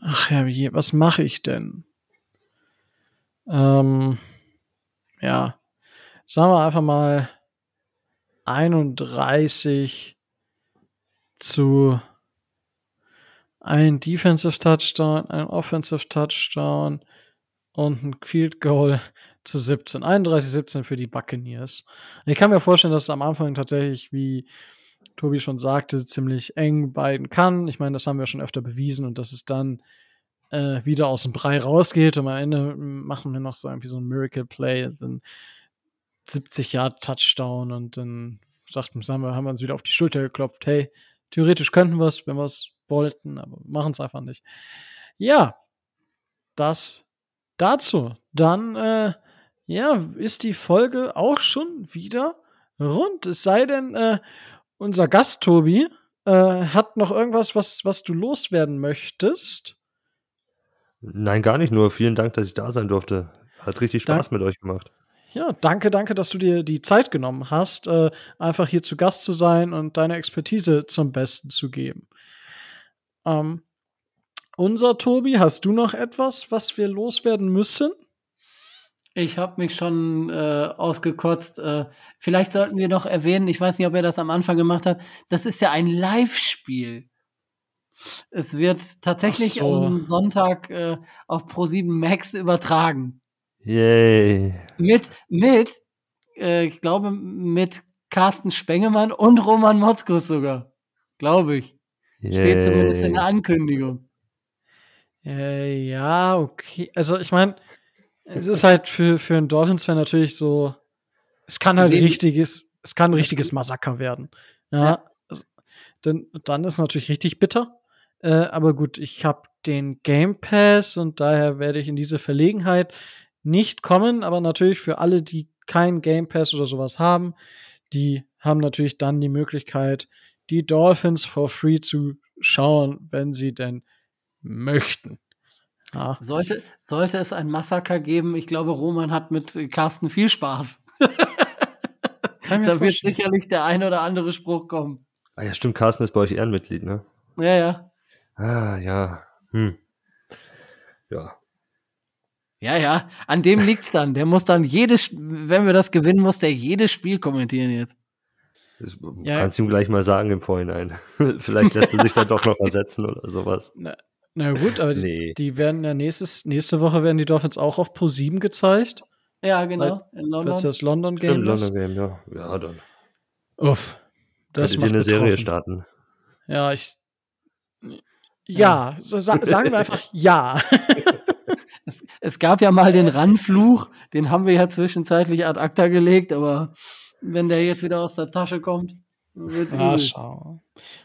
S1: ach ja, was mache ich denn? Ähm, ja, sagen wir einfach mal 31 zu ein Defensive Touchdown, ein Offensive Touchdown und ein Field Goal zu 17. 31, 17 für die Buccaneers. Ich kann mir vorstellen, dass es am Anfang tatsächlich, wie Tobi schon sagte, ziemlich eng beiden kann. Ich meine, das haben wir schon öfter bewiesen und dass es dann äh, wieder aus dem Brei rausgeht und am Ende machen wir noch so irgendwie so ein Miracle Play, dann 70 Yard Touchdown und dann sagt, sagen wir, haben wir uns wieder auf die Schulter geklopft. Hey, theoretisch könnten wir es, wenn wir es wollten, aber machen es einfach nicht. Ja, das dazu. Dann, äh, ja, ist die Folge auch schon wieder rund. Es sei denn, äh, unser Gast Tobi äh, hat noch irgendwas, was, was du loswerden möchtest.
S2: Nein, gar nicht. Nur vielen Dank, dass ich da sein durfte. Hat richtig Spaß Dank. mit euch gemacht.
S1: Ja, danke, danke, dass du dir die Zeit genommen hast, äh, einfach hier zu Gast zu sein und deine Expertise zum Besten zu geben. Ähm, unser Tobi, hast du noch etwas, was wir loswerden müssen?
S3: Ich habe mich schon äh, ausgekotzt. Äh, vielleicht sollten wir noch erwähnen, ich weiß nicht, ob er das am Anfang gemacht hat, das ist ja ein Live-Spiel. Es wird tatsächlich so. am Sonntag äh, auf Pro7 Max übertragen.
S2: Yay.
S3: Mit, mit, äh, ich glaube, mit Carsten Spengemann und Roman Motzkus sogar. Glaube ich. Yay. Steht zumindest in der Ankündigung.
S1: Äh, ja, okay. Also ich meine, es ist halt für, für einen Dolphins-Fan natürlich so, es kann halt richtiges, es kann ein richtiges Massaker werden. Ja. ja. Also, denn, dann ist natürlich richtig bitter. Äh, aber gut, ich habe den Game Pass und daher werde ich in diese Verlegenheit nicht kommen. Aber natürlich für alle, die keinen Game Pass oder sowas haben, die haben natürlich dann die Möglichkeit, die Dolphins for free zu schauen, wenn sie denn möchten.
S3: Ja. Sollte, sollte es ein Massaker geben, ich glaube, Roman hat mit Carsten viel Spaß. da wird sicherlich der ein oder andere Spruch kommen.
S2: Ah ja, stimmt, Carsten ist bei euch Ehrenmitglied, ne?
S3: Ja, ja.
S2: Ah, ja. Hm. Ja.
S3: Ja, ja, an dem liegt's dann. Der muss dann jedes, wenn wir das gewinnen, muss der jedes Spiel kommentieren jetzt.
S2: Das ja. kannst du ihm gleich mal sagen im Vorhinein. Vielleicht lässt er sich dann doch noch ersetzen oder sowas.
S1: Na, na gut, aber nee. die, die, werden ja nächstes, nächste Woche werden die Dolphins auch auf Pro 7 gezeigt.
S3: Ja, genau. In
S1: London. das London Game
S2: Stimmt, London Game, ja. Ja, dann.
S1: Uff.
S2: Das Könntet ihr eine betroffen. Serie starten?
S1: Ja, ich. Ja, so, sa sagen wir einfach ja.
S3: es, es, gab ja mal den Randfluch, den haben wir ja zwischenzeitlich ad acta gelegt, aber wenn der jetzt wieder aus der Tasche kommt,
S1: wird's ah, schau.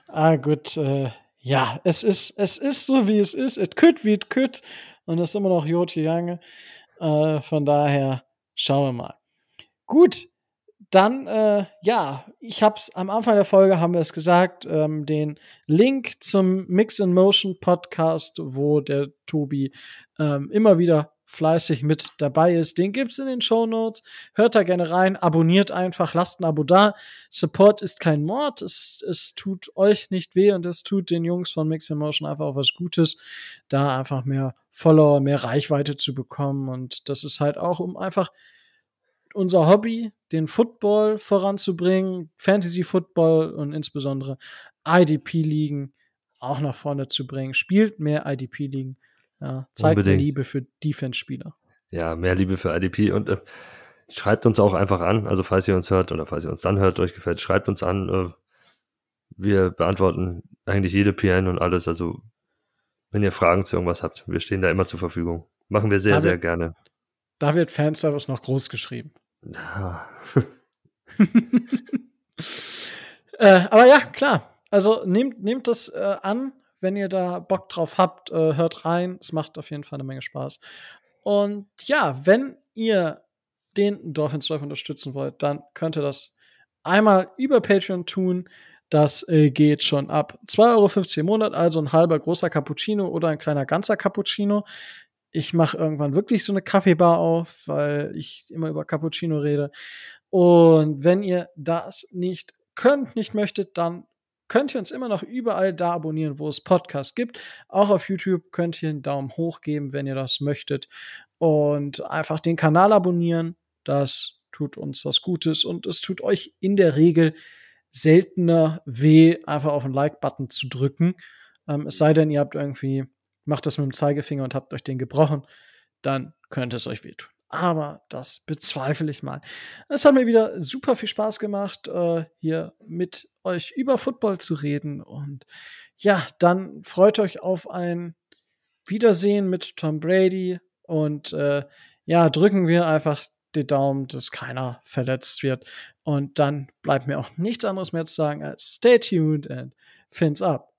S1: Ah, gut, äh, ja, es ist, es ist so, wie es ist. It could wie it could. Und es ist immer noch Joti Jange. Äh, von daher schauen wir mal. Gut, dann, äh, ja, ich hab's am Anfang der Folge, haben wir es gesagt, ähm, den Link zum Mix in Motion Podcast, wo der Tobi ähm, immer wieder fleißig mit dabei ist. Den gibt's in den Show Notes. Hört da gerne rein, abonniert einfach, lasst ein Abo da. Support ist kein Mord. Es, es tut euch nicht weh und es tut den Jungs von Mix Emotion einfach auch was Gutes, da einfach mehr Follower, mehr Reichweite zu bekommen. Und das ist halt auch, um einfach unser Hobby, den Football voranzubringen, Fantasy Football und insbesondere IDP-Ligen auch nach vorne zu bringen. Spielt mehr IDP-Ligen. Ja, zeigt Unbedingt. Liebe für Defense-Spieler.
S2: Ja, mehr Liebe für IDP und äh, schreibt uns auch einfach an. Also falls ihr uns hört oder falls ihr uns dann hört, euch gefällt, schreibt uns an. Äh, wir beantworten eigentlich jede PN und alles. Also wenn ihr Fragen zu irgendwas habt, wir stehen da immer zur Verfügung. Machen wir sehr, da sehr gerne.
S1: Da wird Fanservice noch groß geschrieben. äh, aber ja, klar. Also nehmt, nehmt das äh, an, wenn ihr da Bock drauf habt, äh, hört rein. Es macht auf jeden Fall eine Menge Spaß. Und ja, wenn ihr den Dolphins Live unterstützen wollt, dann könnt ihr das einmal über Patreon tun. Das äh, geht schon ab 2,50 Euro im Monat, also ein halber großer Cappuccino oder ein kleiner ganzer Cappuccino. Ich mache irgendwann wirklich so eine Kaffeebar auf, weil ich immer über Cappuccino rede. Und wenn ihr das nicht könnt, nicht möchtet, dann könnt ihr uns immer noch überall da abonnieren, wo es Podcasts gibt. Auch auf YouTube könnt ihr einen Daumen hoch geben, wenn ihr das möchtet. Und einfach den Kanal abonnieren. Das tut uns was Gutes und es tut euch in der Regel seltener weh, einfach auf den Like-Button zu drücken. Ähm, es sei denn, ihr habt irgendwie, macht das mit dem Zeigefinger und habt euch den gebrochen, dann könnte es euch wehtun. Aber das bezweifle ich mal. Es hat mir wieder super viel Spaß gemacht, äh, hier mit euch über Football zu reden. Und ja, dann freut euch auf ein Wiedersehen mit Tom Brady. Und äh, ja, drücken wir einfach die Daumen, dass keiner verletzt wird. Und dann bleibt mir auch nichts anderes mehr zu sagen als stay tuned and fins up.